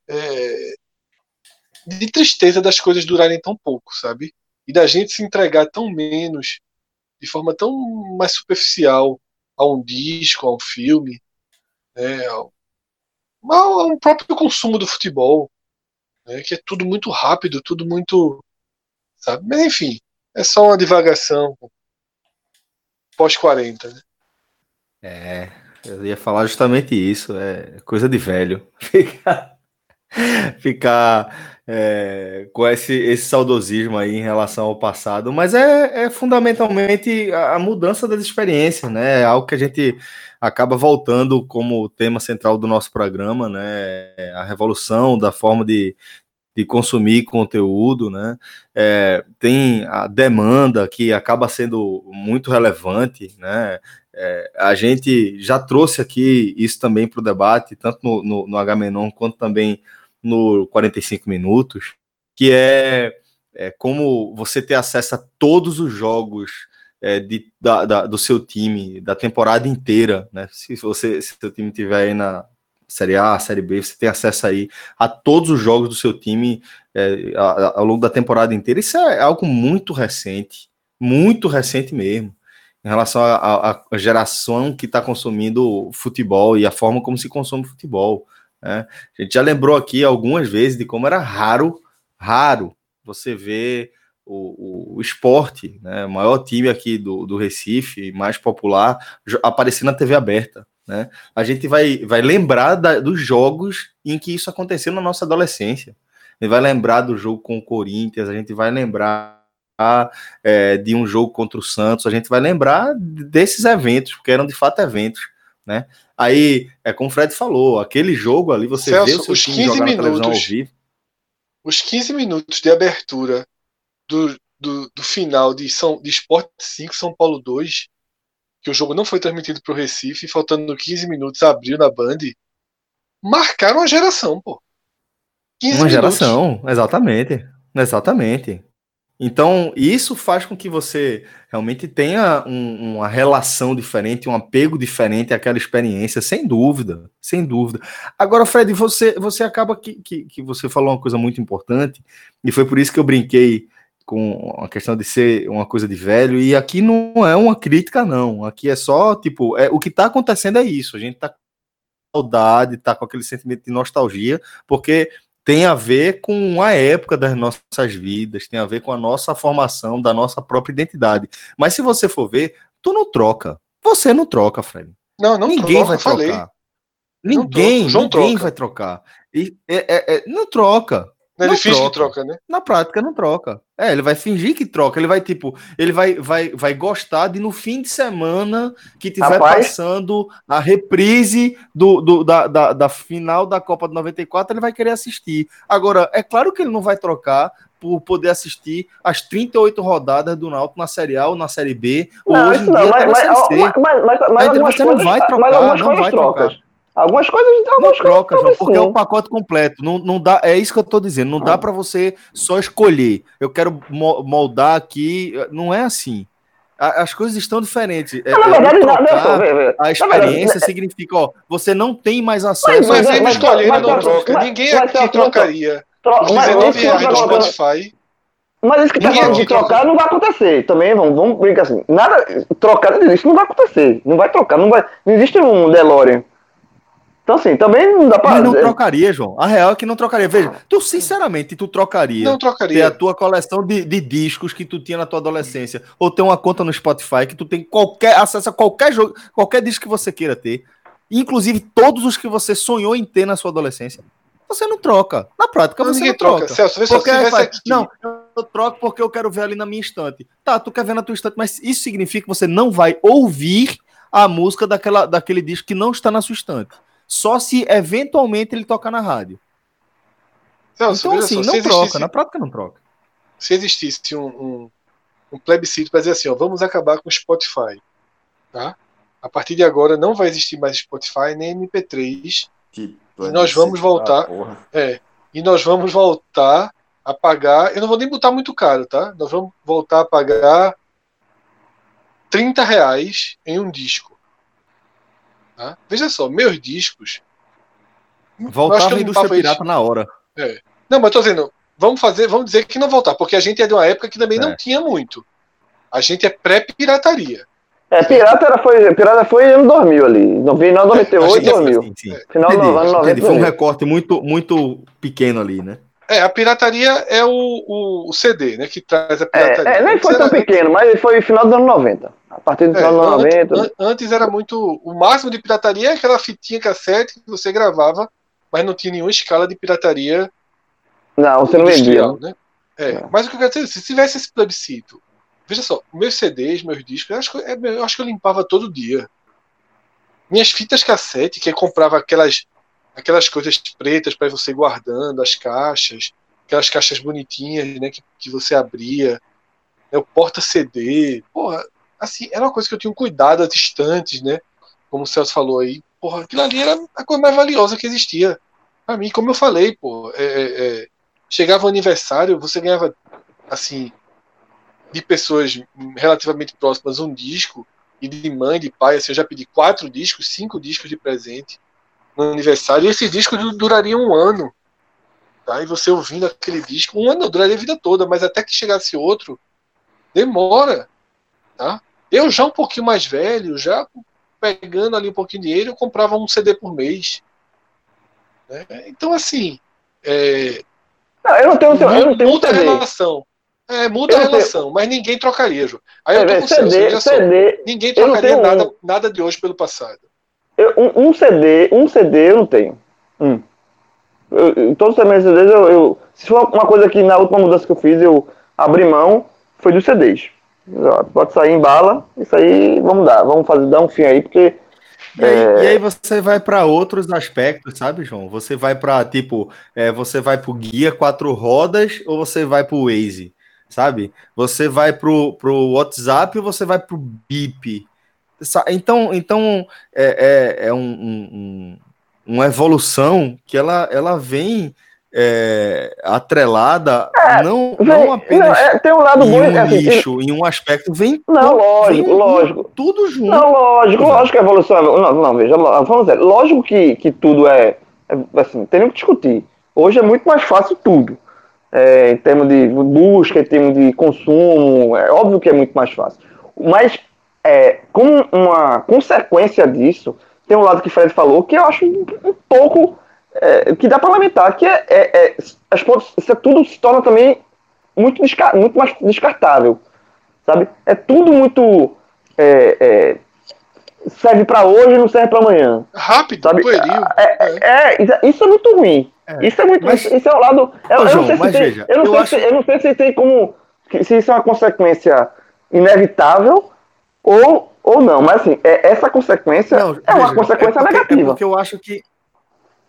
S4: é, de tristeza das coisas durarem tão pouco, sabe? E da gente se entregar tão menos, de forma tão mais superficial a um disco, a um filme. né, ao, ao próprio consumo do futebol, né, que é tudo muito rápido, tudo muito. Sabe? Mas enfim, é só uma divagação pós-40. Né?
S1: É, eu ia falar justamente isso, é coisa de velho. Ficar, ficar é, com esse, esse saudosismo aí em relação ao passado, mas é, é fundamentalmente a, mudança das experiências, né? É algo que a gente acaba voltando como tema central do nosso programa, né? A revolução da forma de, de consumir conteúdo, né? É, tem a demanda que acaba sendo muito relevante, né? É, a gente já trouxe aqui isso também para o debate, tanto no, no, no H-Menon quanto também no 45 minutos, que é, é como você ter acesso a todos os jogos é, de, da, da- do seu time, da temporada inteira, né? Se você, se seu time tiver aí na Série A, Série B, você tem acesso aí a todos os jogos do seu time é, ao longo da temporada inteira. Isso é algo muito recente, muito recente mesmo, em relação à geração que está consumindo futebol e a forma como se consome futebol. Né? A gente já lembrou aqui algumas vezes de como era raro, raro você ver o, o, o esporte, né, o maior time aqui do, do Recife, mais popular, aparecer na TV aberta. Né? A gente vai, vai lembrar da- dos jogos em que isso aconteceu na nossa adolescência. A gente vai lembrar do jogo com o Corinthians, a gente vai lembrar é, de um jogo contra o Santos, a gente vai lembrar desses eventos, porque eram de fato eventos. Né? Aí, é como o Fred falou, aquele jogo ali, você vê
S4: Celso,
S1: o seu
S4: os
S1: time
S4: 15
S1: jogar na televisão ao
S4: minutos
S1: vivo.
S4: Os 15 minutos de abertura do, do, do final de, São, de Sport 5, São Paulo 2, que o jogo não foi transmitido para o Recife, faltando 15 minutos, abriu na Band, marcaram a geração, pô. 15
S1: Uma
S4: minutos.
S1: geração, exatamente. Exatamente. Então, isso faz com que você realmente tenha um- uma relação diferente, um apego diferente àquela experiência, sem dúvida, sem dúvida. Agora, Fred, você, você acaba que, que, que você falou uma coisa muito importante, e foi por isso que eu brinquei com a questão de ser uma coisa de velho, e aqui não é uma crítica, não. Aqui é só, tipo, é, o que está acontecendo é isso. A gente está com saudade, está com aquele sentimento de nostalgia, porque tem a ver com a época das nossas vidas, tem a ver com a nossa formação, da nossa própria identidade. Mas se você for ver, tu não troca. Você não troca, Fred.
S4: Não, não
S1: Ninguém
S4: troca,
S1: vai
S4: falei.
S1: trocar.
S4: Não
S1: Ninguém, ninguém
S4: troca.
S1: vai trocar. E, é- é- é- não troca.
S4: Não é
S1: Não
S4: difícil que
S1: troca.
S4: né?
S1: Na prática, não troca. É, ele vai fingir que troca. Ele vai, tipo, ele vai, vai, vai gostar de no fim de semana que tiver
S3: Rapaz.
S1: passando a reprise do, do- da, da, da final da Copa de 94, ele vai querer assistir. Agora, é claro que ele não vai trocar por poder assistir as 38 rodadas do Náutico na Série A ou na Série B, ou
S3: Não,
S1: hoje
S3: isso
S1: em
S3: não,
S1: dia
S3: mas,
S1: na
S3: mas, mas, mas, mas, mas
S1: Mas
S3: algumas
S1: você não
S3: coisas,
S1: vai trocar,
S3: mas algumas
S1: não
S3: coisas
S1: vai
S3: trocas.
S1: trocar.
S3: Algumas coisas,
S1: Não
S3: algumas coisas
S1: troca, João,
S3: trocas
S1: porque é o pacote completo. Não, não dá, é isso que eu tô dizendo. Não dá para você só escolher. Eu quero mo- moldar aqui. Não é assim. As coisas estão diferentes. É-
S3: Não, na
S1: é,
S3: verdade, não,
S1: trocar
S3: não,
S1: a
S3: verdade,
S1: experiência significa, ó, você não tem mais acesso
S4: Mas
S3: mas-
S4: escolhe, ele
S3: mas-
S4: não troca.
S3: mas-
S4: Ninguém
S3: mas-
S4: aqui
S3: mas-
S4: trocaria
S3: tro-
S4: os
S3: mas,
S4: 19
S3: isso que
S4: reais do Spotify.
S3: mas isso que tá
S4: Ninguém
S3: falando de trocar não vai acontecer. Também vamos, vamos brincar assim. Nada, trocar isso não vai acontecer. Não vai trocar, não vai. Não existe um DeLorean. Então assim, também não dá pra.
S1: Mas não trocaria, João. A real é que não trocaria. Veja, tu sinceramente, tu trocaria
S4: Não
S1: ter a
S4: trocaria.
S1: tua coleção de, de discos que tu tinha na tua adolescência, ou ter uma conta no Spotify que tu tem qualquer acesso a qualquer jogo, qualquer disco que você queira ter, inclusive todos os que você sonhou em ter na sua adolescência. Você não troca. Na prática,
S4: Não,
S1: você
S4: ninguém
S1: não troca.
S4: troca. Celso, vê se
S1: Porque
S4: você
S1: faz,
S4: aqui.
S1: não, eu troco porque eu quero ver ali na minha estante. Tá, tu quer ver na tua estante, mas isso significa que você não vai ouvir a música daquela, daquele disco que não está na sua estante. Só se eventualmente ele tocar na rádio.
S4: Celso,
S1: Então, assim,
S4: só,
S1: não
S4: se
S1: troca.
S4: existisse,
S1: Na prática, não troca.
S4: se existisse um, um, um plebiscito para dizer assim, ó, vamos acabar com o Spotify, tá? A partir de agora não vai existir mais Spotify nem MP3
S2: Que
S4: E nós vamos voltar.
S2: Porra.
S4: É, e nós vamos voltar a pagar. Eu não vou nem botar muito caro, tá? Nós vamos voltar a pagar 30 reais em um disco. Tá? Veja só, meus discos.
S1: Voltava a
S4: não
S1: indústria pirata na hora.
S4: Não, mas tô dizendo, vamos fazer, vamos dizer que não voltar, porque a gente é de uma época que também não
S1: É.
S4: tinha muito. A gente é pré-pirataria.
S3: É, Pirata era, foi, Pirata foi ano 2000 ali. No final de 98,
S4: Acho que
S3: 2000.
S1: Sim, sim.
S3: Final do ano 90.
S1: entendi. Foi um
S3: 2000.
S1: recorte muito, muito pequeno ali, né?
S4: É, a pirataria é o, o, CD, né? Que traz a pirataria.
S3: É, é, nem foi
S4: Antes
S3: tão
S4: era-
S3: pequeno, mas foi final dos anos 90. A partir do
S4: É,
S3: final dos anos
S4: an-
S3: 90.
S4: an- antes era muito. O máximo de pirataria é aquela fitinha cassete que você gravava, mas não tinha nenhuma escala de pirataria
S3: Não, você não vendia.
S4: né? É,
S3: É.
S4: Mas o que eu quero dizer, se tivesse esse plebiscito, veja só, meus CDs, meus discos, eu acho que, é, eu acho que eu limpava todo dia. Minhas fitas cassete, que eu comprava aquelas, aquelas coisas pretas para você guardando, as caixas, aquelas caixas bonitinhas, né, que, que você abria, né, o porta-CD, porra, assim, era uma coisa que eu tinha um cuidado às estantes, né, como o Celso falou aí, porra, aquilo ali era a coisa mais valiosa que existia. Pra mim, como eu falei, pô, é, é, é, chegava o aniversário, você ganhava, assim, de pessoas relativamente próximas um disco, e de mãe, de pai, assim, eu já pedi quatro discos, cinco discos de presente no aniversário, e esses discos du- durariam um ano. Tá? E você ouvindo aquele disco, um ano duraria a vida toda, mas até que chegasse outro, demora. Tá? Eu já um pouquinho mais velho, já pegando ali um pouquinho de dinheiro, eu comprava um CD por mês. né? Então, assim, é,
S3: Não, eu não tenho, eu não tenho
S4: muda a
S3: CD.
S4: relação. É, muda
S3: Eu
S4: a
S3: não tenho-
S4: relação, mas ninguém trocaria, Ju. Aí eu
S3: É,
S4: tô
S3: velho,
S4: com
S3: CD. CD,
S4: Ninguém trocaria nada,
S3: um.
S4: nada de hoje pelo passado.
S3: Eu- um, um CD, um CD eu não tenho. Um. Eu, todos os meus CDs, eu, eu- se for uma coisa que na última mudança que eu fiz, eu abri mão, foi dos CDs. Pode sair em bala, isso aí, vamos dar, vamos fazer, dar um fim aí, porque
S1: E aí,
S3: É.
S1: e aí você vai para outros aspectos, sabe, João? Você vai para tipo, é, você vai pro guia quatro rodas ou você vai pro Waze, sabe? Você vai pro, pro WhatsApp ou você vai pro Bip. Então, então é, é, é um- um- um- uma evolução que ela, ela vem é, atrelada não,
S3: Vem-
S1: não apenas
S3: não, é, tem um lado
S1: em
S3: bom,
S1: um
S3: é assim,
S1: nicho, em um aspecto, vem,
S3: Não, lógico,
S1: vem
S3: lógico.
S1: tudo junto.
S3: Não, lógico, lógico que a evolução é. Não, não veja, vamos dizer, lógico que, que tudo é, é. Assim, tem nem o que discutir. Hoje é muito mais fácil tudo. É, em termos de busca, em termos de consumo, é óbvio que é muito mais fácil. Mas, é, como uma consequência disso, tem um lado que o Fred falou que eu acho um, um pouco. é, que dá para lamentar, que é, é, é, as isso é tudo se torna também muito, desca- muito mais descartável sabe? É tudo muito é, é, serve para hoje e não serve para amanhã.
S4: Rápido,
S3: Sabe?
S4: É.
S3: É, isso- é muito ruim. Isso é muito,
S1: mas-
S3: isso, é o lado. Eu, eu não sei se tem,
S1: veja,
S3: eu não
S1: eu
S3: sei
S1: acho-
S3: se, eu não sei se tem como se isso é uma consequência inevitável ou ou não, mas assim, é, essa consequência
S1: Não,
S3: é uma
S1: veja,
S3: consequência
S1: é porque,
S3: negativa.
S1: É porque eu acho que.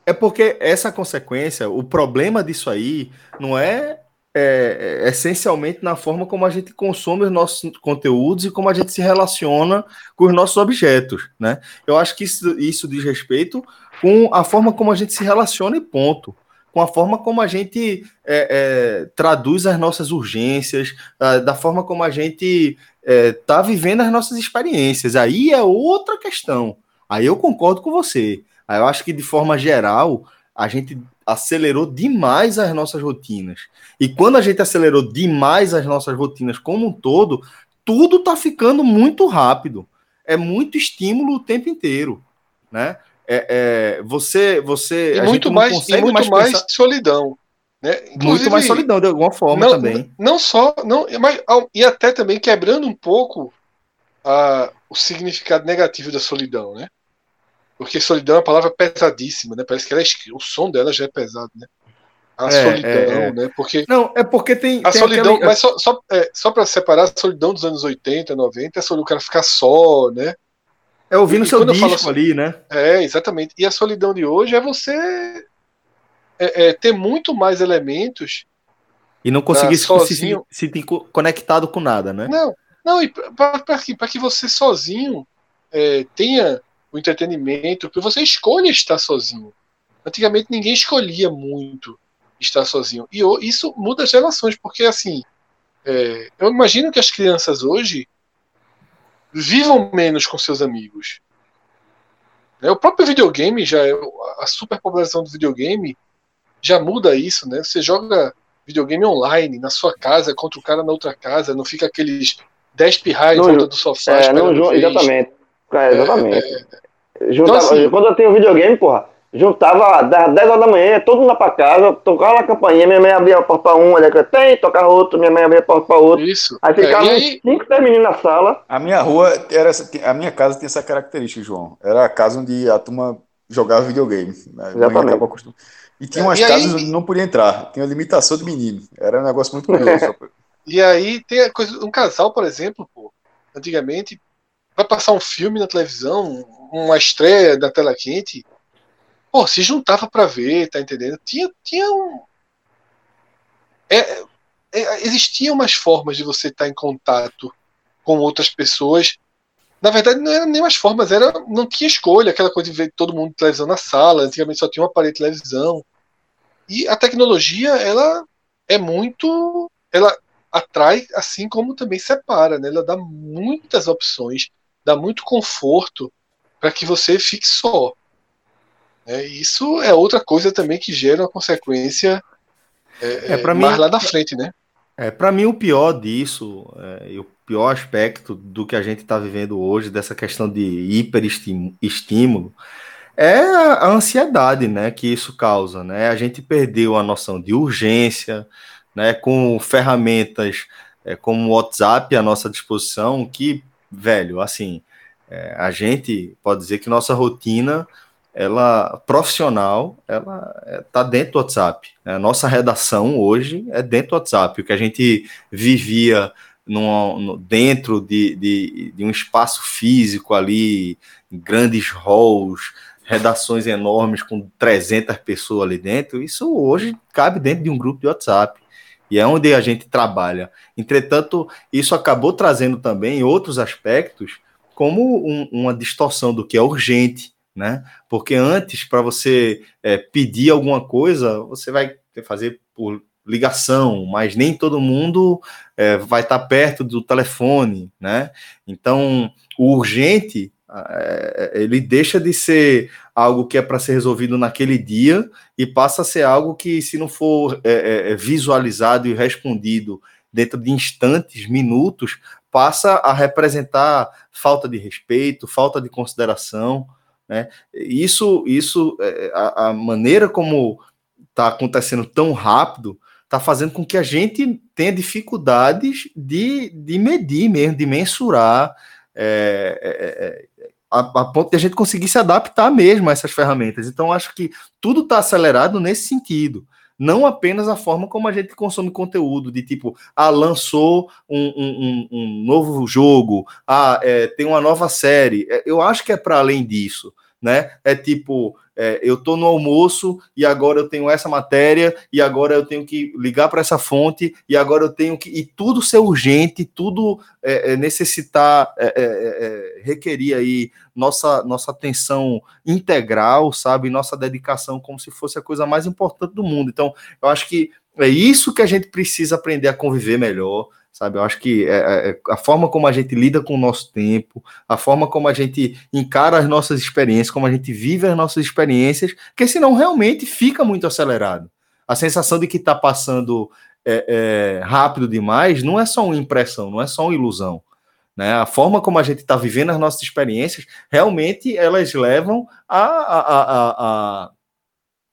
S1: É porque essa consequência, o problema disso aí, não é, é, é essencialmente na forma como a gente consome os nossos conteúdos e como a gente se relaciona com os nossos objetos, né? Eu acho que isso, isso diz respeito com a forma como a gente se relaciona e ponto. Com a forma como a gente é, é, traduz as nossas urgências, da forma como a gente está vivendo as nossas experiências. Aí é outra questão. Aí eu concordo com você. Aí eu acho que, de forma geral, a gente acelerou demais as nossas rotinas. E quando a gente acelerou demais as nossas rotinas como um todo, tudo está ficando muito rápido. É muito estímulo o tempo inteiro. Né? É, é, você, você.
S4: E muito mais, e muito mais,
S1: mais pensar-
S4: solidão. Né?
S1: muito
S4: Inclusive,
S1: mais solidão, de alguma forma
S4: não,
S1: também.
S4: Não só, não, mas, e até também quebrando um pouco a, o significado negativo da solidão, né? Porque solidão é uma palavra pesadíssima, né? Parece que ela é, o som dela já é pesado, né? A
S1: É,
S4: solidão,
S1: é, é.
S4: né? Porque
S1: Não, é porque tem.
S4: a
S1: tem
S4: solidão,
S1: aquela-
S4: mas só, só, é, só para separar, a solidão dos anos 80, 90 é sobre o cara ficar só, né?
S1: É ouvindo
S4: e
S1: seu
S4: falo
S1: disco
S4: assim-
S1: ali, né?
S4: É, exatamente. E a solidão de hoje é você é, é, ter muito mais elementos.
S1: E não conseguir se, se,
S4: sozinho.
S1: se co- conectado com nada, né?
S4: Não, não, e para que, pra que você sozinho é, tenha o entretenimento, que você escolha estar sozinho. Antigamente ninguém escolhia muito estar sozinho. E isso muda as relações, porque assim, é, eu imagino que as crianças hoje vivam menos com seus amigos. Né, O próprio videogame já é a superpopulação do videogame já muda isso, né? Você joga videogame online na sua casa contra o cara na outra casa, não fica aqueles 10 pirrais em volta do sofá.
S3: É, não, ju-
S4: vez.
S3: exatamente. É, exatamente. Juntava,
S4: Então, assim-
S3: quando eu tinha um videogame, porra, juntava das 10 horas da manhã, todo mundo lá pra casa, tocava na campainha, minha mãe abria a porta pra um, ele tem, tocava outro, minha mãe abria a porta pra outro.
S4: Isso.
S3: Aí
S4: É,
S3: ficava uns
S4: aí,
S3: 5, 10 meninos na sala.
S2: A minha rua era essa, a minha casa tinha essa característica, João. Era a casa onde a turma jogava videogame. né? A
S3: Exatamente.
S2: E tinha umas
S4: E aí-
S2: casas onde não podia entrar. Tinha limitação de menino. Era um negócio muito curioso.
S4: E aí tem a coisa, um casal, por exemplo, pô, antigamente, vai passar um filme na televisão, uma estreia da tela quente, pô, se juntava pra ver, tá entendendo? Tinha, tinha um. É, é, existiam umas formas de você estar em contato com outras pessoas. Na verdade, não eram nem mais formas, era, não tinha escolha, aquela coisa de ver todo mundo televisão na sala, antigamente só tinha uma parede de televisão. E a tecnologia, ela é muito. Ela atrai, assim como também separa, né? Ela dá muitas opções, dá muito conforto para que você fique só. E isso é outra coisa também que gera uma consequência é,
S1: É, pra
S4: mais
S1: mim-
S4: lá na frente, né?
S1: É, para mim o pior disso, é, e o pior aspecto do que a gente está vivendo hoje, dessa questão de hiperestímulo, é a ansiedade, né, que isso causa, né? A gente perdeu a noção de urgência, né, com ferramentas é, como o WhatsApp à nossa disposição, que, velho, assim, é, a gente pode dizer que nossa rotina ela profissional, ela está dentro do WhatsApp. né? A nossa redação hoje é dentro do WhatsApp. O que a gente vivia no- dentro de, de, de um espaço físico ali, grandes halls, redações enormes com 300 pessoas ali dentro, isso hoje cabe dentro de um grupo de WhatsApp. E é onde a gente trabalha. Entretanto, isso acabou trazendo também outros aspectos, como um- uma distorção do que é urgente, né? Porque antes, para você é, pedir alguma coisa, você vai fazer por ligação, mas nem todo mundo é, vai estar perto do telefone, né? Então, o urgente, é, ele deixa de ser algo que é para ser resolvido naquele dia e passa a ser algo que, se não for é, é, visualizado e respondido dentro de instantes, minutos, passa a representar falta de respeito, falta de consideração, né? Isso, isso, é, a, a maneira como está acontecendo tão rápido, está fazendo com que a gente tenha dificuldades de, de medir mesmo, de mensurar, é, é, é, a, a ponto de a gente conseguir se adaptar mesmo a essas ferramentas. Então, acho que tudo está acelerado nesse sentido. Não apenas a forma como a gente consome conteúdo, de tipo, ah, lançou um, um, um- novo jogo, ah, é, tem uma nova série. É, Eu acho que é para além disso, né? É tipo, é, eu tô no almoço e agora eu tenho essa matéria e agora eu tenho que ligar para essa fonte e agora eu tenho que e tudo ser urgente, tudo é, é, necessitar, é, é, é, requerir aí nossa nossa atenção integral, sabe, nossa dedicação como se fosse a coisa mais importante do mundo. Então, eu acho que é isso que a gente precisa aprender a conviver melhor. Sabe, eu acho que é, é, a forma como a gente lida com o nosso tempo, a forma como a gente encara as nossas experiências, como a gente vive as nossas experiências, porque senão realmente fica muito acelerado. A sensação de que está passando é, é, rápido demais não é só uma impressão, não é só uma ilusão. Né? A forma como a gente está vivendo as nossas experiências, realmente elas levam a, a, a,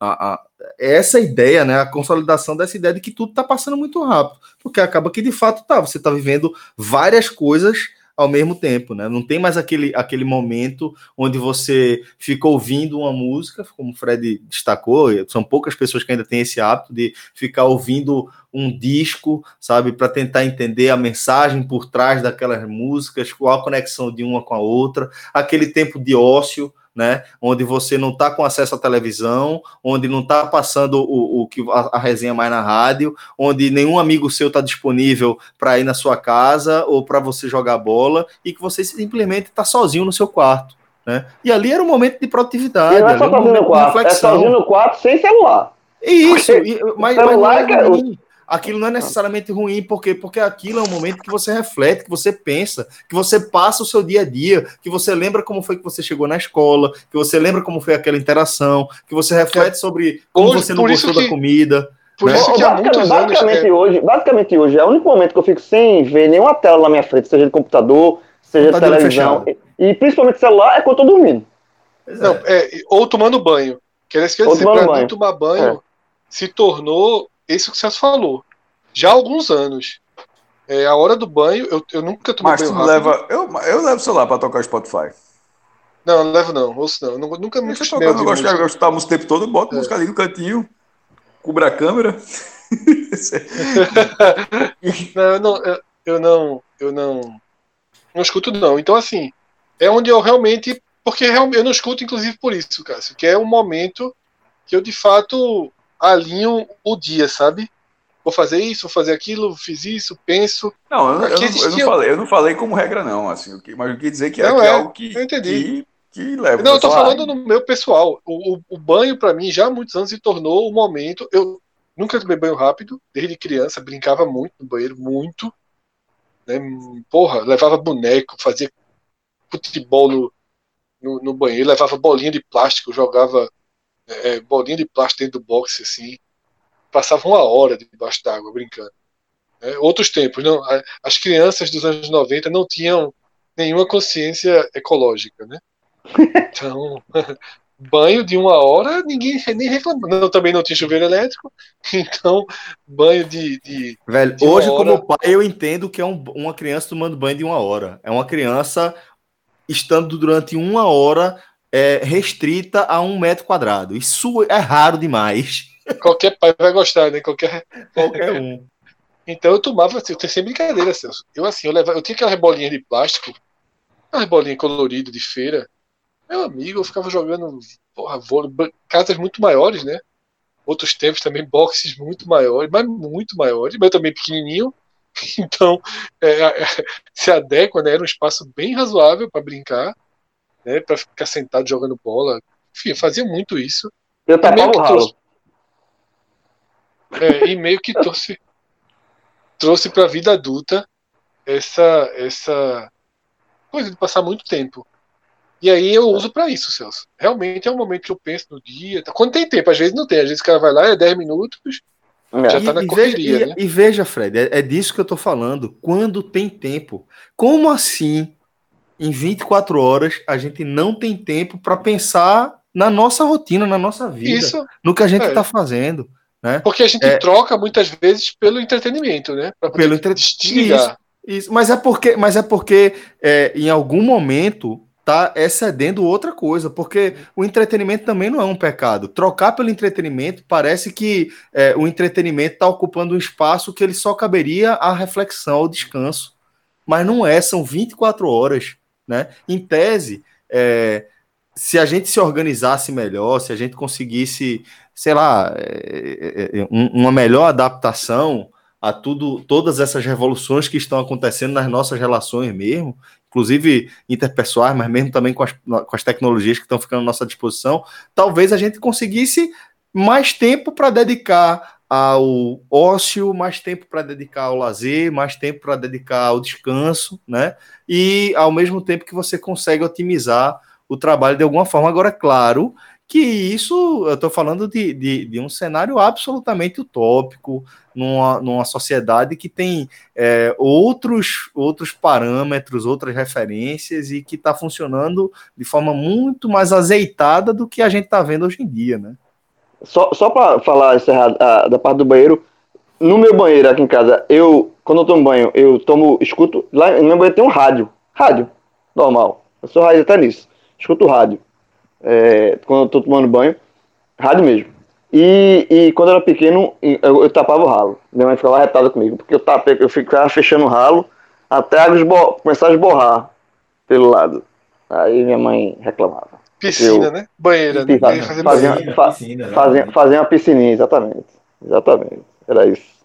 S1: a, a essa ideia, né, a consolidação dessa ideia de que tudo está passando muito rápido, porque acaba que de fato tá, você está vivendo várias coisas ao mesmo tempo, né? Não tem mais aquele, aquele momento onde você fica ouvindo uma música, como o Fred destacou, são poucas pessoas que ainda têm esse hábito de ficar ouvindo um disco, sabe, para tentar entender a mensagem por trás daquelas músicas, qual a conexão de uma com a outra, aquele tempo de ócio, né? Onde você não está com acesso à televisão, onde não está passando o, o que a, a, resenha mais na rádio, onde nenhum amigo seu está disponível para ir na sua casa ou para você jogar bola e que você simplesmente está sozinho no seu quarto. Né? E ali era um momento de produtividade.
S3: E não é só
S1: um
S3: sozinho no quarto, é sozinho no quarto sem celular.
S1: Isso, e, mas,
S3: celular
S1: mas não é ruim aquilo não é necessariamente ruim, porque, porque aquilo é um momento que você reflete, que você pensa, que você passa o seu dia a dia, que você lembra como foi que você chegou na escola, que você lembra como foi aquela interação, que você reflete sobre como
S4: Hoje,
S1: você não
S4: por
S1: gostou
S4: isso
S1: da
S4: que-
S1: comida.
S4: Por
S1: Né?
S4: isso que há muitos anos.
S3: basicamente,
S4: é,
S3: hoje, basicamente hoje é o único momento que eu fico sem ver nenhuma tela na minha frente, seja de computador, seja de televisão.
S1: fechado.
S3: E, e principalmente celular é quando eu tô dormindo.
S4: Não, é, ou tomando banho. Que que
S3: Ou
S4: dizer, pra mim tomar banho se tornou isso que o Celso falou. Já há alguns anos. É, a hora do banho, eu, eu nunca tomei
S2: Mas
S4: banho
S2: tu
S4: rápido.
S2: leva. Eu, eu levo o celular pra tocar Spotify.
S4: Não, não levo não, ouço não. Nunca, nunca me
S2: eu eu gosto de escutar a música o tempo todo, boto
S4: É.
S2: música ali no cantinho, cubra a câmera.
S4: Não, eu não, eu, eu não, eu não, não escuto não. Então assim, é onde eu realmente, porque eu não escuto inclusive por isso, Cássio, que é um momento que eu de fato alinho o dia, sabe? Vou fazer isso, vou fazer aquilo, fiz isso, penso.
S2: Não, eu, não- eu não, eu não falei, eu não falei como regra, não, assim, mas eu quis dizer que, é,
S4: Não,
S2: que é
S4: é,
S2: algo que,
S4: eu entendi.
S2: que, que leva.
S4: Não, eu tô
S2: lá,
S4: falando no meu pessoal. O, o, o banho, pra mim, já há muitos anos se tornou o momento. Eu nunca tomei banho rápido, desde criança, brincava muito no banheiro, muito. Né? Porra, levava boneco, fazia futebol no, no, no banheiro, levava bolinha de plástico, jogava é, bolinha de plástico dentro do boxe, assim. Passava uma hora debaixo d'água brincando. né? Outros tempos, não. As crianças dos anos 90 não tinham nenhuma consciência ecológica, né? Então, banho de uma hora, ninguém nem reclamou. Não, também não tinha chuveiro elétrico, então banho de. de
S1: Velho,
S4: De
S1: hoje,
S4: hora-
S1: como pai, eu entendo que é um- uma criança tomando banho de uma hora. É uma criança estando durante uma hora é, restrita a um metro quadrado. Isso é raro demais.
S4: qualquer pai vai gostar, né? Qualquer.
S1: Qualquer um.
S4: Então eu tomava, assim, sem brincadeira, Celso. Eu assim, eu, levava, eu tinha aquela bolinha de plástico, aquela bolinha colorida de feira. Meu amigo, eu ficava jogando porra, vôlei, casas muito maiores, né? Outros tempos também, boxes muito maiores, mas muito maiores, mas eu também pequenininho. Então, é, é, se adequa, né? Era um espaço bem razoável para brincar, né? Para ficar sentado jogando bola. Enfim, eu fazia muito isso.
S3: Eu
S4: E que
S3: o ralo.
S4: trouxe- É, e meio que trouxe trouxe para a vida adulta essa essa coisa de passar muito tempo. E aí eu uso para isso, Celso. Realmente é um momento que eu penso no dia. Quando tem tempo, às vezes não tem. Às vezes o cara vai lá, é 10 minutos,
S3: É.
S4: Já tá na
S1: e,
S4: correria,
S1: veja,
S4: né?
S1: e, e veja, Fred, é, é disso que eu tô falando. Quando tem tempo. Como assim, em 24 horas, a gente não tem tempo para pensar na nossa rotina, na nossa vida,
S4: isso,
S1: no que a gente
S4: É.
S1: está fazendo, né?
S4: porque a gente
S1: É.
S4: troca muitas vezes pelo entretenimento, né?
S1: Pelo entre-
S4: desligar.
S1: Isso, mas é porque, mas é porque é, em algum momento tá excedendo outra coisa, porque o entretenimento também não é um pecado. Trocar pelo entretenimento parece que é, o entretenimento está ocupando um espaço que ele só caberia à reflexão, ao descanso. Mas não é, são 24 horas, né? Em tese, é, se a gente se organizasse melhor, se a gente conseguisse, sei lá, é, é, é, um- uma melhor adaptação a tudo, todas essas revoluções que estão acontecendo nas nossas relações mesmo, inclusive interpessoais, mas mesmo também com as, com as tecnologias que estão ficando à nossa disposição, talvez a gente conseguisse mais tempo para dedicar ao ócio, mais tempo para dedicar ao lazer, mais tempo para dedicar ao descanso, né? E ao mesmo tempo que você consegue otimizar o trabalho de alguma forma. Agora, claro que isso, eu estou falando de, de, de um cenário absolutamente utópico, numa, numa sociedade que tem é, outros, outros parâmetros, outras referências e que está funcionando de forma muito mais azeitada do que a gente está vendo hoje em dia, né?
S3: Só, só pra falar encerrar a, da parte do banheiro, no meu banheiro aqui em casa, eu, quando eu tomo banho, eu tomo, escuto, lá no meu banheiro tem um rádio, rádio, normal, eu sou rádio até nisso, escuto rádio, é, quando eu tô tomando banho, rádio mesmo. E, e quando eu era pequeno, eu, eu tapava o ralo, minha mãe ficava arretada comigo, porque eu, tapei, eu ficava fechando o ralo até a água começar a esborrar pelo lado. Aí minha mãe reclamava.
S4: Piscina,
S3: Eu-
S4: né? Banheira, né?
S3: Piscina,
S4: fazer
S3: fazia-
S4: banheira.
S3: fa- Fazia, fazia uma piscininha, exatamente. Exatamente. Era isso.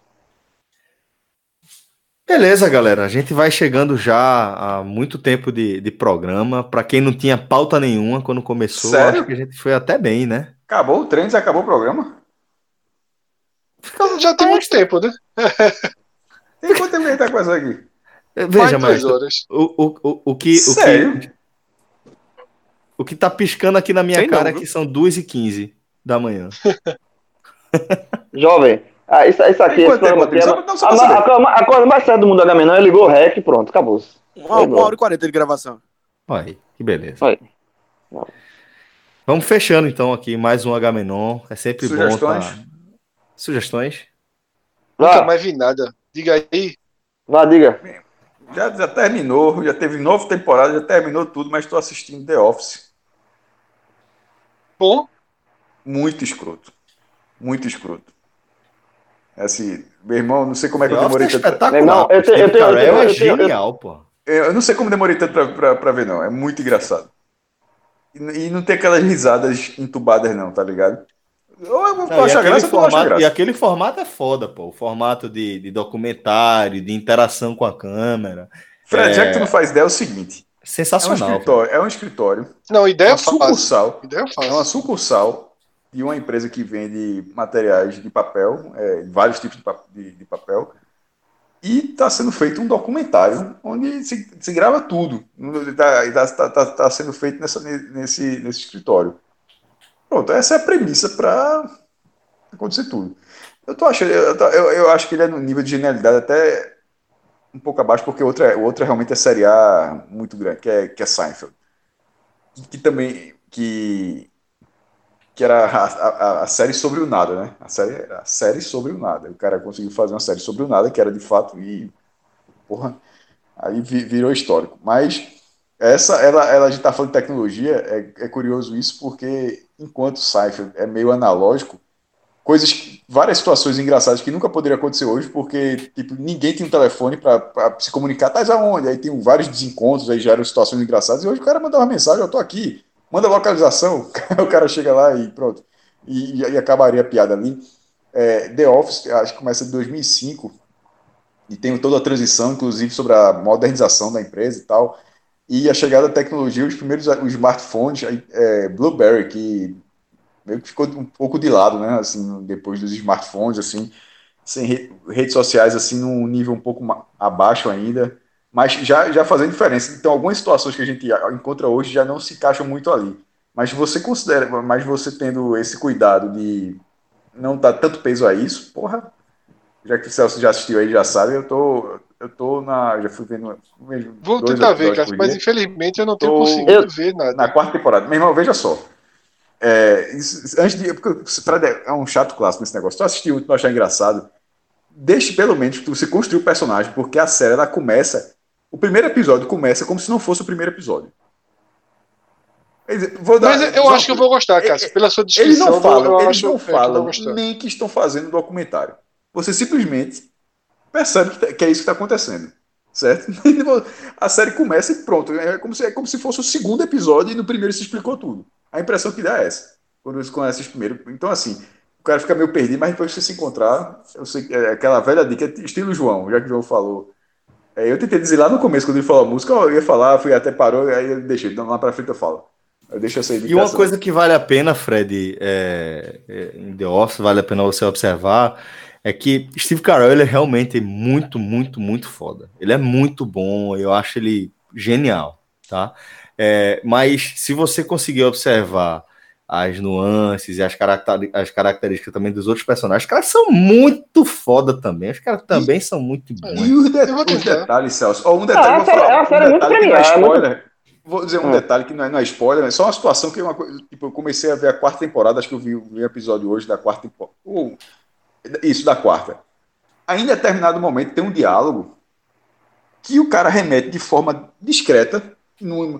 S1: Beleza, galera. A gente vai chegando já a muito tempo de, de programa. Para quem não tinha pauta nenhuma quando começou,
S2: Sério?
S1: acho que a gente foi até bem, né?
S2: Acabou o treino, já acabou o programa?
S4: Já tem muito tempo, né?
S2: Tem quanto tempo que a gente tá conversando aqui?
S1: Veja,
S4: Mais
S1: mas
S4: horas.
S1: o, o, o, o que, o
S2: Sério?
S1: que o que tá piscando aqui na minha
S5: Sei não,
S1: cara é que são 2 e 15 da manhã.
S3: Jovem, Ah, isso, isso aqui, esse programa aqui, é a, coisa- a coisa mais certa do mundo da H-Man é ligou o rec e pronto, acabou.
S5: Uma, uma hora e quarenta de gravação.
S1: Olha aí, que beleza.
S3: Aí.
S1: Vamos fechando então aqui mais um Agamenon. É sempre
S2: Sugestões?
S1: bom. Tá... Sugestões?
S4: Nunca
S3: Vá,
S4: mais vi nada. Diga aí.
S3: vá, diga.
S2: Já, já terminou, já teve nova temporada, já terminou tudo, mas estou assistindo The Office.
S4: Bom,
S2: Muito escroto. Muito escroto. É Assim, meu irmão, não sei como é que eu demorei
S1: é
S2: tanto.
S1: espetacular.
S3: Meu irmão,
S1: pô.
S3: eu tenho- eu tenho- eu tenho-
S1: é genial, pô.
S2: Eu não sei como demorei tanto pra, pra, pra ver, não. É muito engraçado. E, e não tem aquelas risadas entubadas, não, tá ligado? Ou eu
S1: Não, e, aquele
S2: graça não
S1: formato, e
S2: graça.
S1: aquele formato é foda, pô. O formato de, de documentário, de interação com a câmera.
S2: Fred,
S1: É.
S2: já que tu não faz ideia, é o seguinte: é um
S1: Sensacional.
S2: escritório, é um escritório,
S4: não,
S2: é
S4: ideia
S2: uma
S4: fácil.
S2: sucursal,
S4: Ideia
S2: é uma
S4: fácil.
S2: sucursal de uma empresa que vende materiais de papel, é, vários tipos de, de- de papel, e está sendo feito um documentário onde se, se grava tudo. Está sendo feito nessa- nesse, nesse escritório. Pronto, essa é a premissa para acontecer tudo. Eu, tô achando, eu, eu, eu acho que ele é no nível de genialidade até um pouco abaixo, porque o outro, o outro é realmente é série A muito grande, que é, que é Seinfeld. Que, que também. Que, que era a, a, a série sobre o nada, né? A série, a série sobre o nada. O cara conseguiu fazer uma série sobre o nada, que era de fato, e. Porra, aí vi- virou histórico. Mas essa, ela, ela a gente tá falando de tecnologia, é, é curioso isso, porque enquanto Seinfeld é meio analógico, coisas, várias situações engraçadas que nunca poderiam acontecer hoje, porque tipo, ninguém tinha um telefone para se comunicar, tá aonde? Aí tem vários desencontros, aí já situações engraçadas, e hoje o cara manda uma mensagem, eu tô aqui, manda localização, o cara chega lá e pronto. E, e acabaria a piada ali. É, The Office, acho que começa em 2005, e tem toda a transição, inclusive sobre a modernização da empresa e tal, e a chegada da tecnologia, os primeiros os smartphones, é, BlueBerry, que meio que ficou um pouco de lado, né, assim, depois dos smartphones, assim, sem re- redes sociais, assim, num nível um pouco abaixo ainda, mas já, já fazendo diferença. Então, algumas situações que a gente encontra hoje já não se encaixam muito ali. Mas você considera, mas você tendo esse cuidado de não dar tanto peso a isso, porra, já que o Celso já assistiu aí, já sabe, eu tô, eu tô na, já fui vendo
S4: Vou tentar ver, cara, mas infelizmente eu não tenho
S2: Tô-
S4: conseguido
S3: Eu-
S4: ver nada.
S2: Na quarta temporada. Meu irmão, veja só. É, isso- antes de. Porque Fred é- é um chato clássico nesse negócio. Tu assistiu muito, tu achar engraçado. Deixe pelo menos que você construir o personagem, porque a série ela começa. O primeiro episódio começa como se não fosse o primeiro episódio. Vou dar-
S4: Mas eu
S2: só-
S4: acho que eu vou gostar, Cássio. Pela sua
S2: eles
S4: descrição,
S2: não
S4: eu vou-
S2: falam,
S4: eu
S2: eles
S4: acho
S2: não
S4: que eu
S2: falam
S4: gostar.
S2: nem que estão fazendo documentário. Você simplesmente percebe que, tá- que é isso que está acontecendo. Certo? A série começa e pronto. É como, se, é como se fosse o segundo episódio e no primeiro se explicou tudo. A impressão que dá é essa. Quando você conhece primeiro. Então, assim, o cara fica meio perdido, mas depois que você se encontrar, eu sei que é aquela velha dica, estilo João, já que o João falou. É, eu tentei dizer lá no começo, quando ele falou a música, eu ia falar, fui até parou, aí eu deixei. Então, lá pra frente eu falo. Eu deixo essa
S1: E uma coisa que vale a pena, Fred, é, é, em The Office, vale a pena você observar, é que Steve Carell ele é realmente muito, muito, muito foda. Ele é muito bom, eu acho ele genial, tá? É, mas se você conseguir observar as nuances e as, caracteri- as características também dos outros personagens, os caras são muito foda também. Os caras também são muito bons.
S2: E os, de- os detalhes, Celso. Um detalhe,
S3: Ah,
S2: vou falar,
S3: é uma série
S2: um
S3: muito
S2: detalhe que não é
S3: premiada, é muito-.
S2: Vou dizer um
S3: Hum.
S2: detalhe que não é, não é spoiler, é só uma situação que é uma coisa. Tipo, eu comecei a ver a quarta temporada, acho que eu vi, vi o episódio hoje da quarta temporada. Ou, isso, da quarta. Aí, em determinado momento, tem um diálogo que o cara remete de forma discreta num-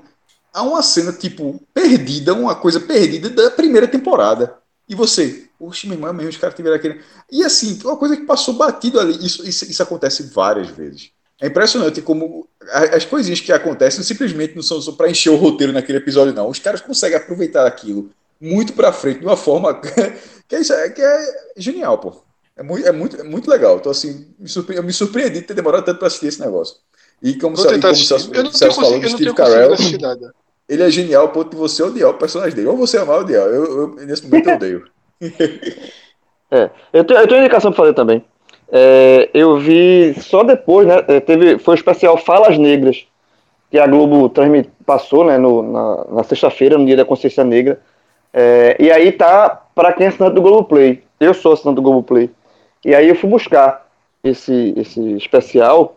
S2: a uma cena, tipo, perdida, uma coisa perdida da primeira temporada. E você, oxe, meu irmão, é mesmo, os caras tiveram aquele. E assim, uma coisa que passou batido ali. Isso, isso, isso acontece várias vezes. É impressionante como as coisinhas que acontecem simplesmente não são só para encher o roteiro naquele episódio, não. Os caras conseguem aproveitar aquilo muito pra frente de uma forma que é, é, que é genial, pô. É muito, é muito, é muito legal. Então, assim, me surpre- eu me surpreendi de ter demorado tanto pra assistir esse negócio. E como,
S4: Vou
S2: e
S4: assistir. Eu não
S2: Celso falou do Steve Carell. Ele é genial ao ponto de você odiar o personagem dele. Ou você amar ou odiar. Eu, eu- nesse momento eu odeio.
S3: É, eu tenho, eu tenho indicação pra fazer também. É, eu vi só depois, né? é, Teve, foi o especial Falas Negras, que a Globo transmit, passou né, no- na, na sexta-feira, no dia da consciência negra. É, e aí tá para quem é assinante do Globoplay. Eu sou assinante do Globoplay. E aí eu fui buscar esse, esse especial,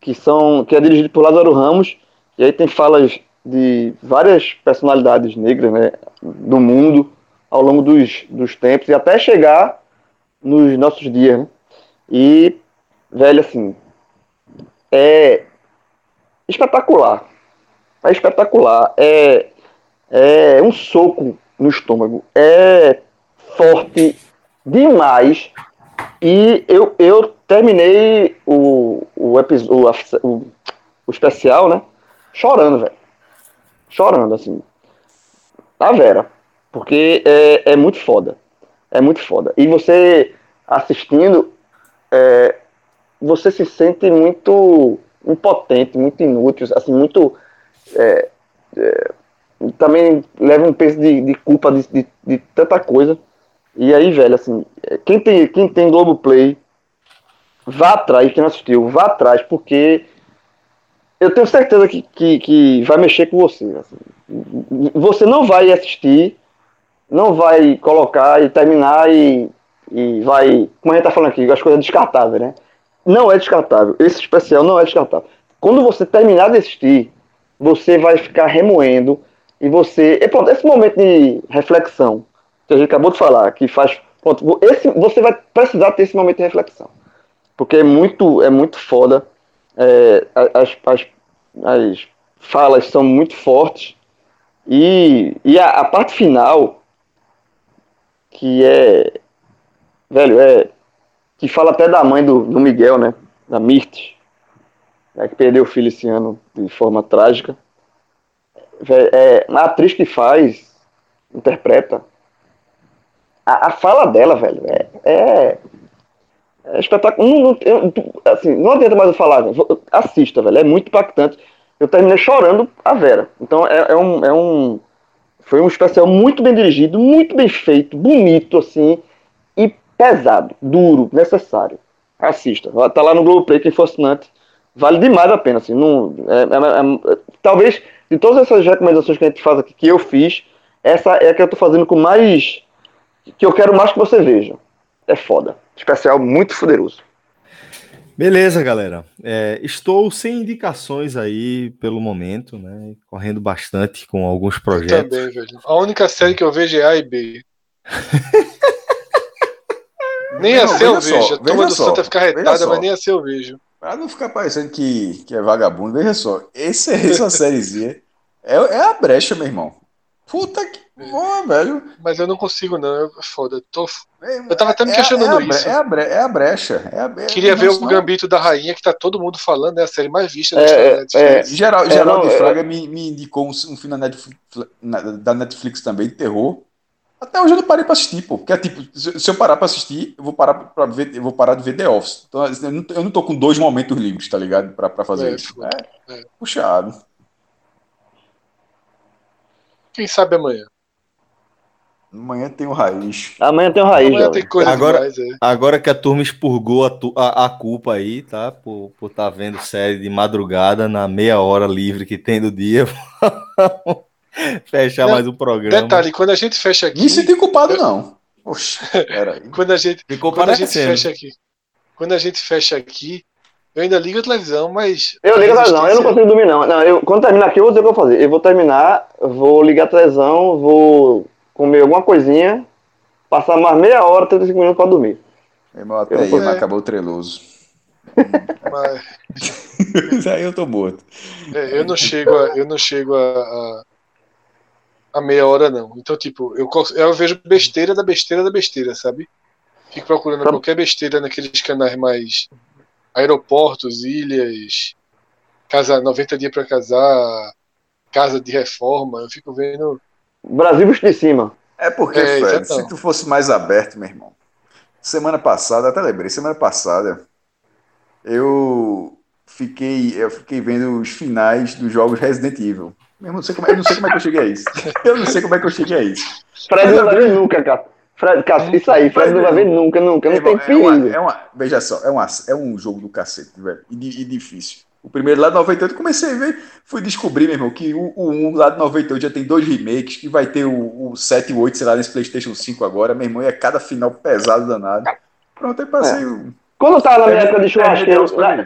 S3: que, são, que é dirigido por Lázaro Ramos, e aí tem falas de várias personalidades negras né, do mundo ao longo dos, dos tempos, e até chegar nos nossos dias. Né? E, velho, assim, é espetacular. É espetacular. É, é um soco no estômago. É forte demais. E eu, eu terminei o, o, episódio, o, o especial, né? Chorando, velho. Chorando, assim. A Vera. Porque é, é muito foda. É muito foda. E você assistindo, é, você se sente muito impotente, muito inútil, assim, muito. É, é, também leva um peso de, de culpa de, de, de, tanta coisa. E aí, velho, assim, quem tem, quem tem Globoplay, vá atrás, quem não assistiu, vá atrás, porque eu tenho certeza que, que, que vai mexer com você. Assim. Você não vai assistir, não vai colocar e terminar e, e vai. Como a gente tá falando aqui, as coisas descartáveis, né? Não é descartável. Esse especial não é descartável. Quando você terminar de assistir, você vai ficar remoendo e você. E pronto, esse momento de reflexão que a gente acabou de falar, que faz. Pronto, esse, você vai precisar ter esse momento de reflexão. Porque é muito, é muito foda. É, as, as, as falas são muito fortes. E, e a, a parte final, que é. Velho, é que fala até da mãe do, do Miguel, né? Da Mirtes, né, que perdeu o filho esse ano de forma trágica. É, a atriz que faz, interpreta, a, a fala dela, velho, é, é, é espetacular. Não, não, eu, assim, não adianta mais eu falar, assista, velho, é muito impactante. Eu terminei chorando a Vera. Então é, é um, é um. Foi um especial muito bem dirigido, muito bem feito, bonito, assim pesado, duro, necessário. Assista. Tá lá no Globoplay, quem for assinante. Vale demais a pena. Assim, não, é, é, é, talvez, de todas essas recomendações que a gente faz aqui, que eu fiz, essa é a que eu tô fazendo com mais. que eu quero mais que você veja. É foda. Especial muito poderoso.
S1: Beleza, galera. É, estou sem indicações aí pelo momento, né? Correndo bastante com alguns projetos.
S4: Eu também, velho. A única série que eu vejo é A e B. Nem a seu vejo. A turma do só, Santa fica retada, mas nem a seu vejo.
S2: Pra não ficar parecendo que, que é vagabundo, veja só. Esse, essa sériezinha é, é a brecha, meu irmão. Puta que boa, velho.
S4: Mas eu não consigo, não. Eu, foda. Tô... Eu tava até me questionando
S2: é, é
S4: isso.
S2: É a, bre, é a brecha. É a, é
S4: Queria ver o Gambito da Rainha, que tá todo mundo falando, é a série mais vista da
S2: é, história é, Geral, Geraldo Fraga me, me indicou um, um filme da Netflix, da Netflix também, de terror. Até hoje eu não parei pra assistir, pô. Porque é tipo, se eu parar pra assistir, eu vou parar pra ver, eu vou parar de ver The Office. Então eu não, eu não tô com dois momentos livres, tá ligado? Pra, pra fazer
S4: É,
S2: isso. É,
S4: É.
S2: puxado.
S4: Quem sabe amanhã?
S2: Amanhã tem o Raiz.
S3: Amanhã tem o Raiz,
S4: Amanhã tem coisa
S1: Agora-
S4: demais, é.
S1: Agora que a turma expurgou a, tu- a- a culpa aí, tá? Por estar tá vendo série de madrugada na meia hora livre que tem do dia. Fechar
S4: Não,
S1: mais um programa.
S4: Detalhe, quando a gente fecha aqui.
S2: Nem senti culpado, não. Oxe, peraí.
S4: Quando a gente,
S1: Ficou
S4: quando a gente fecha aqui. Quando a gente fecha aqui, eu ainda ligo a televisão, mas.
S3: Eu ligo a televisão, eu não consigo dormir, não. não eu, quando terminar aqui, eu vou dizer o que eu vou fazer. Eu vou terminar, vou ligar a televisão, vou comer alguma coisinha, passar mais meia hora, 35 minutos pra dormir.
S2: Meu irmão, até
S3: Eu
S2: aí, mas acabou o treloso.
S4: mas,
S2: aí eu tô morto.
S4: é, eu não chego a, eu não chego a, a, a meia hora, não. Então, tipo, eu, eu vejo besteira da besteira da besteira, sabe? Fico procurando
S3: Tá.
S4: qualquer besteira naqueles canais mais aeroportos, ilhas, casa 90 dias pra casar, casa de reforma. Eu fico vendo.
S3: Brasil visto de cima.
S2: É porque,
S4: É,
S2: Fred,
S4: então.
S2: se tu fosse mais aberto, meu irmão. Semana passada, até lembrei, semana passada, eu fiquei, eu fiquei vendo os finais dos jogos Resident Evil. Meu irmão, não sei como, eu não sei como é que eu cheguei a isso. Eu não sei como é que eu cheguei a isso.
S3: Fred não vai ver nunca, cara. Fred, cara, isso aí, Fred não vai ver nunca, nunca. Não
S2: Meu
S3: tem
S2: é uma-
S3: perigo.
S2: é uma- veja só, é, uma, é um jogo do cacete, velho. E, e difícil. O primeiro lá de 98, comecei a ver, fui descobrir, meu irmão, que o, o 1 lá de 98 já tem dois remakes, que vai ter o, o 7 e o 8, sei lá, nesse PlayStation 5 agora, meu irmão, e é cada final pesado danado. Pronto, aí passei o.
S3: Quando eu tava na minha
S2: É,
S3: época de
S2: é,
S3: churrasqueiro,
S2: é, é,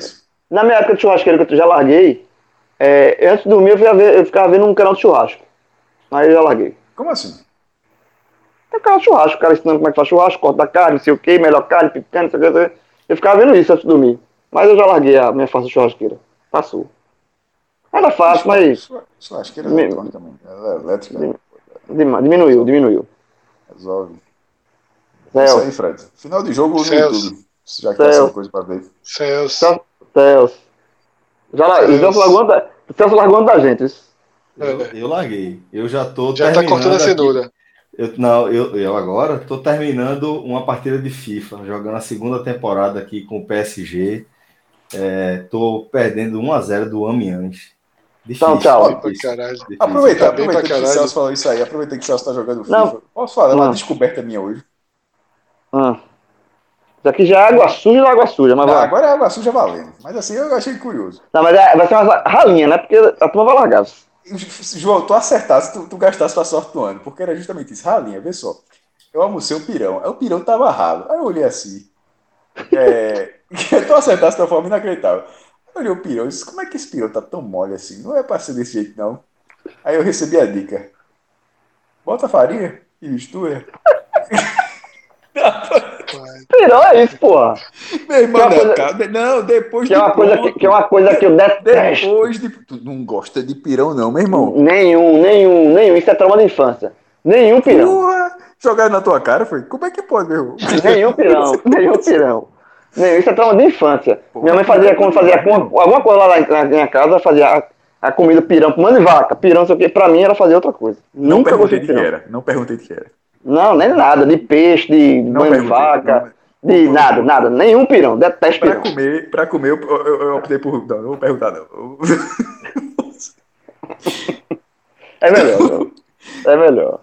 S3: na,
S2: é
S3: minha época de churrasqueiro que eu já larguei, é, antes de dormir eu ficava, ver- eu ficava vendo um canal de churrasco. Aí eu já larguei.
S2: Como assim?
S3: É um canal de churrasco, o cara ensinando como é que faz churrasco, corta da carne, não sei o que, melhor carne, picante, não sei o que, o. Eu ficava vendo isso antes de dormir. Mas eu já larguei a minha de churrasqueira. Passou. Era fácil, mas
S2: Churra- Churrasqueira
S3: Me-
S2: eletrônica também. Ela é elétrica.
S3: Dim- dim- diminuiu, diminuiu.
S2: Resolve. É isso
S3: Celso,
S2: aí, Fred. Final de jogo no
S4: Celso.
S2: YouTube. Já que tem essa
S3: Celso.
S2: coisa pra ver.
S4: Celso.
S3: Celso. Celso. Já o
S4: Celso.
S3: Celso largou da, o Celso largou da gente. isso.
S1: Eu, eu larguei. Eu já tô
S4: Já tá cortando a
S1: aqui-
S4: cenoura.
S1: Eu, não, eu, eu agora tô terminando uma partida de FIFA, jogando a segunda temporada aqui com o PSG. É, tô perdendo 1x0 do Amiens.
S3: Então, tchau.
S4: Caralho.
S1: difícil.
S2: Aproveita,
S4: Tá
S2: aproveita que o. Celso falou isso aí. Aproveita que o Celso tá jogando FIFA.
S3: Não.
S2: Posso falar uma
S3: Não.
S2: descoberta minha hoje?
S3: Ah. Isso aqui já é água suja da água suja, mas
S2: Não,
S3: vai.
S2: agora é água suja valendo. Mas assim, eu achei curioso.
S3: Não, mas é- vai ser uma ralinha, né? Porque a turma vai largar.
S2: João, tu acertasse, tu, tu gastasse tua sorte no ano, porque era justamente isso. Ralinha, vê só. Eu almocei o pirão, aí o pirão tava ralo. Aí eu olhei assim. É... tu acertasse de uma forma inacreditável. Eu olhei o pirão disse, como é que esse pirão tá tão mole assim? Não é pra ser desse jeito, não. Aí eu recebi a dica. Bota farinha e mistura.
S3: Pirão é isso, porra.
S2: Meu irmão,
S3: é coisa-
S2: cara, não, depois
S3: Que é uma coisa que, que, é uma coisa que eu detesto.
S2: Depois de. Tu não gosta de pirão, não, meu irmão.
S3: Nenhum, nenhum, nenhum. Isso é trauma da infância. Nenhum pirão.
S2: Porra! Jogaram na tua cara, foi? Como é que pode, meu irmão?
S3: Nenhum pirão. nenhum pirão. Nenhum. Isso é trauma de infância.
S2: Porra,
S3: minha mãe fazia, quando fazia
S2: pirão.
S3: alguma, coisa lá na, na minha casa, fazia a, a comida pirão com mão de vaca. Pirão, não sei o quê. Pra mim era fazer outra coisa.
S2: Não
S3: Nunca
S2: perguntei
S3: gostei de
S2: de que
S3: pirão.
S2: era. Não perguntei de que era.
S3: Não, nem nada. De peixe, de
S2: Não
S3: mão de vaca,
S2: não.
S3: de nada, nada. Nenhum pirão. Detesto
S2: Pra
S3: pirão.
S2: comer, pra comer, eu, eu- eu optei por. Não, não vou perguntar, não.
S3: É melhor. não. É melhor.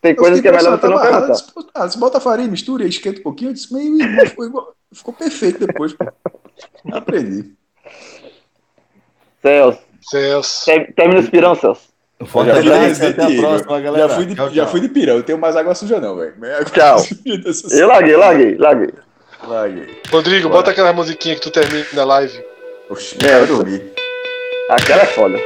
S3: Tem coisas que é melhor você não perguntar.
S2: Ah, você bota farinha, mistura, esquenta um pouquinho. Eu disse, meio irmão, ficou, igual- ficou perfeito depois. pô. Aprendi.
S3: Celso.
S4: Celso.
S3: ter- Termina esse pirão, Celso.
S1: Até a próxima, galera.
S2: Já fui, de,
S1: Tchau,
S2: já
S1: tchau.
S2: fui de pirão, eu tenho mais água suja, não, velho.
S3: Tchau. Eu larguei, larguei, larguei.
S2: Larguei.
S4: Rodrigo,
S2: Bora.
S4: bota aquela musiquinha que tu termina a live.
S2: Oxi,
S3: É,
S2: quero dormir.
S3: Aquela é foda.